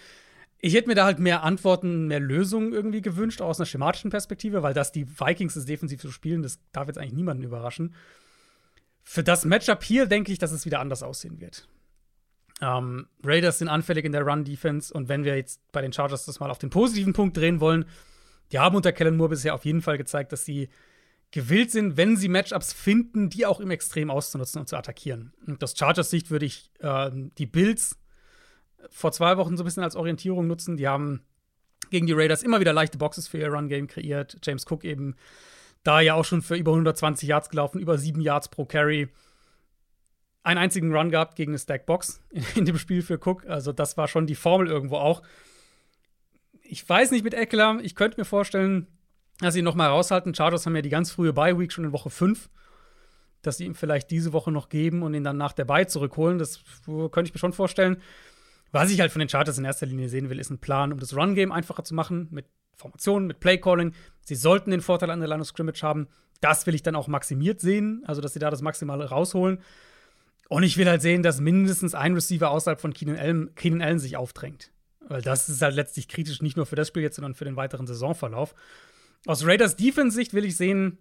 Ich hätte mir da halt mehr Antworten, mehr Lösungen irgendwie gewünscht, aus einer schematischen Perspektive, weil dass die Vikings es defensiv so spielen, das darf jetzt eigentlich niemanden überraschen. Für das Matchup hier denke ich, dass es wieder anders aussehen wird. Ähm, Raiders sind anfällig in der Run-Defense und wenn wir jetzt bei den Chargers das mal auf den positiven Punkt drehen wollen, die haben unter Kellen Moore bisher auf jeden Fall gezeigt, dass sie gewillt sind, wenn sie Matchups finden, die auch im Extrem auszunutzen und zu attackieren. Und aus Chargers Sicht würde ich äh, die Bills vor zwei Wochen so ein bisschen als Orientierung nutzen. Die haben gegen die Raiders immer wieder leichte Boxes für ihr Run-Game kreiert. James Cook eben da ja auch schon für über 120 Yards gelaufen, über 7 Yards pro Carry. Einen einzigen Run gehabt gegen eine Stack-Box in dem Spiel für Cook. Also, das war schon die Formel irgendwo auch. Ich weiß nicht mit Eckler. Ich könnte mir vorstellen, dass sie ihn noch mal raushalten. Chargers haben ja die ganz frühe Bye-Week schon in Woche 5. Dass sie ihm vielleicht diese Woche noch geben und ihn dann nach der Bye zurückholen. Das könnte ich mir schon vorstellen. Was ich halt von den Chargers in erster Linie sehen will, ist ein Plan, um das Run-Game einfacher zu machen, mit Formationen, mit Play-Calling. Sie sollten den Vorteil an der Line of Scrimmage haben. Das will ich dann auch maximiert sehen, also dass sie da das Maximale rausholen. Und ich will halt sehen, dass mindestens ein Receiver außerhalb von Keenan Allen, Keenan Allen sich aufdrängt. Weil das ist halt letztlich kritisch, nicht nur für das Spiel jetzt, sondern für den weiteren Saisonverlauf. Aus Raiders Defense-Sicht will ich sehen,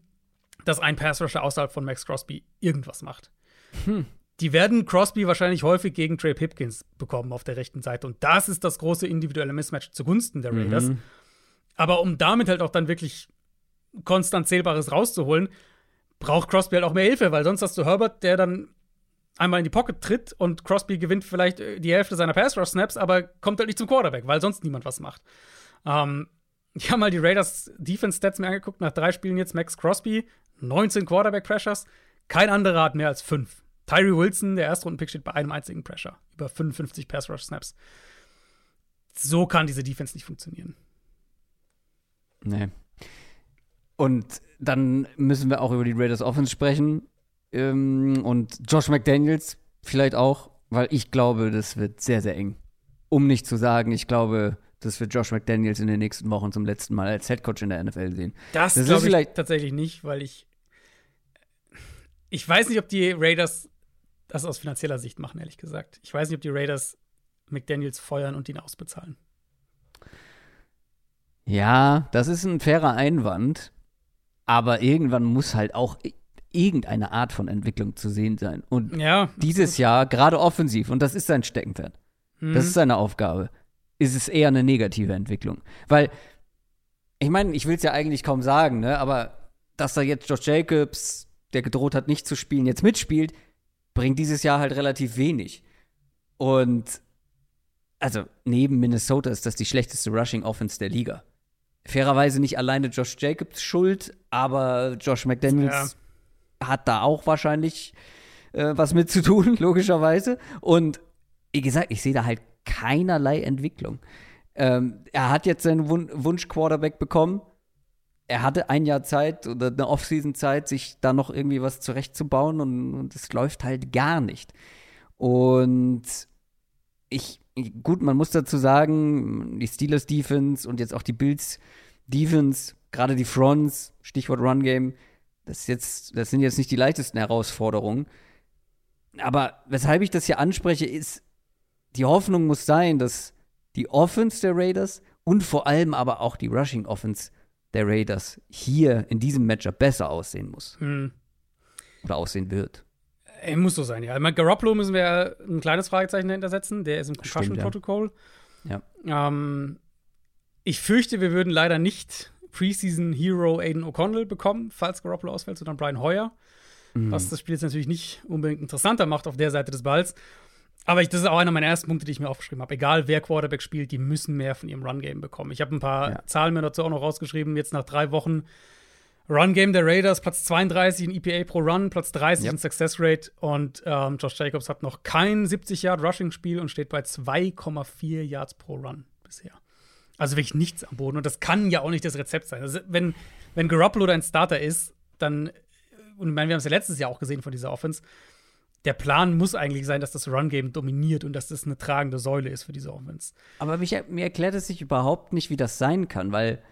dass ein Pass-Rusher außerhalb von Max Crosby irgendwas macht. Hm die werden Crosby wahrscheinlich häufig gegen Trey Pipkins bekommen auf der rechten Seite. Und das ist das große individuelle Mismatch zugunsten der Raiders. Mhm. Aber um damit halt auch dann wirklich konstant Zählbares rauszuholen, braucht Crosby halt auch mehr Hilfe, weil sonst hast du Herbert, der dann einmal in die Pocket tritt und Crosby gewinnt vielleicht äh, die Hälfte seiner Pass-Rush-Snaps, aber kommt halt nicht zum Quarterback, weil sonst niemand was macht. Ähm, ich habe mal die Raiders Defense-Stats mir angeguckt, nach drei Spielen jetzt Max Crosby, 19 Quarterback-Pressures, kein anderer hat mehr als fünf. Tyree Wilson, der Erstrundenpick, steht bei einem einzigen Pressure. Über 55 Pass-Rush-Snaps. So kann diese Defense nicht funktionieren. Nee. Und dann müssen wir auch über die Raiders Offense sprechen. Ähm, und Josh McDaniels vielleicht auch, weil ich glaube, das wird sehr, sehr eng. Um nicht zu sagen, ich glaube, dass wir Josh McDaniels in den nächsten Wochen zum letzten Mal als Headcoach in der NFL sehen. Das, das glaube ich tatsächlich nicht, weil ich ich weiß nicht, ob die Raiders das aus finanzieller Sicht machen, ehrlich gesagt. Ich weiß nicht, ob die Raiders McDaniels feuern und ihn ausbezahlen. Ja, das ist ein fairer Einwand. Aber irgendwann muss halt auch irgendeine Art von Entwicklung zu sehen sein. Und ja, dieses Jahr, gerade offensiv, und das ist sein Steckenpferd, mhm. das ist seine Aufgabe, ist es eher eine negative Entwicklung. Weil, ich meine, ich will es ja eigentlich kaum sagen, ne? aber dass da jetzt Josh Jacobs, der gedroht hat, nicht zu spielen, jetzt mitspielt, bringt dieses Jahr halt relativ wenig. Und also neben Minnesota ist das die schlechteste Rushing Offense der Liga. Fairerweise nicht alleine Josh Jacobs schuld, aber Josh McDaniels ja. hat da auch wahrscheinlich äh, was mit zu tun, logischerweise. Und wie gesagt, ich sehe da halt keinerlei Entwicklung. Ähm, er hat jetzt seinen Wun Wunsch-Quarterback bekommen. Er hatte ein Jahr Zeit oder eine Offseason-Zeit, sich da noch irgendwie was zurechtzubauen und es läuft halt gar nicht. Und ich, gut, man muss dazu sagen, die Steelers Defense und jetzt auch die Bills Defense, gerade die Fronts, Stichwort Run Game, das, das sind jetzt nicht die leichtesten Herausforderungen. Aber weshalb ich das hier anspreche, ist, die Hoffnung muss sein, dass die Offense der Raiders und vor allem aber auch die Rushing Offense der Raiders hier in diesem Matchup besser aussehen muss. Hm. Oder aussehen wird. Er muss so sein, ja. Meine, Garoppolo müssen wir ein kleines Fragezeichen dahinter setzen. Der ist im Concussion-Protokoll. Ja. Ähm, ich fürchte, wir würden leider nicht Preseason Hero Aiden O'Connell bekommen, falls Garoppolo ausfällt, sondern Brian Hoyer. Mhm. Was das Spiel jetzt natürlich nicht unbedingt interessanter macht auf der Seite des Balls. Aber ich, das ist auch einer meiner ersten Punkte, die ich mir aufgeschrieben habe. Egal wer Quarterback spielt, die müssen mehr von ihrem Run-Game bekommen. Ich habe ein paar ja. Zahlen mir dazu auch noch rausgeschrieben. Jetzt nach drei Wochen Run-Game der Raiders, Platz 32 in EPA pro Run, Platz 30 yep. in Success Rate. Und ähm, Josh Jacobs hat noch kein 70-Yard-Rushing-Spiel und steht bei 2,4 Yards pro Run bisher. Also wirklich nichts am Boden. Und das kann ja auch nicht das Rezept sein. Also wenn, wenn Garoppolo dein Starter ist, dann, und ich meine, wir haben es ja letztes Jahr auch gesehen von dieser Offense, der Plan muss eigentlich sein, dass das Run-Game dominiert und dass das eine tragende Säule ist für diese Offense. Aber mich, mir erklärt es sich überhaupt nicht, wie das sein kann, weil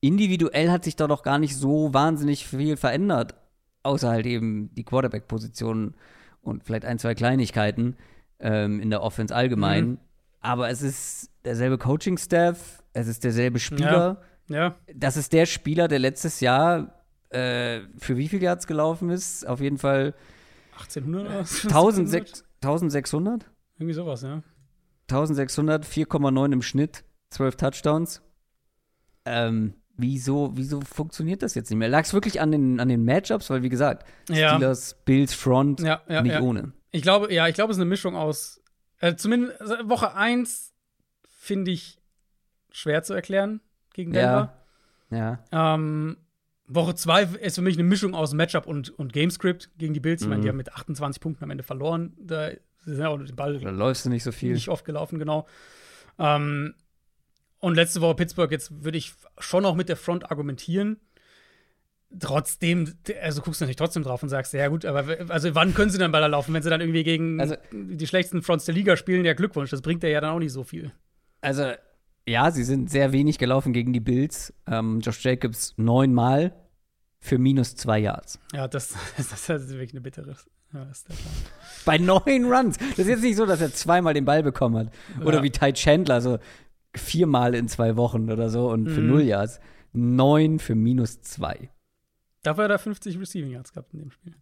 individuell hat sich da doch gar nicht so wahnsinnig viel verändert, außer halt eben die Quarterback-Position und vielleicht ein, zwei Kleinigkeiten ähm, in der Offense allgemein. Mhm. Aber es ist derselbe Coaching-Staff, es ist derselbe Spieler. Ja. ja. Das ist der Spieler, der letztes Jahr äh, für wie viel Yards gelaufen ist? Auf jeden Fall 1800 oder 1600? Irgendwie sowas, ja. 1600, 4,9 im Schnitt, 12 Touchdowns. Ähm, wieso, wieso funktioniert das jetzt nicht mehr? Lag es wirklich an den, an den Matchups? Weil, wie gesagt, ja. Steelers, Bills, Front, ja, ja, nicht ohne. Ich glaube, ja, ich glaube, es ist eine Mischung aus. Äh, zumindest also Woche 1 finde ich schwer zu erklären gegen Denver. Ja. Ähm, Woche 2 ist für mich eine Mischung aus Matchup und, und Gamescript gegen die Bills. Mhm. Ich meine, die mhm. haben mit 28 Punkten am Ende verloren. Da sind ja auch den Ball. Da läufst du nicht so viel. Nicht oft gelaufen, genau. Ähm, und letzte Woche Pittsburgh, jetzt würde ich schon auch mit der Front argumentieren. Trotzdem, also guckst du natürlich trotzdem drauf und sagst, ja gut, aber also wann können sie dann Baller laufen, wenn sie dann irgendwie gegen also, die schlechtesten Fronts der Liga spielen? Ja, Glückwunsch, das bringt ja dann auch nicht so viel. Also, ja, sie sind sehr wenig gelaufen gegen die Bills. Ähm, Josh Jacobs neunmal für minus zwei Yards. Ja, das, das, das ist wirklich eine bittere. Ja, Bei neun Runs. Das ist jetzt nicht so, dass er zweimal den Ball bekommen hat. Oder ja. wie Ty Chandler, so viermal in zwei Wochen oder so und für mhm. null Yards. Neun für minus zwei. Dafür hat er 50 Receiving Yards gehabt in dem Spiel.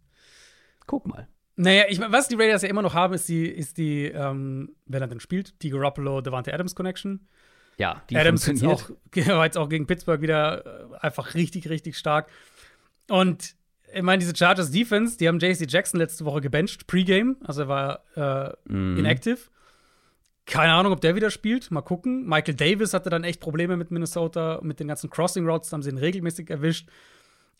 Guck mal. Naja, ich, was die Raiders ja immer noch haben, ist die, ist die ähm, wenn er denn spielt, die Garoppolo Devante Adams Connection. Ja, die Adams funktioniert. Auch, war jetzt auch gegen Pittsburgh wieder äh, einfach richtig, richtig stark. Und ich meine, diese Chargers Defense, die haben JC Jackson letzte Woche gebencht, Pregame, also er war äh, mm. inactive. Keine Ahnung, ob der wieder spielt. Mal gucken. Michael Davis hatte dann echt Probleme mit Minnesota, mit den ganzen Crossing Routes, haben sie ihn regelmäßig erwischt.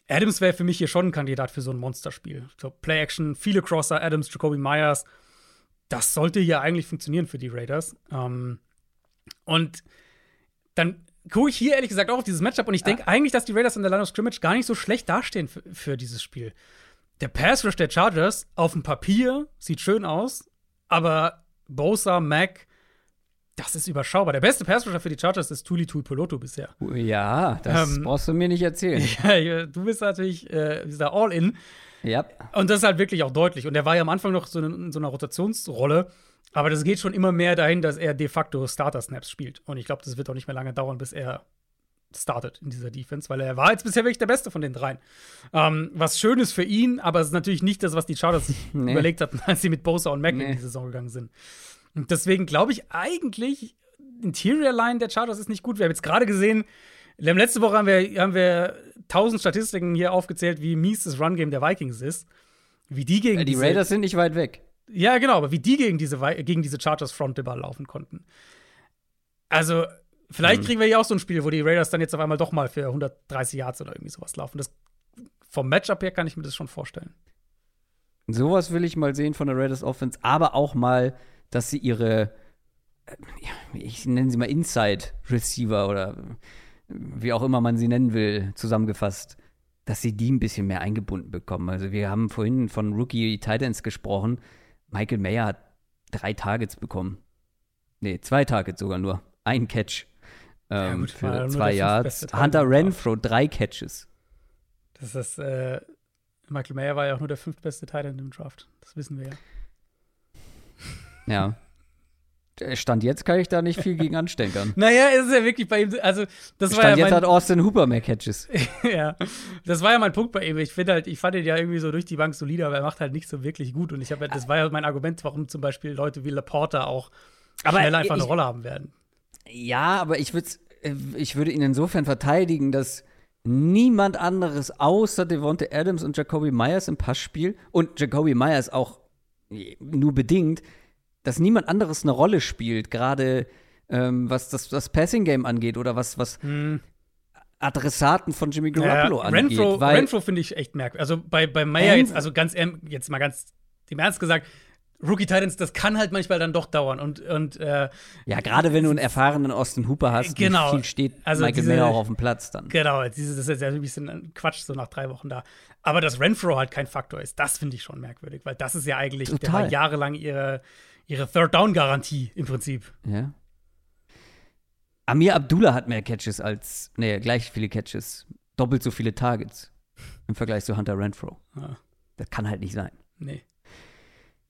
Adams wäre für mich hier schon ein Kandidat für so ein Monsterspiel. So Play-Action, viele Crosser, Adams, Jacoby Myers. Das sollte hier eigentlich funktionieren für die Raiders. Ähm, und dann gucke ich hier ehrlich gesagt auch auf dieses Matchup und ich denke ja. eigentlich, dass die Raiders in der Line of Scrimmage gar nicht so schlecht dastehen für, für dieses Spiel. Der Pass Rush der Chargers auf dem Papier sieht schön aus, aber Bosa, Mac, das ist überschaubar. Der beste Passrusher für die Chargers ist Tuli Tuipoloto bisher. Ja, das ähm, brauchst du mir nicht erzählen. Ja, du bist natürlich äh, dieser All-In. Ja. Und das ist halt wirklich auch deutlich. Und er war ja am Anfang noch so in so einer Rotationsrolle. Aber das geht schon immer mehr dahin, dass er de facto Starter-Snaps spielt. Und ich glaube, das wird auch nicht mehr lange dauern, bis er startet in dieser Defense, weil er war jetzt bisher wirklich der Beste von den dreien. Ähm, was schön ist für ihn, aber es ist natürlich nicht das, was die Chargers nee. überlegt hatten, als sie mit Bosa und Mack nee. in die Saison gegangen sind. Und deswegen glaube ich eigentlich, Interior Line der Chargers ist nicht gut. Wir haben jetzt gerade gesehen, letzte Woche haben wir, haben wir tausend Statistiken hier aufgezählt, wie mies das Run-Game der Vikings ist. Wie die gegen ja, Die Raiders sind nicht weit weg. Ja, genau, aber wie die gegen diese, gegen diese Chargers Front Ball laufen konnten. Also, vielleicht mhm. kriegen wir hier auch so ein Spiel, wo die Raiders dann jetzt auf einmal doch mal für 130 Yards oder irgendwie sowas laufen. Das, vom Matchup her kann ich mir das schon vorstellen. Sowas will ich mal sehen von der Raiders Offense, aber auch mal dass sie ihre, äh, ich nenne sie mal Inside Receiver oder wie auch immer man sie nennen will, zusammengefasst, dass sie die ein bisschen mehr eingebunden bekommen. Also wir haben vorhin von Rookie Titans gesprochen. Michael Mayer hat drei Targets bekommen. Nee, zwei Targets sogar nur. Ein Catch ähm, ja, gut, für zwei Yards. Hunter Renfro, drei Catches. Das ist, äh, Michael Mayer war ja auch nur der fünftbeste Titan im Draft. Das wissen wir ja. Ja. Stand jetzt kann ich da nicht viel gegen ansteckern. naja, es ist ja wirklich bei ihm, also das Stand war ja jetzt hat Austin Hooper mehr Catches. ja, das war ja mein Punkt bei ihm. Ich finde halt, ich fand ihn ja irgendwie so durch die Bank solide, aber er macht halt nicht so wirklich gut. Und ich habe, das war ja mein Argument, warum zum Beispiel Leute wie Laporta auch aber schnell einfach ich, eine Rolle haben werden. Ja, aber ich würde, ich würde ihn insofern verteidigen, dass niemand anderes außer Devonte Adams und Jacoby Myers im Passspiel und Jacoby Myers auch nur bedingt, dass niemand anderes eine Rolle spielt, gerade ähm, was das, das Passing-Game angeht oder was, was hm. Adressaten von Jimmy Garoppolo ja, angeht. Renfro, Renfro finde ich echt merkwürdig. Also bei, bei Meyer jetzt, also ganz jetzt mal ganz im Ernst gesagt, Rookie Titans, das kann halt manchmal dann doch dauern und und äh, ja, gerade wenn du einen erfahrenen Austin Hooper hast, genau, viel steht also Michael diese, Mayer auch auf dem Platz dann. Genau, diese, das ist ja ein bisschen Quatsch so nach drei Wochen da. Aber dass Renfro halt kein Faktor ist, das finde ich schon merkwürdig, weil das ist ja eigentlich Total. der war jahrelang ihre ihre Third Down Garantie im Prinzip. Ja. Amir Abdullah hat mehr Catches als, nee, gleich viele Catches, doppelt so viele Targets im Vergleich zu Hunter Renfro. Ja. Das kann halt nicht sein. Nee.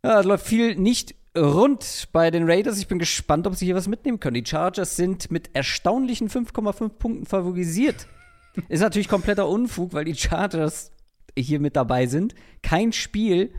Ja, es läuft viel nicht rund bei den Raiders. Ich bin gespannt, ob sie hier was mitnehmen können. Die Chargers sind mit erstaunlichen 5,5 Punkten favorisiert. Ist natürlich kompletter Unfug, weil die Chargers hier mit dabei sind. Kein Spiel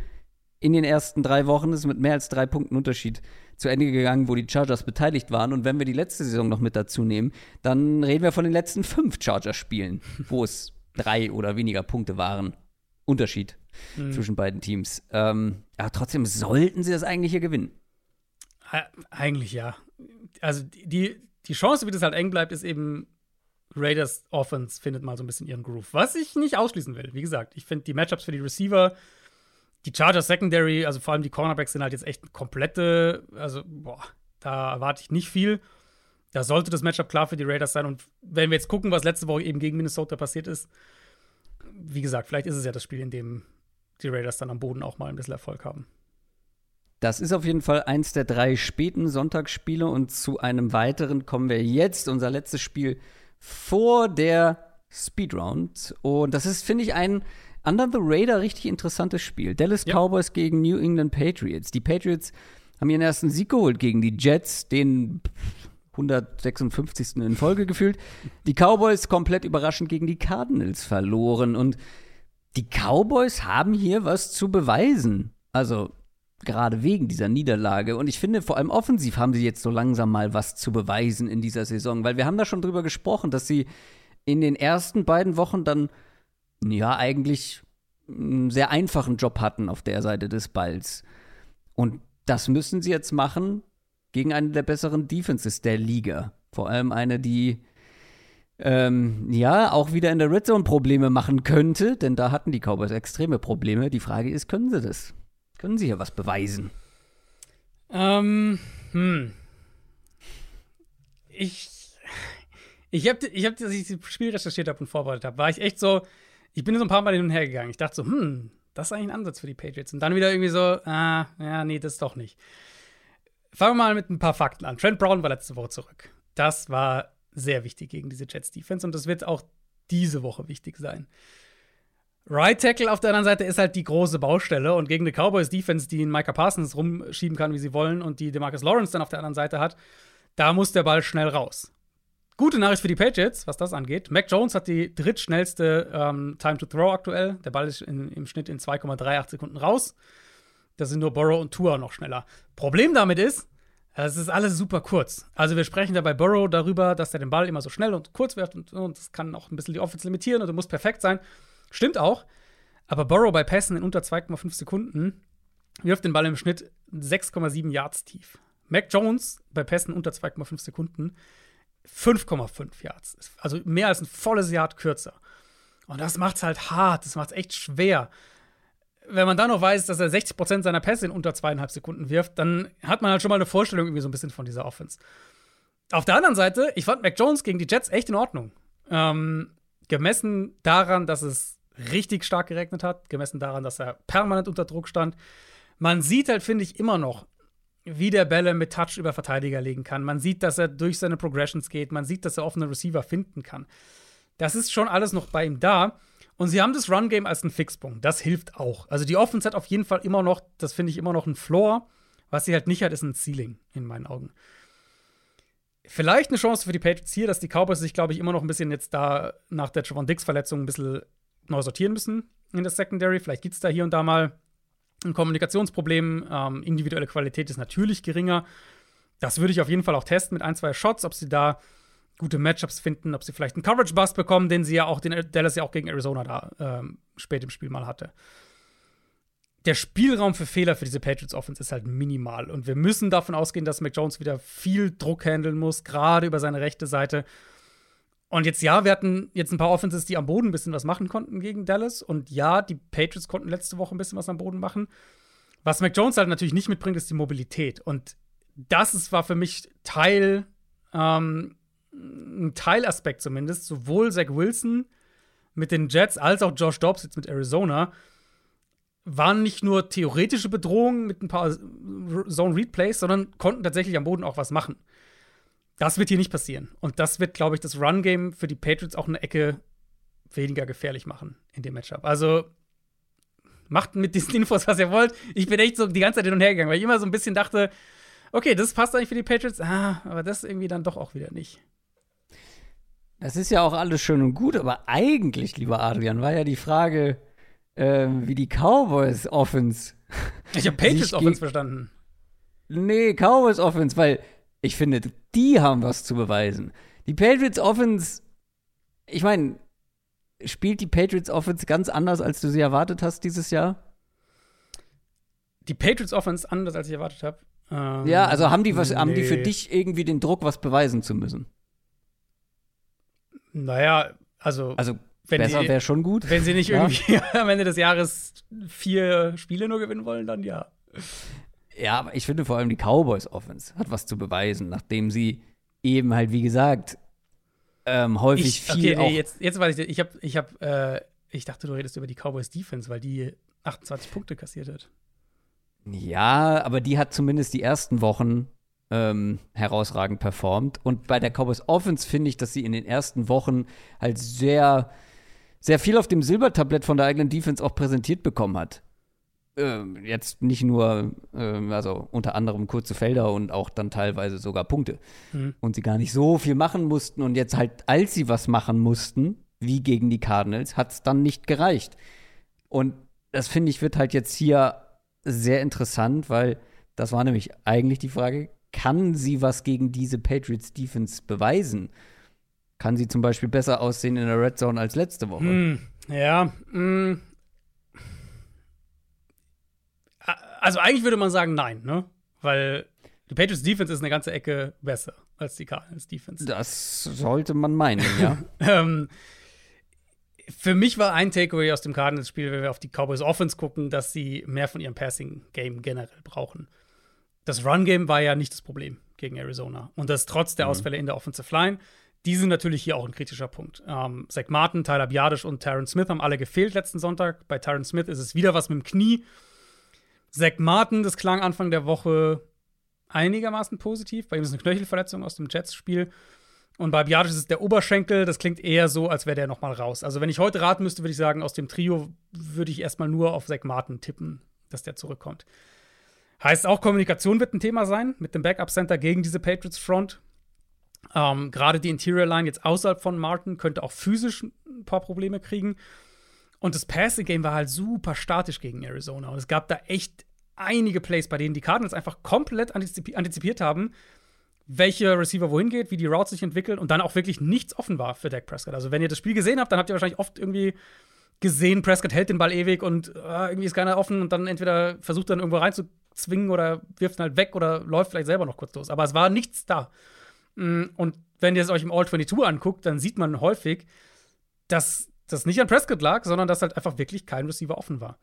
in den ersten drei Wochen ist mit mehr als drei Punkten Unterschied zu Ende gegangen, wo die Chargers beteiligt waren. Und wenn wir die letzte Saison noch mit dazu nehmen, dann reden wir von den letzten fünf Chargers-Spielen, wo es drei oder weniger Punkte waren. Unterschied mhm. zwischen beiden Teams. Ähm, aber trotzdem sollten sie das eigentlich hier gewinnen. Eigentlich ja. Also die, die Chance, wie das halt eng bleibt, ist eben Raiders Offense findet mal so ein bisschen ihren Groove. Was ich nicht ausschließen will. Wie gesagt, ich finde die Matchups für die Receiver, die Chargers Secondary, also vor allem die Cornerbacks sind halt jetzt echt komplette, also boah, da erwarte ich nicht viel. Da sollte das Matchup klar für die Raiders sein. Und wenn wir jetzt gucken, was letzte Woche eben gegen Minnesota passiert ist, wie gesagt, vielleicht ist es ja das Spiel, in dem die Raiders dann am Boden auch mal ein bisschen Erfolg haben. Das ist auf jeden Fall eins der drei späten Sonntagsspiele und zu einem weiteren kommen wir jetzt, unser letztes Spiel vor der Speedround. Und das ist, finde ich, ein Under the Radar richtig interessantes Spiel. Dallas ja. Cowboys gegen New England Patriots. Die Patriots haben ihren ersten Sieg geholt gegen die Jets, den 156. in Folge gefühlt. Die Cowboys komplett überraschend gegen die Cardinals verloren. Und die Cowboys haben hier was zu beweisen. Also gerade wegen dieser Niederlage. Und ich finde, vor allem offensiv haben sie jetzt so langsam mal was zu beweisen in dieser Saison. Weil wir haben da schon drüber gesprochen, dass sie in den ersten beiden Wochen dann, ja, eigentlich einen sehr einfachen Job hatten auf der Seite des Balls. Und das müssen sie jetzt machen gegen eine der besseren Defenses der Liga. Vor allem eine, die ähm, ja auch wieder in der Red Zone Probleme machen könnte, denn da hatten die Cowboys extreme Probleme. Die Frage ist, können sie das? Können sie hier was beweisen? Ähm, hm. Ich ich habe, ich hab, als ich das Spiel recherchiert habe und vorbereitet habe, war ich echt so, ich bin so ein paar Mal hin und her gegangen. Ich dachte so, hm, das ist eigentlich ein Ansatz für die Patriots. Und dann wieder irgendwie so, ah, ja, nee, das doch nicht. Fangen wir mal mit ein paar Fakten an. Trent Brown war letzte Woche zurück. Das war sehr wichtig gegen diese Jets Defense und das wird auch diese Woche wichtig sein. Right Tackle auf der anderen Seite ist halt die große Baustelle und gegen eine Cowboys Defense, die in Micah Parsons rumschieben kann, wie sie wollen und die DeMarcus Lawrence dann auf der anderen Seite hat, da muss der Ball schnell raus. Gute Nachricht für die Patriots, was das angeht. Mac Jones hat die drittschnellste ähm, Time to Throw aktuell. Der Ball ist in, im Schnitt in 2,38 Sekunden raus. Da sind nur Burrow und Tua noch schneller. Problem damit ist, es ist alles super kurz. Also wir sprechen da bei Burrow darüber, dass er den Ball immer so schnell und kurz wirft und, und das kann auch ein bisschen die Offense limitieren und er muss perfekt sein. Stimmt auch. Aber Burrow bei Pässen in unter 2,5 Sekunden wirft den Ball im Schnitt 6,7 Yards tief. Mac Jones bei Pässen unter 2,5 Sekunden 5,5 Yards. Also mehr als ein volles Yard kürzer. Und das macht es halt hart, das macht es echt schwer wenn man dann noch weiß, dass er 60% seiner Pässe in unter zweieinhalb Sekunden wirft, dann hat man halt schon mal eine Vorstellung irgendwie so ein bisschen von dieser Offense. Auf der anderen Seite, ich fand Mac Jones gegen die Jets echt in Ordnung. Ähm, gemessen daran, dass es richtig stark geregnet hat, gemessen daran, dass er permanent unter Druck stand. Man sieht halt, finde ich, immer noch, wie der Bälle mit Touch über Verteidiger legen kann. Man sieht, dass er durch seine Progressions geht. Man sieht, dass er offene Receiver finden kann. Das ist schon alles noch bei ihm da. Und sie haben das Run-Game als einen Fixpunkt. Das hilft auch. Also die Offense hat auf jeden Fall immer noch, das finde ich immer noch ein Floor. Was sie halt nicht hat, ist ein Ceiling, in meinen Augen. Vielleicht eine Chance für die Patriots hier, dass die Cowboys sich, glaube ich, immer noch ein bisschen jetzt da nach der Javon Dix-Verletzung ein bisschen neu sortieren müssen in der Secondary. Vielleicht gibt es da hier und da mal ein Kommunikationsproblem. Ähm, individuelle Qualität ist natürlich geringer. Das würde ich auf jeden Fall auch testen mit ein, zwei Shots, ob sie da gute Matchups finden, ob sie vielleicht einen Coverage-Bust bekommen, den sie ja auch, den Dallas ja auch gegen Arizona da ähm, spät im Spiel mal hatte. Der Spielraum für Fehler für diese Patriots Offense ist halt minimal. Und wir müssen davon ausgehen, dass Mac Jones wieder viel Druck handeln muss, gerade über seine rechte Seite. Und jetzt, ja, wir hatten jetzt ein paar Offenses, die am Boden ein bisschen was machen konnten gegen Dallas. Und ja, die Patriots konnten letzte Woche ein bisschen was am Boden machen. Was Mac Jones halt natürlich nicht mitbringt, ist die Mobilität. Und das ist, war für mich Teil ähm, ein Teilaspekt zumindest, sowohl Zach Wilson mit den Jets als auch Josh Dobbs jetzt mit Arizona, waren nicht nur theoretische Bedrohungen mit ein paar Zone Read Plays, sondern konnten tatsächlich am Boden auch was machen. Das wird hier nicht passieren. Und das wird, glaube ich, das Run-Game für die Patriots auch eine Ecke weniger gefährlich machen in dem Matchup. Also macht mit diesen Infos, was ihr wollt. Ich bin echt so die ganze Zeit hin und her gegangen, weil ich immer so ein bisschen dachte, okay, das passt eigentlich für die Patriots, ah, aber das irgendwie dann doch auch wieder nicht. Das ist ja auch alles schön und gut, aber eigentlich, lieber Adrian, war ja die Frage, ähm, wie die Cowboys Offense. Ich habe Patriots Offense verstanden. Nee, Cowboys Offense, weil ich finde, die haben was zu beweisen. Die Patriots Offense, ich meine, spielt die Patriots Offense ganz anders, als du sie erwartet hast dieses Jahr? Die Patriots Offense anders, als ich erwartet habe. Ähm, ja, also haben die was, nee. haben die für dich irgendwie den Druck, was beweisen zu müssen? Naja, also. Also besser wäre schon gut. Wenn sie nicht ja? irgendwie am Ende des Jahres vier Spiele nur gewinnen wollen, dann ja. Ja, aber ich finde vor allem die Cowboys Offense hat was zu beweisen, nachdem sie eben halt, wie gesagt, ähm, häufig ich, viel. Okay, nee, jetzt, jetzt weiß ich, ich habe, ich habe, äh, ich dachte, du redest über die Cowboys Defense, weil die 28 Punkte kassiert hat. Ja, aber die hat zumindest die ersten Wochen ähm, herausragend performt. Und bei der Cowboys Offense finde ich, dass sie in den ersten Wochen halt sehr, sehr viel auf dem Silbertablett von der eigenen Defense auch präsentiert bekommen hat. Ähm, jetzt nicht nur, ähm, also unter anderem kurze Felder und auch dann teilweise sogar Punkte. Mhm. Und sie gar nicht so viel machen mussten. Und jetzt halt, als sie was machen mussten, wie gegen die Cardinals, hat es dann nicht gereicht. Und das finde ich wird halt jetzt hier sehr interessant, weil das war nämlich eigentlich die Frage, kann sie was gegen diese Patriots Defense beweisen? Kann sie zum Beispiel besser aussehen in der Red Zone als letzte Woche? Mm, ja. Mm. Also eigentlich würde man sagen, nein, ne? Weil die Patriots Defense ist eine ganze Ecke besser als die Cardinals Defense. Das sollte man meinen, ja. ähm, für mich war ein Takeaway aus dem Cardinals-Spiel, wenn wir auf die Cowboys Offense gucken, dass sie mehr von ihrem Passing-Game generell brauchen. Das Run-Game war ja nicht das Problem gegen Arizona. Und das trotz der mhm. Ausfälle in der Offensive Line. Die sind natürlich hier auch ein kritischer Punkt. Ähm, Zach Martin, Tyler Biadisch und Tyron Smith haben alle gefehlt letzten Sonntag. Bei Tyron Smith ist es wieder was mit dem Knie. Zach Martin, das klang Anfang der Woche einigermaßen positiv. Bei ihm ist eine Knöchelverletzung aus dem Jets-Spiel. Und bei Biadic ist es der Oberschenkel. Das klingt eher so, als wäre der noch mal raus. Also, wenn ich heute raten müsste, würde ich sagen, aus dem Trio würde ich erstmal nur auf Zach Martin tippen, dass der zurückkommt. Heißt auch, Kommunikation wird ein Thema sein mit dem Backup Center gegen diese Patriots Front. Ähm, Gerade die Interior Line jetzt außerhalb von Martin könnte auch physisch ein paar Probleme kriegen. Und das Passing Game war halt super statisch gegen Arizona. Und es gab da echt einige Plays, bei denen die Cardinals einfach komplett antizipiert haben, welche Receiver wohin geht, wie die Routes sich entwickeln und dann auch wirklich nichts offen war für Dak Prescott. Also, wenn ihr das Spiel gesehen habt, dann habt ihr wahrscheinlich oft irgendwie gesehen, Prescott hält den Ball ewig und äh, irgendwie ist keiner offen und dann entweder versucht er dann irgendwo reinzuzwingen oder wirft ihn halt weg oder läuft vielleicht selber noch kurz los. Aber es war nichts da. Mm, und wenn ihr es euch im All-22 anguckt, dann sieht man häufig, dass das nicht an Prescott lag, sondern dass halt einfach wirklich kein Receiver offen war.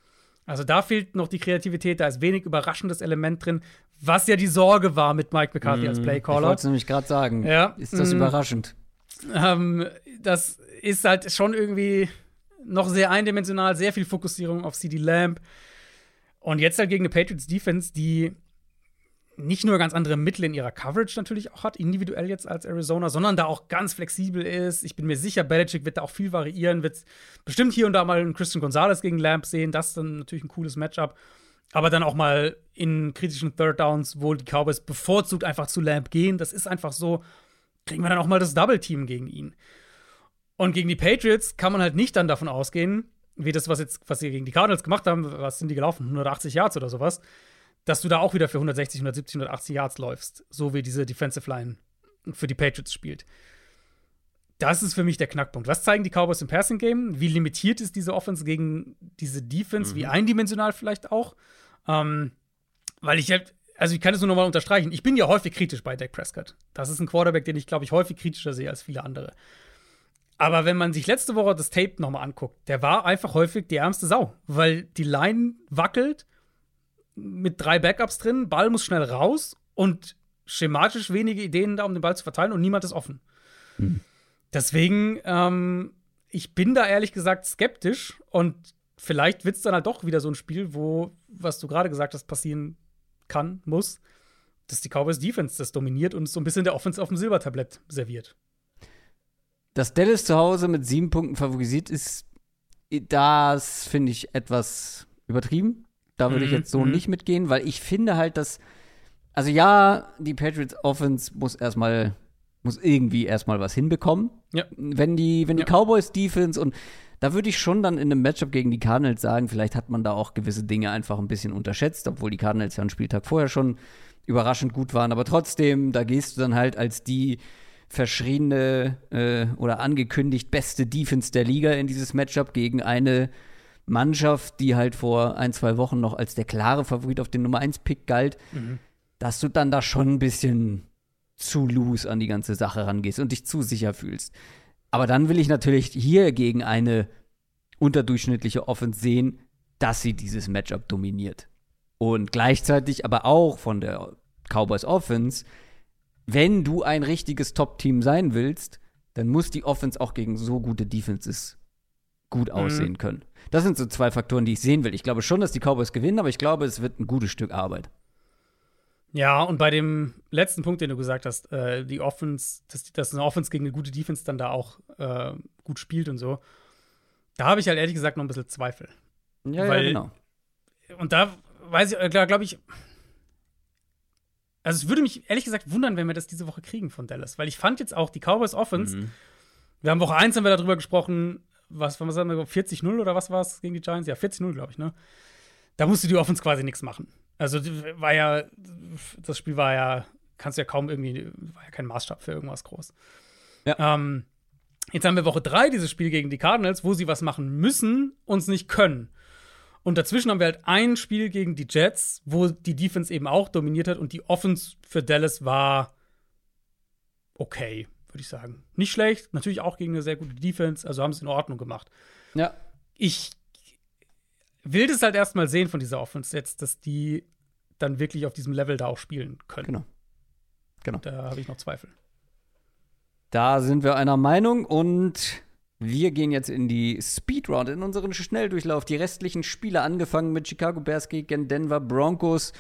Also da fehlt noch die Kreativität, da ist wenig überraschendes Element drin, was ja die Sorge war mit Mike McCarthy mm, als Playcaller. Ich wollte es nämlich gerade sagen. Ja, ist das mm, überraschend? Ähm, das ist halt schon irgendwie noch sehr eindimensional, sehr viel Fokussierung auf CD Lamb. Und jetzt halt gegen eine Patriots Defense, die nicht nur ganz andere Mittel in ihrer Coverage natürlich auch hat, individuell jetzt als Arizona, sondern da auch ganz flexibel ist. Ich bin mir sicher, Belichick wird da auch viel variieren, wird bestimmt hier und da mal einen Christian Gonzalez gegen Lamp sehen. Das ist dann natürlich ein cooles Matchup. Aber dann auch mal in kritischen Third Downs, wo die Cowboys bevorzugt einfach zu Lamp gehen. Das ist einfach so, kriegen wir dann auch mal das Double Team gegen ihn. Und gegen die Patriots kann man halt nicht dann davon ausgehen, wie das, was jetzt, was sie gegen die Cardinals gemacht haben, was sind die gelaufen? 180 Yards oder sowas dass du da auch wieder für 160, 170, 180 Yards läufst, so wie diese Defensive Line für die Patriots spielt. das ist für mich der Knackpunkt. Was zeigen die Cowboys im Passing Game? Wie limitiert ist diese Offense gegen diese Defense? Mhm. Wie eindimensional vielleicht auch? Ähm, weil ich halt, also ich kann es nur nochmal unterstreichen. Ich bin ja häufig kritisch bei Dak Prescott. Das ist ein Quarterback, den ich, glaube ich, häufig kritischer sehe als viele andere. Aber wenn man sich letzte Woche das Tape nochmal anguckt, der war einfach häufig die ärmste Sau, weil die Line wackelt mit drei Backups drin, Ball muss schnell raus und schematisch wenige Ideen da, um den Ball zu verteilen und niemand ist offen. Mhm. Deswegen, ähm, ich bin da ehrlich gesagt skeptisch und vielleicht wird es dann halt doch wieder so ein Spiel, wo, was du gerade gesagt hast, passieren kann, muss, dass die Cowboys Defense das dominiert und so ein bisschen der Offense auf dem Silbertablett serviert. Dass Dallas zu Hause mit sieben Punkten favorisiert ist, das finde ich etwas übertrieben. Da würde ich mhm, jetzt so mhm. nicht mitgehen, weil ich finde halt, dass, also ja, die Patriots Offense muss erstmal muss irgendwie erstmal was hinbekommen. Ja. Wenn die, wenn die ja. Cowboys Defense und da würde ich schon dann in einem Matchup gegen die Cardinals sagen, vielleicht hat man da auch gewisse Dinge einfach ein bisschen unterschätzt, obwohl die Cardinals ja einen Spieltag vorher schon überraschend gut waren. Aber trotzdem, da gehst du dann halt als die verschriene äh, oder angekündigt beste Defense der Liga in dieses Matchup gegen eine Mannschaft, die halt vor ein, zwei Wochen noch als der klare Favorit auf den Nummer 1-Pick galt, mhm. dass du dann da schon ein bisschen zu loose an die ganze Sache rangehst und dich zu sicher fühlst. Aber dann will ich natürlich hier gegen eine unterdurchschnittliche Offense sehen, dass sie dieses Matchup dominiert. Und gleichzeitig aber auch von der Cowboys Offense, wenn du ein richtiges Top-Team sein willst, dann muss die Offense auch gegen so gute Defenses gut mhm. aussehen können. Das sind so zwei Faktoren, die ich sehen will. Ich glaube schon, dass die Cowboys gewinnen, aber ich glaube, es wird ein gutes Stück Arbeit. Ja, und bei dem letzten Punkt, den du gesagt hast, äh, die Offense, dass, dass eine Offense gegen eine gute Defense dann da auch äh, gut spielt und so, da habe ich halt ehrlich gesagt noch ein bisschen Zweifel. Ja, Weil, ja genau. Und da weiß ich, klar, äh, glaube ich, also es würde mich ehrlich gesagt wundern, wenn wir das diese Woche kriegen von Dallas, weil ich fand jetzt auch die Cowboys Offense, mhm. wir haben Woche 1 haben wir darüber gesprochen, was, was sagen wir, 40-0 oder was war es gegen die Giants? Ja, 40-0, glaube ich, ne? Da musste die Offense quasi nichts machen. Also war ja, das Spiel war ja, kannst du ja kaum irgendwie, war ja kein Maßstab für irgendwas groß. Ja. Ähm, jetzt haben wir Woche drei dieses Spiel gegen die Cardinals, wo sie was machen müssen, uns nicht können. Und dazwischen haben wir halt ein Spiel gegen die Jets, wo die Defense eben auch dominiert hat und die Offense für Dallas war okay, würde ich sagen. Nicht schlecht, natürlich auch gegen eine sehr gute Defense, also haben sie es in Ordnung gemacht. Ja. Ich will das halt erstmal sehen von dieser Offense jetzt, dass die dann wirklich auf diesem Level da auch spielen können. Genau. Genau. Da habe ich noch Zweifel. Da sind wir einer Meinung und wir gehen jetzt in die Speedround, in unseren Schnelldurchlauf. Die restlichen Spiele angefangen mit Chicago Bears gegen Denver Broncos.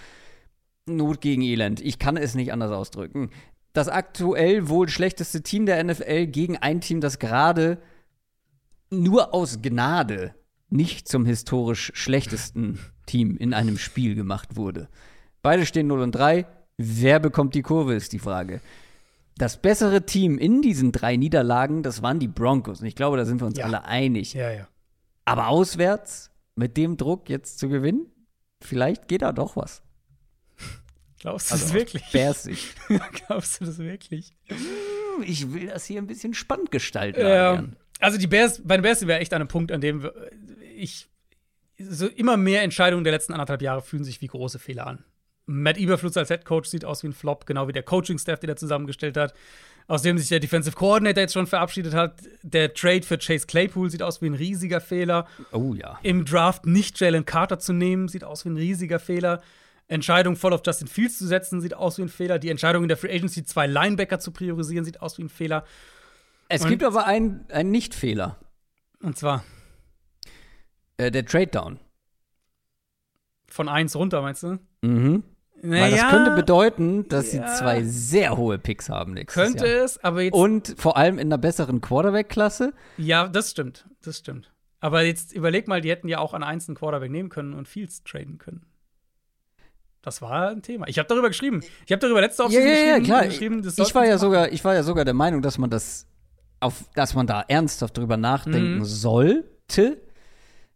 Not gegen Elend. Ich kann es nicht anders ausdrücken. Das aktuell wohl schlechteste Team der NFL gegen ein Team, das gerade nur aus Gnade nicht zum historisch schlechtesten Team in einem Spiel gemacht wurde. Beide stehen 0 und 3. Wer bekommt die Kurve, ist die Frage. Das bessere Team in diesen drei Niederlagen, das waren die Broncos. Und ich glaube, da sind wir uns ja. alle einig. Ja, ja. Aber auswärts, mit dem Druck jetzt zu gewinnen, vielleicht geht da doch was. Glaubst du also das wirklich? Bärsicht. Glaubst du das wirklich? Ich will das hier ein bisschen spannend gestalten. Ja. Also die Bears, bei den Bears wäre echt an einem Punkt, an dem ich so immer mehr Entscheidungen der letzten anderthalb Jahre fühlen sich wie große Fehler an. Matt Eberflutz als Head Coach sieht aus wie ein Flop, genau wie der Coaching-Staff, den er zusammengestellt hat, aus dem sich der Defensive Coordinator jetzt schon verabschiedet hat. Der Trade für Chase Claypool sieht aus wie ein riesiger Fehler. Oh ja. Im Draft nicht Jalen Carter zu nehmen, sieht aus wie ein riesiger Fehler. Entscheidung voll auf Justin Fields zu setzen, sieht aus wie ein Fehler. Die Entscheidung in der Free Agency, zwei Linebacker zu priorisieren, sieht aus wie ein Fehler. Es Und gibt aber einen, einen Nicht-Fehler. Und zwar? Äh, der Trade Down. Von 1 runter, meinst du? Mhm. Naja, Weil das könnte bedeuten, dass ja. sie zwei sehr hohe Picks haben nächstes Könnte Jahr. es, aber jetzt. Und vor allem in einer besseren Quarterback-Klasse. Ja, das stimmt. Das stimmt. Aber jetzt überleg mal, die hätten ja auch an eins einen Quarterback nehmen können und Fields traden können. Das war ein Thema. Ich habe darüber geschrieben. Ich habe darüber letzte Offseason ja, ja, geschrieben. Ja, klar. geschrieben ich war ja sogar, ich war ja sogar der Meinung, dass man das auf, dass man da ernsthaft drüber nachdenken mhm. sollte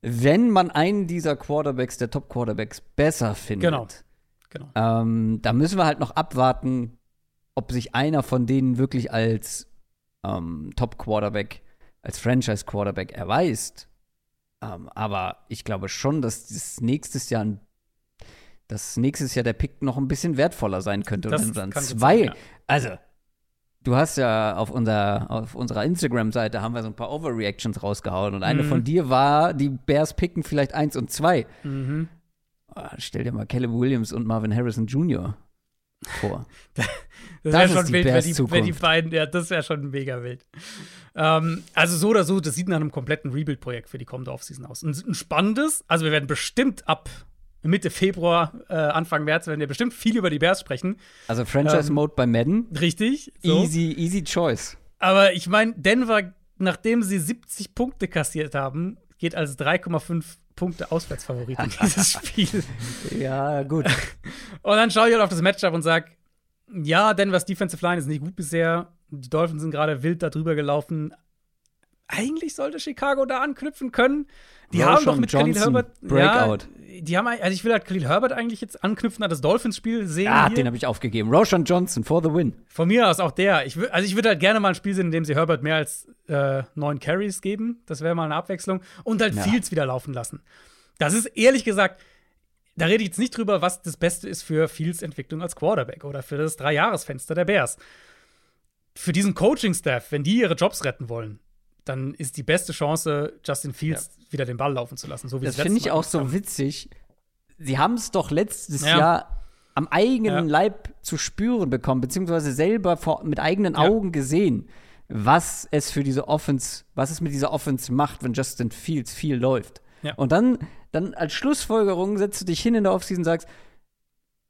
wenn man einen dieser Quarterbacks, der Top-Quarterbacks, besser findet. Genau. genau. Ähm, da müssen wir halt noch abwarten, ob sich einer von denen wirklich als ähm, Top-Quarterback, als Franchise-Quarterback erweist. Ähm, aber ich glaube schon, dass das nächstes Jahr dass nächstes Jahr der Pick noch ein bisschen wertvoller sein könnte. Das und dann zwei, sein, ja. also du hast ja auf, unser, auf unserer Instagram-Seite haben wir so ein paar Overreactions rausgehauen und eine mhm. von dir war, die Bears picken vielleicht eins und zwei. Mhm. Oh, stell dir mal Caleb Williams und Marvin Harrison Jr. vor. das, das wäre schon wild, wenn die, wenn die, beiden, ja, das wäre schon mega wild. Ähm, also so oder so, das sieht nach einem kompletten Rebuild-Projekt für die kommende Offseason aus. Ein, ein spannendes, also wir werden bestimmt ab Mitte Februar, äh, Anfang März werden wir bestimmt viel über die Bears sprechen. Also Franchise-Mode ähm, bei Madden. Richtig. So. Easy, easy choice. Aber ich meine, Denver, nachdem sie 70 Punkte kassiert haben, geht als 3,5 Punkte Auswärtsfavorit in dieses Spiel. ja, gut. Und dann schaue ich halt auf das Matchup und sage, ja, Denvers Defensive Line ist nicht gut bisher. Die Dolphins sind gerade wild da drüber gelaufen. Eigentlich sollte Chicago da anknüpfen können. Die Roshan haben doch mit Johnson, Khalil Herbert. Breakout. Ja, die haben, also ich will halt Khalil Herbert eigentlich jetzt anknüpfen an das Dolphins-Spiel sehen. Ja, hier. den habe ich aufgegeben. Roshan Johnson for the win. Von mir aus auch der. Ich also ich würde halt gerne mal ein Spiel sehen, in dem sie Herbert mehr als äh, neun Carries geben. Das wäre mal eine Abwechslung. Und halt ja. Fields wieder laufen lassen. Das ist ehrlich gesagt, da rede ich jetzt nicht drüber, was das Beste ist für Fields Entwicklung als Quarterback oder für das Dreijahresfenster der Bears. Für diesen Coaching-Staff, wenn die ihre Jobs retten wollen, dann ist die beste Chance, Justin Fields ja. wieder den Ball laufen zu lassen. So wie das finde ich auch so witzig. Sie haben es doch letztes ja. Jahr am eigenen ja. Leib zu spüren bekommen, beziehungsweise selber vor, mit eigenen Augen gesehen, was es für diese Offense, was es mit dieser Offense macht, wenn Justin Fields viel läuft. Und dann, dann als Schlussfolgerung setzt du dich hin in der Offseason und sagst,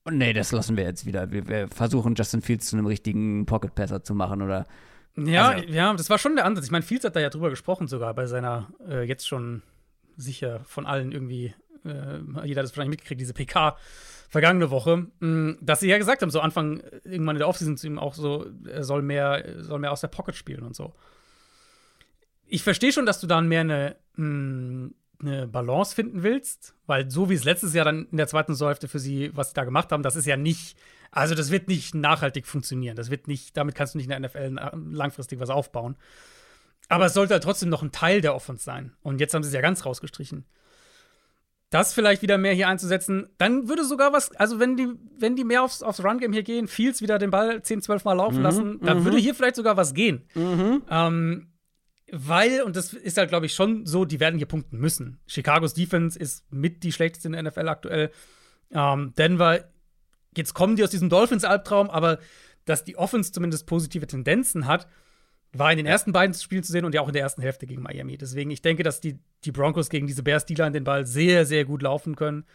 oh nee, das lassen wir jetzt wieder. Wir, wir versuchen Justin Fields zu einem richtigen Pocket Passer zu machen oder ja, also, ja, das war schon der Ansatz. Ich meine, Fields hat da ja drüber gesprochen, sogar bei seiner äh, jetzt schon sicher von allen irgendwie, äh, jeder hat das wahrscheinlich mitgekriegt, diese PK vergangene Woche, mh, mm, dass sie ja gesagt haben, so Anfang irgendwann in der Offseason zu ihm auch so, er soll mehr, soll mehr aus der Pocket spielen und so. Ich verstehe schon, dass du dann mehr eine, mh, mm, eine Balance finden willst, weil so wie es letztes Jahr dann in der zweiten Säufte für sie, was sie da gemacht haben, das ist ja nicht also das wird nicht nachhaltig funktionieren. Das wird nicht, damit kannst du nicht in der NFL langfristig was aufbauen. Aber es sollte halt trotzdem noch ein Teil der Offense sein. Und jetzt haben sie es ja ganz rausgestrichen. Das vielleicht wieder mehr hier einzusetzen, dann würde sogar was, also wenn die, wenn die mehr aufs, aufs Run-Game hier gehen, Fields wieder den Ball 10, 12 Mal laufen mhm, lassen, dann mhm. würde hier vielleicht sogar was gehen. Mhm. Ähm, weil, und das ist halt, glaube ich, schon so, die werden hier punkten müssen. Chicagos Defense ist mit die schlechteste in der NFL aktuell. Ähm, Denver jetzt kommen die aus diesem Dolphins-Albtraum, aber dass die Offense zumindest positive Tendenzen hat, war in den ersten beiden Spielen zu sehen und ja auch in der ersten Hälfte gegen Miami. Deswegen, ich denke, dass die, die Broncos gegen diese Bears Dealer den Ball sehr, sehr gut laufen können.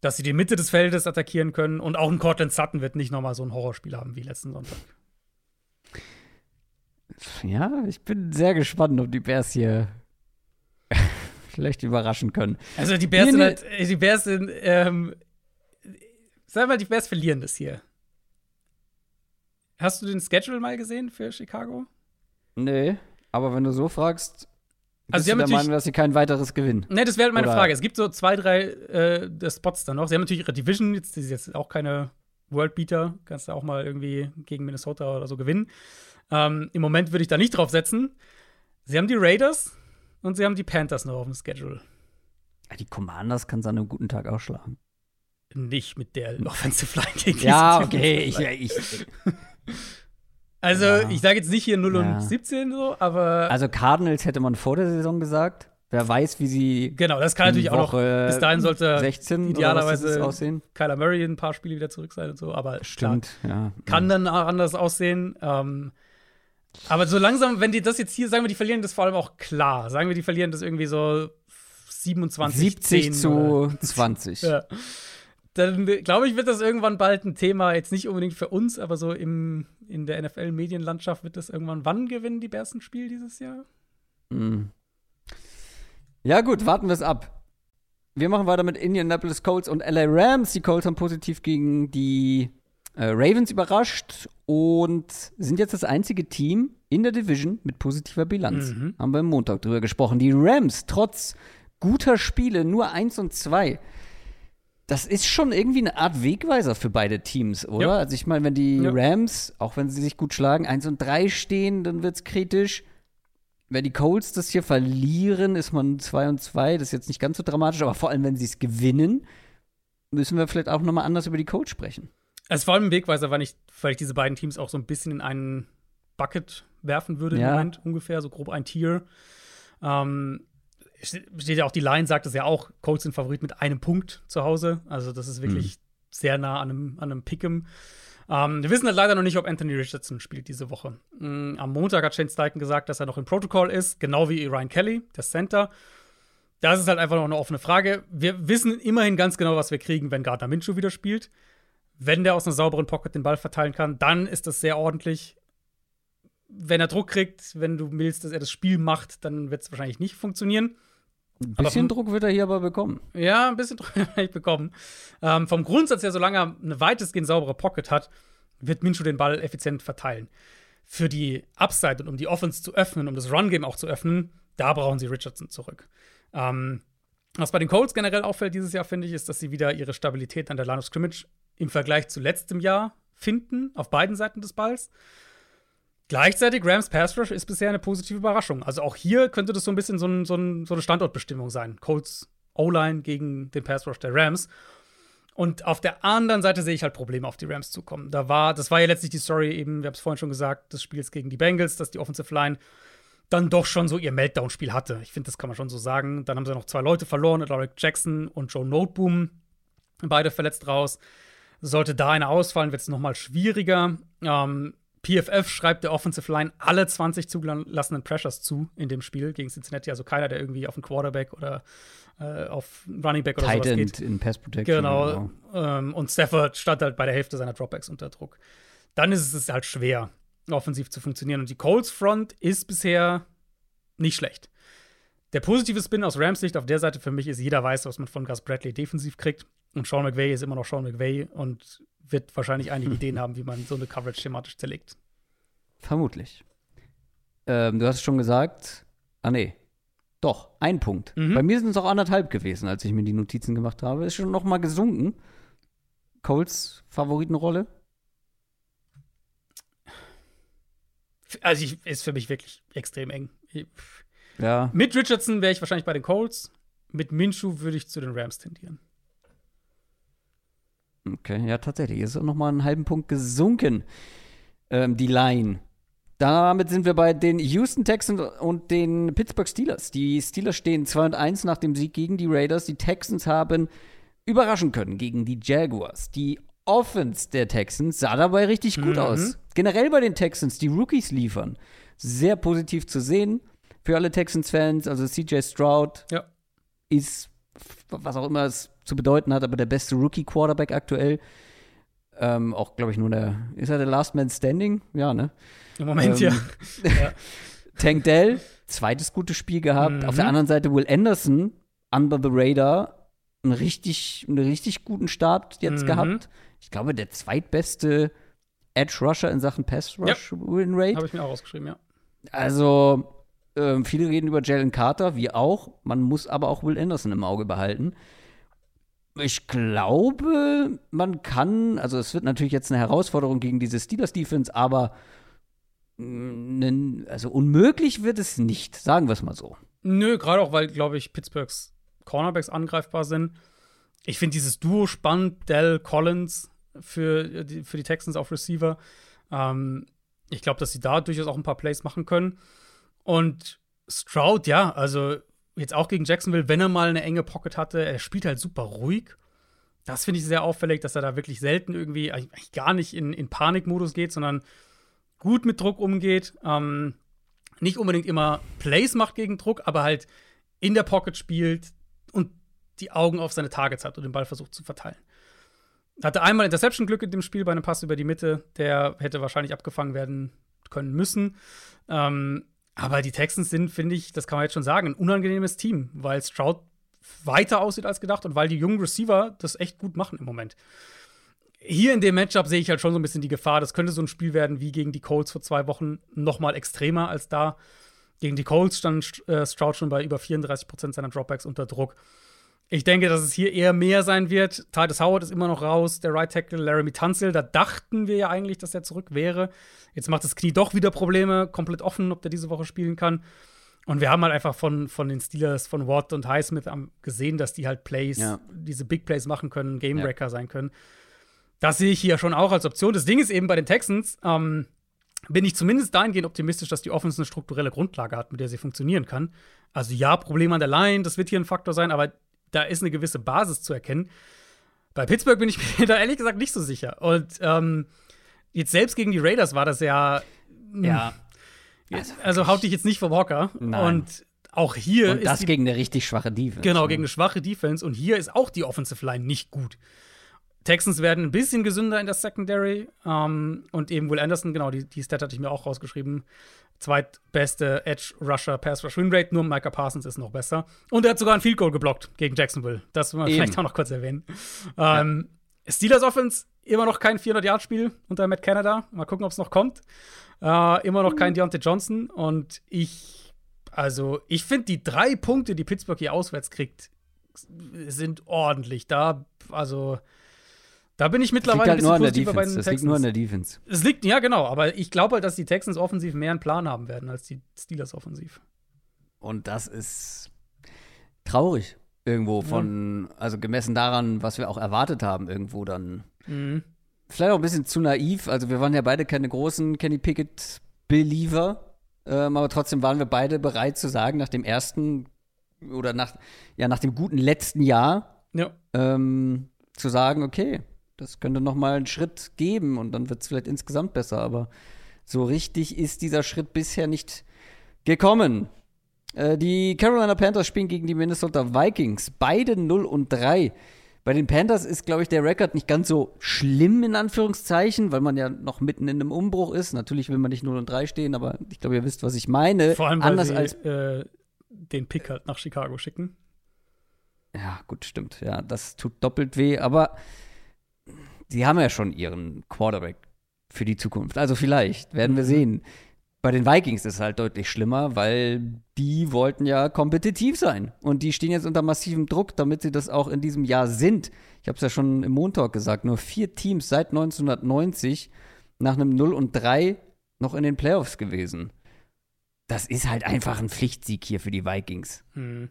Dass sie die Mitte des Feldes attackieren können. Und auch ein Cortland Sutton wird nicht nochmal so ein Horrorspiel haben wie letzten Sonntag. Ja, ich bin sehr gespannt, ob die Bears hier vielleicht überraschen können. Also die Bears sind halt, die Bears sind ähm, Sag mal, die Bears verlieren das hier. Hast du den Schedule mal gesehen für Chicago? Nee, aber wenn du so fragst, also sie haben der Meinung, dass sie kein weiteres gewinnen. Nee, das wäre halt meine Oder? Frage. Es gibt so zwei, drei äh, Spots da noch. Sie haben natürlich ihre Division, jetzt ist jetzt auch keine Worldbeater, kannst du auch mal irgendwie gegen Minnesota oder so gewinnen. Ähm, Im Moment würde ich da nicht drauf setzen. Sie haben die Raiders und sie haben die Panthers noch auf dem Schedule. Ja, die Commanders kann es an einem guten Tag auch schlagen nicht mit der Offensive Line gegen Ja, okay, ich, ich, Also, ja. ich sage jetzt nicht hier 0 ja. und 17 so, aber. Also, Cardinals hätte man vor der Saison gesagt. Wer weiß, wie sie. Genau, das kann natürlich auch noch. Bis dahin sollte 16 idealerweise aussehen. Kyler Murray ein paar Spiele wieder zurück sein und so, aber. Stimmt, klar, ja. Kann dann auch anders aussehen. Ähm, aber so langsam, wenn die das jetzt hier, sagen wir, die verlieren das vor allem auch klar. Sagen wir, die verlieren das irgendwie so 27 70 10 zu oder? 20. ja dann glaube ich, wird das irgendwann bald ein Thema, jetzt nicht unbedingt für uns, aber so im, in der NFL-Medienlandschaft wird das irgendwann. Wann gewinnen die Bears ein Spiel dieses Jahr? Mhm. Ja, gut, warten wir es ab. Wir machen weiter mit Indianapolis Colts und LA Rams. Die Colts haben positiv gegen die äh, Ravens überrascht und sind jetzt das einzige Team in der Division mit positiver Bilanz. Mhm. Haben wir am Montag drüber gesprochen. Die Rams, trotz guter Spiele, nur 1 und 2 das ist schon irgendwie eine Art Wegweiser für beide Teams, oder? Ja. Also ich meine, wenn die ja. Rams, auch wenn sie sich gut schlagen, 1 und 3 stehen, dann wird es kritisch. Wenn die Colts das hier verlieren, ist man 2 und 2. Das ist jetzt nicht ganz so dramatisch, aber vor allem, wenn sie es gewinnen, müssen wir vielleicht auch nochmal anders über die Colts sprechen. Es vor allem ein Wegweiser, weil ich, weil ich diese beiden Teams auch so ein bisschen in einen Bucket werfen würde ja. im Moment, ungefähr, so grob ein Tier. Ähm, steht ja auch die Line, sagt es ja auch, Colts sind Favorit mit einem Punkt zu Hause. Also das ist wirklich mhm. sehr nah an einem, an einem Pick'em. Ähm, wir wissen halt leider noch nicht, ob Anthony Richardson spielt diese Woche. Mhm, am Montag hat Shane Steichen gesagt, dass er noch im Protokoll ist, genau wie Ryan Kelly, der Center. Das ist halt einfach noch eine offene Frage. Wir wissen immerhin ganz genau, was wir kriegen, wenn Gardner Minshew wieder spielt. Wenn der aus einer sauberen Pocket den Ball verteilen kann, dann ist das sehr ordentlich. Wenn er Druck kriegt, wenn du willst, dass er das Spiel macht, dann wird es wahrscheinlich nicht funktionieren. Ein bisschen Druck wird er hier aber bekommen. Ja, ein bisschen Druck wird er bekommen. Ähm, vom Grundsatz her, solange er eine weitestgehend saubere Pocket hat, wird Minshew den Ball effizient verteilen. Für die Upside und um die Offense zu öffnen, um das Run-Game auch zu öffnen, da brauchen sie Richardson zurück. Ähm, was bei den Colts generell auffällt dieses Jahr, finde ich, ist, dass sie wieder ihre Stabilität an der Line of Scrimmage im Vergleich zu letztem Jahr finden, auf beiden Seiten des Balls. Gleichzeitig, Rams Pass Rush ist bisher eine positive Überraschung. Also auch hier könnte das so ein bisschen so, ein, so, ein, so eine Standortbestimmung sein. Colts O-Line gegen den Pass Rush der Rams. Und auf der anderen Seite sehe ich halt Probleme auf die Rams zukommen. Da war, das war ja letztlich die Story eben, wir haben es vorhin schon gesagt, des Spiels gegen die Bengals, dass die Offensive Line dann doch schon so ihr Meltdown-Spiel hatte. Ich finde, das kann man schon so sagen. Dann haben sie noch zwei Leute verloren, Alaric Jackson und Joe Noteboom, beide verletzt raus. Sollte da einer ausfallen, wird es nochmal schwieriger. Ähm, PFF schreibt der Offensive Line alle 20 zugelassenen Pressures zu in dem Spiel gegen Cincinnati. Also keiner, der irgendwie auf einen Quarterback oder äh, auf Running Back oder Tight sowas geht. in Pass Protection. Genau. genau. Ähm, und Stafford stand halt bei der Hälfte seiner Dropbacks unter Druck. Dann ist es halt schwer, offensiv zu funktionieren. Und die Colts Front ist bisher nicht schlecht. Der positive Spin aus Rams Sicht auf der Seite für mich ist, jeder weiß, was man von Gus Bradley defensiv kriegt. Und Sean McVay ist immer noch Sean McVay und wird wahrscheinlich einige Ideen haben, wie man so eine Coverage schematisch zerlegt. Vermutlich. Ähm, du hast schon gesagt, ah nee, doch, ein Punkt. Mhm. Bei mir sind es auch anderthalb gewesen, als ich mir die Notizen gemacht habe. Ist schon noch mal gesunken. Coles Favoritenrolle? Also ich, ist für mich wirklich extrem eng. Ja. Mit Richardson wäre ich wahrscheinlich bei den Colts. Mit Minshew würde ich zu den Rams tendieren. Okay, ja, tatsächlich. Ist auch noch mal einen halben Punkt gesunken, ähm, die Line. Damit sind wir bei den Houston Texans und den Pittsburgh Steelers. Die Steelers stehen 2 und 1 nach dem Sieg gegen die Raiders. Die Texans haben überraschen können gegen die Jaguars. Die Offense der Texans sah dabei richtig gut mhm. aus. Generell bei den Texans, die Rookies liefern. Sehr positiv zu sehen für alle Texans-Fans. Also CJ Stroud ja. ist, was auch immer es zu bedeuten hat, aber der beste Rookie-Quarterback aktuell. Ähm, auch, glaube ich, nur der. Ist er der Last Man Standing? Ja, ne? Im Moment, ähm, ja. ja. Tank Dell, zweites gutes Spiel gehabt. Mhm. Auf der anderen Seite Will Anderson, under the radar, einen richtig, einen richtig guten Start jetzt mhm. gehabt. Ich glaube, der zweitbeste Edge Rusher in Sachen Pass Rush ja. Win Rate. Habe ich mir auch ausgeschrieben, ja. Also, ähm, viele reden über Jalen Carter, wie auch. Man muss aber auch Will Anderson im Auge behalten. Ich glaube, man kann, also es wird natürlich jetzt eine Herausforderung gegen diese Steelers Defense, aber mm, also unmöglich wird es nicht, sagen wir es mal so. Nö, gerade auch, weil, glaube ich, Pittsburghs Cornerbacks angreifbar sind. Ich finde dieses Duo spannend, Dell Collins für die, für die Texans auf Receiver. Ähm, ich glaube, dass sie da durchaus auch ein paar Plays machen können. Und Stroud, ja, also jetzt auch gegen Jacksonville, wenn er mal eine enge Pocket hatte, er spielt halt super ruhig. Das finde ich sehr auffällig, dass er da wirklich selten irgendwie, eigentlich gar nicht in, in Panikmodus geht, sondern gut mit Druck umgeht. Ähm, nicht unbedingt immer Plays macht gegen Druck, aber halt in der Pocket spielt und die Augen auf seine Targets hat und den Ball versucht zu verteilen. Hatte einmal Interception-Glück in dem Spiel bei einem Pass über die Mitte, der hätte wahrscheinlich abgefangen werden können müssen. Ähm, aber die Texans sind, finde ich, das kann man jetzt schon sagen, ein unangenehmes Team, weil Stroud weiter aussieht als gedacht und weil die jungen Receiver das echt gut machen im Moment. Hier in dem Matchup sehe ich halt schon so ein bisschen die Gefahr, das könnte so ein Spiel werden wie gegen die Colts vor zwei Wochen, noch mal extremer als da. Gegen die Colts stand äh, Stroud schon bei über 34 Prozent seiner Dropbacks unter Druck. Ich denke, dass es hier eher mehr sein wird. Titus Howard ist immer noch raus, der Right Tackle Laramie Tunsil. Da dachten wir ja eigentlich, dass er zurück wäre. Jetzt macht das Knie doch wieder Probleme, komplett offen, ob der diese Woche spielen kann. Und wir haben halt einfach von, von den Steelers, von Watt und Highsmith gesehen, dass die halt Plays, ja. diese Big Plays machen können, Gamebreaker ja. sein können. Das sehe ich hier schon auch als Option. Das Ding ist eben bei den Texans, ähm, bin ich zumindest dahingehend optimistisch, dass die Offense eine strukturelle Grundlage hat, mit der sie funktionieren kann. Also ja, Problem an der Line, das wird hier ein Faktor sein, aber da ist eine gewisse Basis zu erkennen. Bei Pittsburgh bin ich mir da ehrlich gesagt nicht so sicher. Und ähm, jetzt selbst gegen die Raiders war das ja. Ja. Also, also haut dich jetzt nicht vom Hocker. Nein. Und auch hier und das gegen eine richtig schwache Defense. Genau, ne? gegen eine schwache Defense. Und hier ist auch die Offensive Line nicht gut. Texans werden ein bisschen gesünder in der Secondary. Ähm, und eben Will Anderson, genau, die, die Stat hatte ich mir auch rausgeschrieben. Zweitbeste Edge Rusher, Pass Rush Win Rate, nur Micah Parsons ist noch besser. Und er hat sogar ein Field Goal geblockt gegen Jacksonville. Das wir eben. vielleicht auch noch kurz erwähnen. Ähm, ja. Steelers Offense, immer noch kein 400-Yard-Spiel unter Matt Canada. Mal gucken, ob es noch kommt. Äh, immer noch kein Deontay Johnson. Und ich, also, ich finde, die drei Punkte, die Pittsburgh hier auswärts kriegt, sind ordentlich. Da, also, da bin ich mittlerweile halt ein bisschen positiver bei den Texans. Das liegt nur an der Defense. Es liegt, ja, genau. Aber ich glaube halt, dass die Texans offensiv mehr einen Plan haben werden als die Steelers offensiv. Und das ist traurig irgendwo von, ja. also gemessen daran, was wir auch erwartet haben, irgendwo dann. Mhm. Vielleicht auch ein bisschen zu naiv. Also wir waren ja beide keine großen Kenny Pickett-Believer. Ähm, aber trotzdem waren wir beide bereit zu sagen, nach dem ersten oder nach, ja, nach dem guten letzten Jahr, ja. ähm, zu sagen, okay, das könnte noch mal einen Schritt geben und dann wird es vielleicht insgesamt besser. Aber so richtig ist dieser Schritt bisher nicht gekommen. Äh, die Carolina Panthers spielen gegen die Minnesota Vikings. Beide 0 und 3. Bei den Panthers ist, glaube ich, der Rekord nicht ganz so schlimm, in Anführungszeichen, weil man ja noch mitten in einem Umbruch ist. Natürlich will man nicht 0 und 3 stehen, aber ich glaube, ihr wisst, was ich meine. Vor allem, weil Anders sie, als äh, den Pick halt nach Chicago schicken. Ja, gut, stimmt. Ja, das tut doppelt weh, aber sie haben ja schon ihren Quarterback für die Zukunft. Also vielleicht, werden wir sehen. Bei den Vikings ist es halt deutlich schlimmer, weil die wollten ja kompetitiv sein. Und die stehen jetzt unter massivem Druck, damit sie das auch in diesem Jahr sind. Ich habe es ja schon im Montag gesagt, nur vier Teams seit 1990 nach einem 0 und 3 noch in den Playoffs gewesen. Das ist halt einfach ein Pflichtsieg hier für die Vikings. Mhm.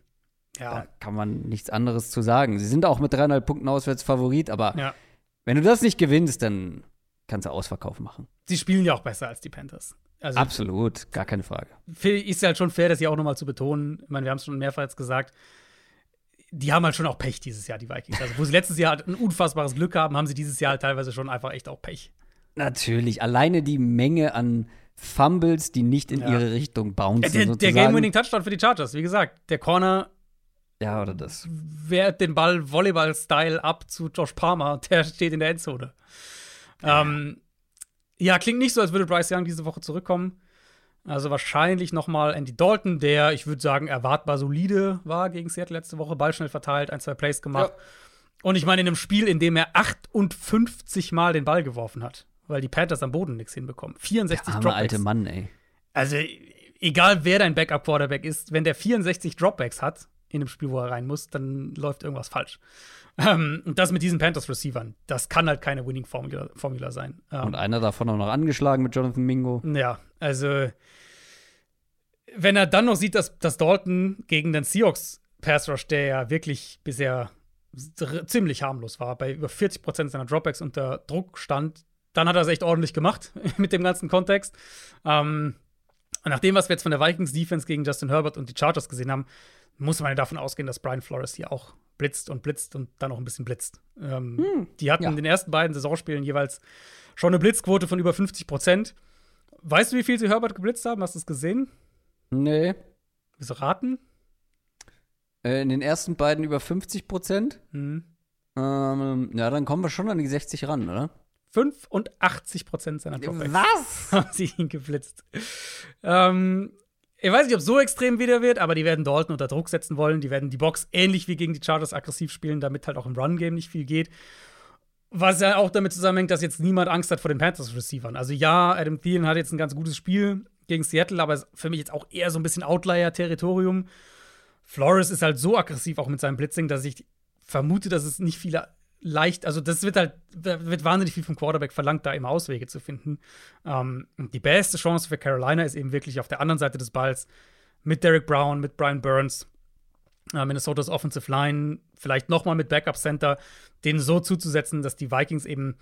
Ja. Da kann man nichts anderes zu sagen. Sie sind auch mit dreieinhalb Punkten auswärts Favorit, aber ja. Wenn du das nicht gewinnst, dann kannst du Ausverkauf machen. Sie spielen ja auch besser als die Panthers. Also, Absolut, gar keine Frage. Ist halt schon fair, das hier auch nochmal zu betonen. Ich meine, wir haben es schon mehrfach jetzt gesagt. Die haben halt schon auch Pech dieses Jahr, die Vikings. Also, wo sie letztes Jahr halt ein unfassbares Glück haben, haben sie dieses Jahr halt teilweise schon einfach echt auch Pech. Natürlich. Alleine die Menge an Fumbles, die nicht in ja. ihre Richtung bouncen. Der, der Game-Winning-Touchdown für die Chargers, wie gesagt. Der Corner ja, oder das. Wehrt den Ball Volleyball-Style ab zu Josh Palmer, der steht in der Endzone. Ja. Ähm, ja, klingt nicht so, als würde Bryce Young diese Woche zurückkommen. Also wahrscheinlich noch mal Andy Dalton, der, ich würde sagen, erwartbar solide war gegen Seattle letzte Woche. Ball schnell verteilt, ein, zwei Plays gemacht. Ja. Und ich meine, in einem Spiel, in dem er 58 Mal den Ball geworfen hat, weil die Panthers am Boden nichts hinbekommen. 64 der arme alte Mann, ey. Also, egal wer dein Backup-Quarterback ist, wenn der 64 Dropbacks hat, in dem Spiel, wo er rein muss, dann läuft irgendwas falsch. Ähm, und das mit diesen Panthers-Receivern, das kann halt keine Winning-Formula sein. Ähm, und einer davon auch noch angeschlagen mit Jonathan Mingo. Ja, also wenn er dann noch sieht, dass, dass Dalton gegen den Seahawks Pass Rush, der ja wirklich bisher ziemlich harmlos war, bei über 40 Prozent seiner Dropbacks unter Druck stand, dann hat er es echt ordentlich gemacht mit dem ganzen Kontext. Ähm, nach dem, was wir jetzt von der Vikings Defense gegen Justin Herbert und die Chargers gesehen haben, muss man ja davon ausgehen, dass Brian Flores hier auch blitzt und blitzt und dann noch ein bisschen blitzt. Ähm, hm, die hatten ja. in den ersten beiden Saisonspielen jeweils schon eine Blitzquote von über 50 Prozent. Weißt du, wie viel sie Herbert geblitzt haben? Hast du es gesehen? Nee. Willst du raten? Äh, in den ersten beiden über 50 Prozent? Hm. Ähm, ja, dann kommen wir schon an die 60 ran, oder? 85 Prozent seiner Dropbacks Was? haben sie ihn geblitzt. Ähm, ich weiß nicht, ob es so extrem wieder wird, aber die werden Dalton unter Druck setzen wollen. Die werden die Box ähnlich wie gegen die Chargers aggressiv spielen, damit halt auch im Run-Game nicht viel geht. Was ja auch damit zusammenhängt, dass jetzt niemand Angst hat vor den Panthers-Receivern. Also ja, Adam Thielen hat jetzt ein ganz gutes Spiel gegen Seattle, aber für mich jetzt auch eher so ein bisschen Outlier-Territorium. Flores ist halt so aggressiv auch mit seinem Blitzing, dass ich vermute, dass es nicht viele leicht, also das wird halt, wird wahnsinnig viel vom Quarterback verlangt, da immer Auswege zu finden. Ähm, die beste Chance für Carolina ist eben wirklich auf der anderen Seite des Balls mit Derek Brown, mit Brian Burns, äh, Minnesotas Offensive Line, vielleicht nochmal mit Backup Center, den so zuzusetzen, dass die Vikings eben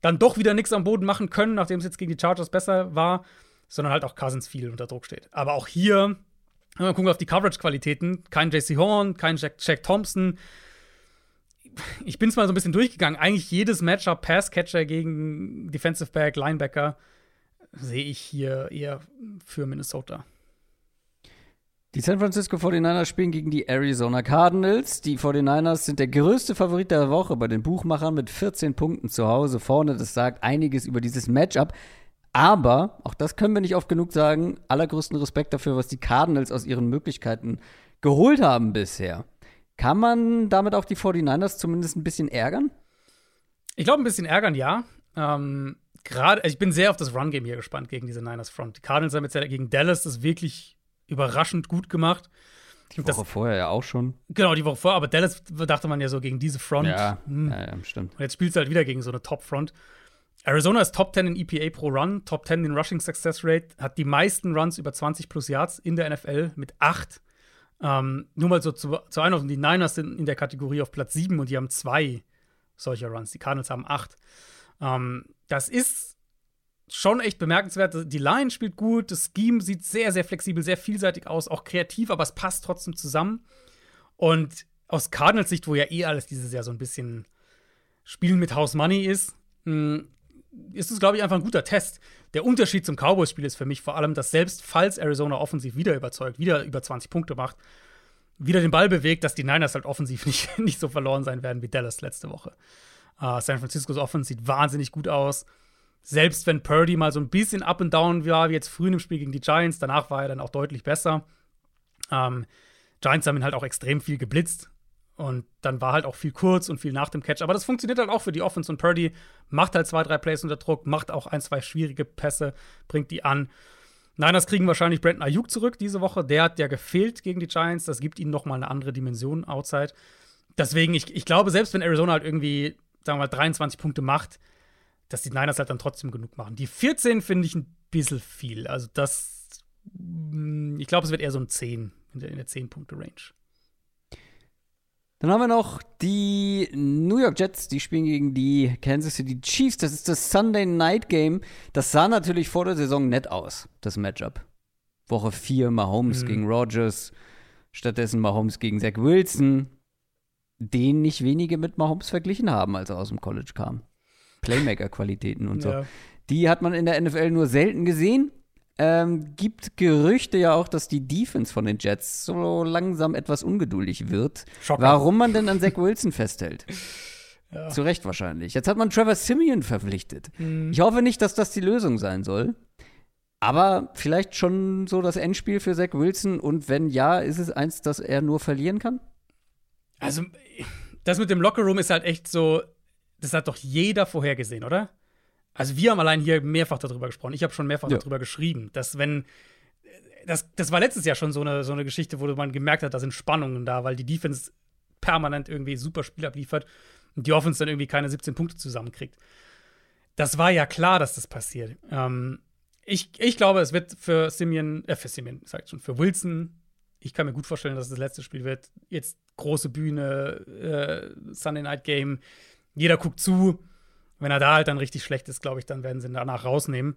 dann doch wieder nichts am Boden machen können, nachdem es jetzt gegen die Chargers besser war, sondern halt auch Cousins viel unter Druck steht. Aber auch hier, wenn wir gucken auf die Coverage-Qualitäten, kein JC Horn, kein Jack, Jack Thompson, ich bin es mal so ein bisschen durchgegangen. Eigentlich jedes Matchup Passcatcher gegen Defensive Back, Linebacker sehe ich hier eher für Minnesota. Die San Francisco 49ers spielen gegen die Arizona Cardinals. Die 49ers sind der größte Favorit der Woche bei den Buchmachern mit 14 Punkten zu Hause vorne. Das sagt einiges über dieses Matchup. Aber, auch das können wir nicht oft genug sagen, allergrößten Respekt dafür, was die Cardinals aus ihren Möglichkeiten geholt haben bisher. Kann man damit auch die 49ers zumindest ein bisschen ärgern? Ich glaube, ein bisschen ärgern, ja. Ähm, Gerade, also ich bin sehr auf das Run-Game hier gespannt gegen diese Niners Front. Die Cardinals haben jetzt ja gegen Dallas das wirklich überraschend gut gemacht. Die Woche das, vorher ja auch schon. Genau, die Woche vorher, aber Dallas dachte man ja so gegen diese Front. Ja, hm. ja, ja stimmt. Und jetzt spielst du halt wieder gegen so eine Top-Front. Arizona ist Top 10 in EPA pro Run, Top 10 in Rushing Success Rate, hat die meisten Runs über 20 plus Yards in der NFL mit 8. Ähm, nur mal so zu, zur Einordnung: Die Niners sind in der Kategorie auf Platz 7 und die haben zwei solcher Runs. Die Cardinals haben 8. Ähm, das ist schon echt bemerkenswert. Die Line spielt gut, das Scheme sieht sehr, sehr flexibel, sehr vielseitig aus, auch kreativ, aber es passt trotzdem zusammen. Und aus Cardinals Sicht, wo ja eh alles dieses Jahr so ein bisschen Spielen mit House Money ist, hm, ist es, glaube ich, einfach ein guter Test. Der Unterschied zum Cowboys-Spiel ist für mich vor allem, dass selbst falls Arizona offensiv wieder überzeugt, wieder über 20 Punkte macht, wieder den Ball bewegt, dass die Niners halt offensiv nicht, nicht so verloren sein werden wie Dallas letzte Woche. Uh, San Franciscos Offense sieht wahnsinnig gut aus. Selbst wenn Purdy mal so ein bisschen up and down war, wie jetzt früh im Spiel gegen die Giants, danach war er dann auch deutlich besser. Um, Giants haben ihn halt auch extrem viel geblitzt. Und dann war halt auch viel kurz und viel nach dem Catch. Aber das funktioniert halt auch für die Offense. Und Purdy macht halt zwei, drei Plays unter Druck, macht auch ein, zwei schwierige Pässe, bringt die an. Niners kriegen wahrscheinlich Brandon Ayuk zurück diese Woche. Der hat ja gefehlt gegen die Giants. Das gibt ihnen noch mal eine andere Dimension outside. Deswegen, ich, ich glaube, selbst wenn Arizona halt irgendwie, sagen wir mal, 23 Punkte macht, dass die Niners halt dann trotzdem genug machen. Die 14 finde ich ein bisschen viel. Also das, mm, ich glaube, es wird eher so ein 10 in der, in der 10-Punkte-Range. Dann haben wir noch die New York Jets, die spielen gegen die Kansas City Chiefs. Das ist das Sunday Night Game. Das sah natürlich vor der Saison nett aus, das Matchup. Woche 4 Mahomes mhm. gegen Rogers, stattdessen Mahomes gegen Zach Wilson, den nicht wenige mit Mahomes verglichen haben, als er aus dem College kam. Playmaker-Qualitäten und so. Ja. Die hat man in der NFL nur selten gesehen. Ähm, gibt Gerüchte ja auch, dass die Defense von den Jets so langsam etwas ungeduldig wird. Schocker. Warum man denn an Zach Wilson festhält. Ja. Zu Recht wahrscheinlich. Jetzt hat man Trevor Simeon verpflichtet. Mhm. Ich hoffe nicht, dass das die Lösung sein soll. Aber vielleicht schon so das Endspiel für Zach Wilson. Und wenn ja, ist es eins, das er nur verlieren kann? Also, das mit dem Lockerroom ist halt echt so, das hat doch jeder vorhergesehen, oder? Also wir haben allein hier mehrfach darüber gesprochen. Ich habe schon mehrfach ja. darüber geschrieben, dass wenn das, das war letztes Jahr schon so eine, so eine Geschichte, wo man gemerkt hat, da sind Spannungen da, weil die Defense permanent irgendwie super Spiel abliefert und die Offense dann irgendwie keine 17 Punkte zusammenkriegt. Das war ja klar, dass das passiert. Ähm, ich, ich glaube, es wird für Simeon, äh, für Simeon, sag ich schon, für Wilson, ich kann mir gut vorstellen, dass es das letzte Spiel wird. Jetzt große Bühne, äh, Sunday Night Game, jeder guckt zu wenn er da halt dann richtig schlecht ist, glaube ich, dann werden sie ihn danach rausnehmen.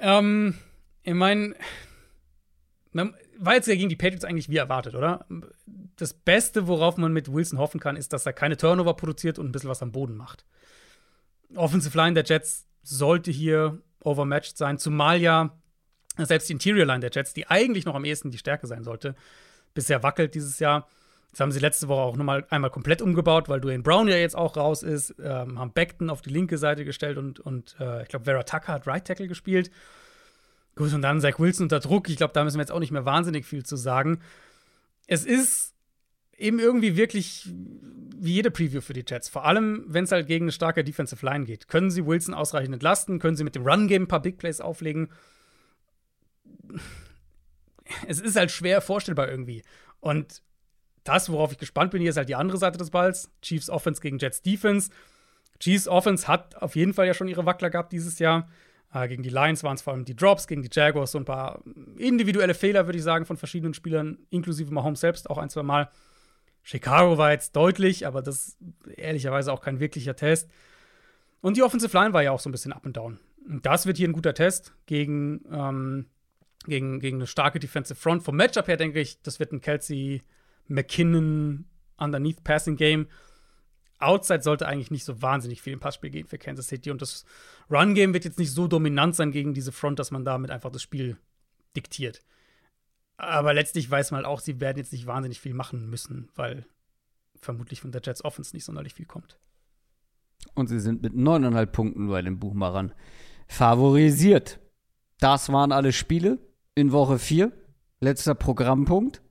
Ähm, ich meine, war jetzt ja gegen die Patriots eigentlich wie erwartet, oder? Das Beste, worauf man mit Wilson hoffen kann, ist, dass er keine Turnover produziert und ein bisschen was am Boden macht. Offensive Line der Jets sollte hier overmatched sein, zumal ja selbst die Interior Line der Jets, die eigentlich noch am ehesten die Stärke sein sollte, bisher wackelt dieses Jahr. Das haben sie letzte Woche auch nochmal einmal komplett umgebaut, weil Dwayne Brown ja jetzt auch raus ist. Ähm, haben Beckton auf die linke Seite gestellt und, und äh, ich glaube, Vera Tucker hat Right Tackle gespielt. Gut, und dann Zach Wilson unter Druck. Ich glaube, da müssen wir jetzt auch nicht mehr wahnsinnig viel zu sagen. Es ist eben irgendwie wirklich wie jede Preview für die Jets. Vor allem, wenn es halt gegen eine starke Defensive Line geht. Können sie Wilson ausreichend entlasten? Können sie mit dem Run-Game ein paar Big Plays auflegen? Es ist halt schwer vorstellbar irgendwie. Und das, worauf ich gespannt bin, hier ist halt die andere Seite des Balls. Chiefs Offense gegen Jets Defense. Chiefs Offense hat auf jeden Fall ja schon ihre Wackler gehabt dieses Jahr. Äh, gegen die Lions waren es vor allem die Drops, gegen die Jaguars so ein paar individuelle Fehler, würde ich sagen, von verschiedenen Spielern, inklusive Mahomes selbst auch ein, zwei Mal. Chicago war jetzt deutlich, aber das ist ehrlicherweise auch kein wirklicher Test. Und die Offensive Line war ja auch so ein bisschen up and down. Und das wird hier ein guter Test gegen, ähm, gegen, gegen eine starke Defensive Front. Vom Matchup her denke ich, das wird ein Kelsey McKinnon Underneath Passing Game. Outside sollte eigentlich nicht so wahnsinnig viel im Passspiel gehen für Kansas City. Und das Run-Game wird jetzt nicht so dominant sein gegen diese Front, dass man damit einfach das Spiel diktiert. Aber letztlich weiß man halt auch, sie werden jetzt nicht wahnsinnig viel machen müssen, weil vermutlich von der Jets Offense nicht sonderlich viel kommt. Und sie sind mit neuneinhalb Punkten bei den Buchmachern favorisiert. Das waren alle Spiele in Woche 4. Letzter Programmpunkt.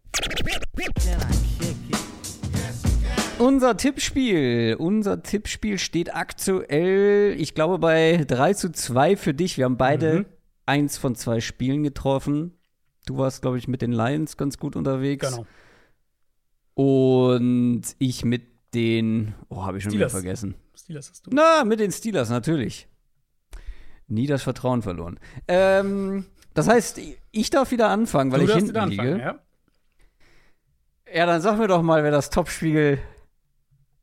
Unser Tippspiel. Unser Tippspiel steht aktuell, ich glaube, bei 3 zu 2 für dich. Wir haben beide mhm. eins von zwei Spielen getroffen. Du warst, glaube ich, mit den Lions ganz gut unterwegs. Genau. Und ich mit den, oh, habe ich schon Steelers. wieder vergessen. Steelers hast du. Na, mit den Steelers, natürlich. Nie das Vertrauen verloren. Ähm, das heißt, ich darf wieder anfangen, weil du ich hinten liege. Ja. ja, dann sag mir doch mal, wer das Topspiegel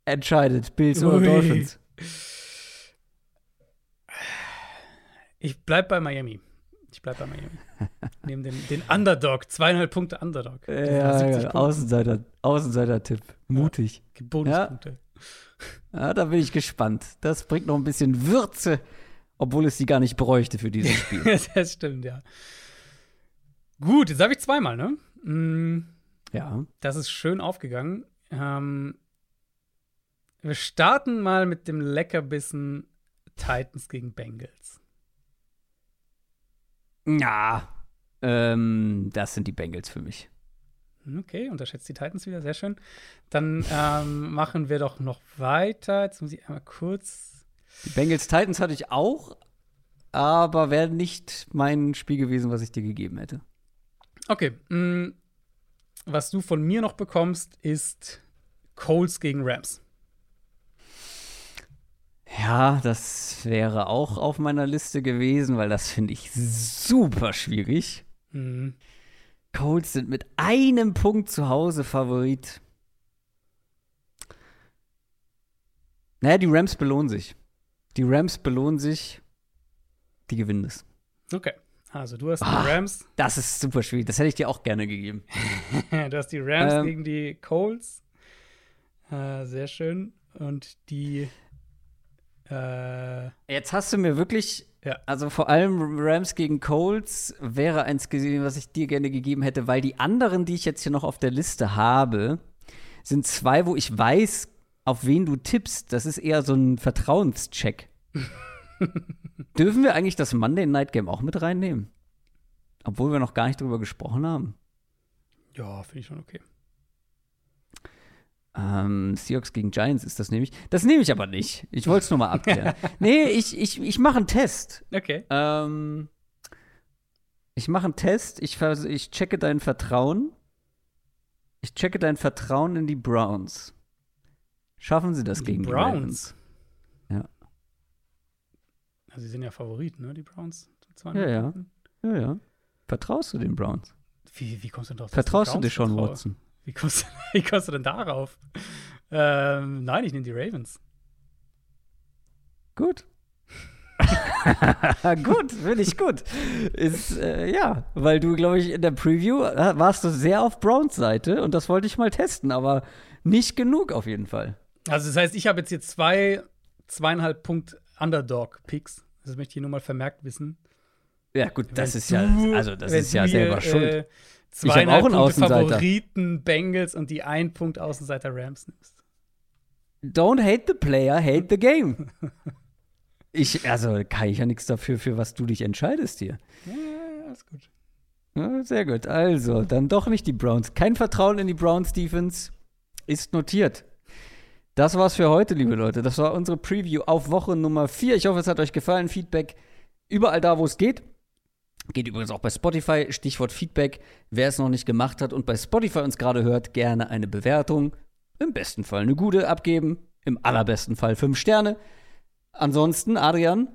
entscheidet, Bills oder Dolphins. Ich bleib bei Miami. Ich bleib bei Miami. Nehmen den, den Underdog, zweieinhalb Punkte Underdog. Ja, ja Außenseiter, Außenseiter-Tipp. Mutig. Ja, Bonuspunkte. Ja. ja, da bin ich gespannt. Das bringt noch ein bisschen Würze, obwohl es sie gar nicht bräuchte für dieses Spiel. das stimmt, ja. Gut, jetzt habe ich zweimal, ne? Mm, ja. Das ist schön aufgegangen. Ähm, wir starten mal mit dem Leckerbissen Titans gegen Bengals. Ja, ähm, das sind die Bengals für mich. Okay, unterschätzt die Titans wieder, sehr schön. Dann ähm, machen wir doch noch weiter. Jetzt muss ich einmal kurz. Die Bengals Titans hatte ich auch, aber wäre nicht mein Spiel gewesen, was ich dir gegeben hätte. Okay, mh, mm, was du von mir noch bekommst, ist Coles gegen Rams. Ja, das wäre auch auf meiner Liste gewesen, weil das finde ich super schwierig. Mhm. Colts sind mit einem Punkt zu Hause Favorit. Naja, die Rams belohnen sich. Die Rams belohnen sich. Die gewinnen es. Okay. Also du hast die oh, Rams. Das ist super schwierig. Das hätte ich dir auch gerne gegeben. du hast die Rams ähm, gegen die Colts. Äh, sehr schön. Und die äh, Jetzt hast du mir wirklich, ja. also vor allem Rams gegen Colts wäre eins gesehen, was ich dir gerne gegeben hätte, weil die anderen, die ich jetzt hier noch auf der Liste habe, sind zwei, wo ich weiß, auf wen du tippst. Das ist eher so ein Vertrauenscheck. Dürfen wir eigentlich das Monday Night Game auch mit reinnehmen? Obwohl wir noch gar nicht drüber gesprochen haben. Ja, finde ich schon okay. Ähm, Seahawks gegen Giants ist das nämlich. Das nehme ich aber nicht. Ich wollte es nur mal abklären. nee, ich, ich, ich mache einen Test. Okay. Ähm, ich mache einen Test. Ich, ich checke dein Vertrauen. Ich checke dein Vertrauen in die Browns. Schaffen sie das die gegen Browns? die Browns? Ja. Also, sie sind ja Favorit, ne, die Browns. Ja, ja. Ja, ja. Vertraust du den Browns? Wie, wie kommst du denn drauf? Vertraust du dir schon, Watson? Wie kommst, wie kommst du denn darauf? Ähm, nein, ich nehme die Ravens. Gut. gut, finde ich gut. Ist, äh, ja, weil du, glaube ich, in der Preview äh, warst du sehr auf Browns Seite und das wollte ich mal testen, aber nicht genug auf jeden Fall. Also, das heißt, ich habe jetzt hier zwei, zweieinhalb Punkt Underdog-Picks. Das möchte ich hier nur mal vermerkt wissen. Ja, gut, das wenn ist du, ja, also das ist ja selber hier, schuld. Zweieinhalb Punkte Außenseiter. Favoriten Bengals und die ein Punkt Außenseiter Rams nimmst. Don't hate the player, hate the game. ich, also kann ich ja nichts dafür, für was du dich entscheidest hier. Ja, ist gut. Ja, sehr gut. Also, dann doch nicht die Browns. Kein Vertrauen in die Browns Defense ist notiert. Das war's für heute, liebe Leute. Das war unsere Preview auf Woche Nummer 4. Ich hoffe, es hat euch gefallen. Feedback überall da, wo es geht. Geht übrigens auch bei Spotify, Stichwort Feedback. Wer es noch nicht gemacht hat und bei Spotify uns gerade hört, gerne eine Bewertung. Im besten Fall eine gute abgeben, im allerbesten Fall fünf Sterne. Ansonsten, Adrian,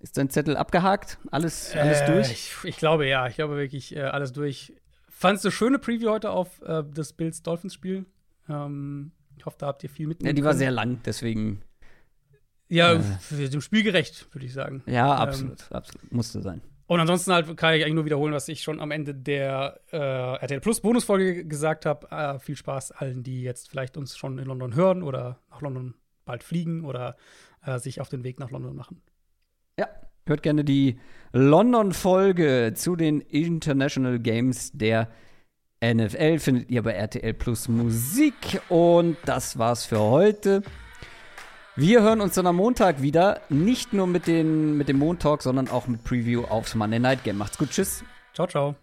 ist dein Zettel abgehakt? Alles, alles äh, durch? Ich, ich, glaube ja, ich glaube wirklich äh, alles durch. Fandest du eine schöne Preview heute auf äh, das Bills Dolphins Spiel? Ähm, ich hoffe, da habt ihr viel mitnehmen Ja, die war sehr lang, deswegen. Ja, äh, dem Spiel gerecht, würde ich sagen. Ja, absolut, ähm, absolut. Musste sein. Und ansonsten halt kann ich eigentlich nur wiederholen, was ich schon am Ende der äh, RTL Plus Bonusfolge gesagt habe. Äh, viel Spaß allen, die jetzt vielleicht uns schon in London hören oder nach London bald fliegen oder äh, sich auf den Weg nach London machen. Ja, hört gerne die London-Folge zu den International Games der NFL. Findet ihr bei RTL Plus Musik. Und das war's für heute. Wir hören uns dann am Montag wieder. Nicht nur mit, den, mit dem Montalk, sondern auch mit Preview aufs Monday Night Game. Macht's gut. Tschüss. Ciao, ciao.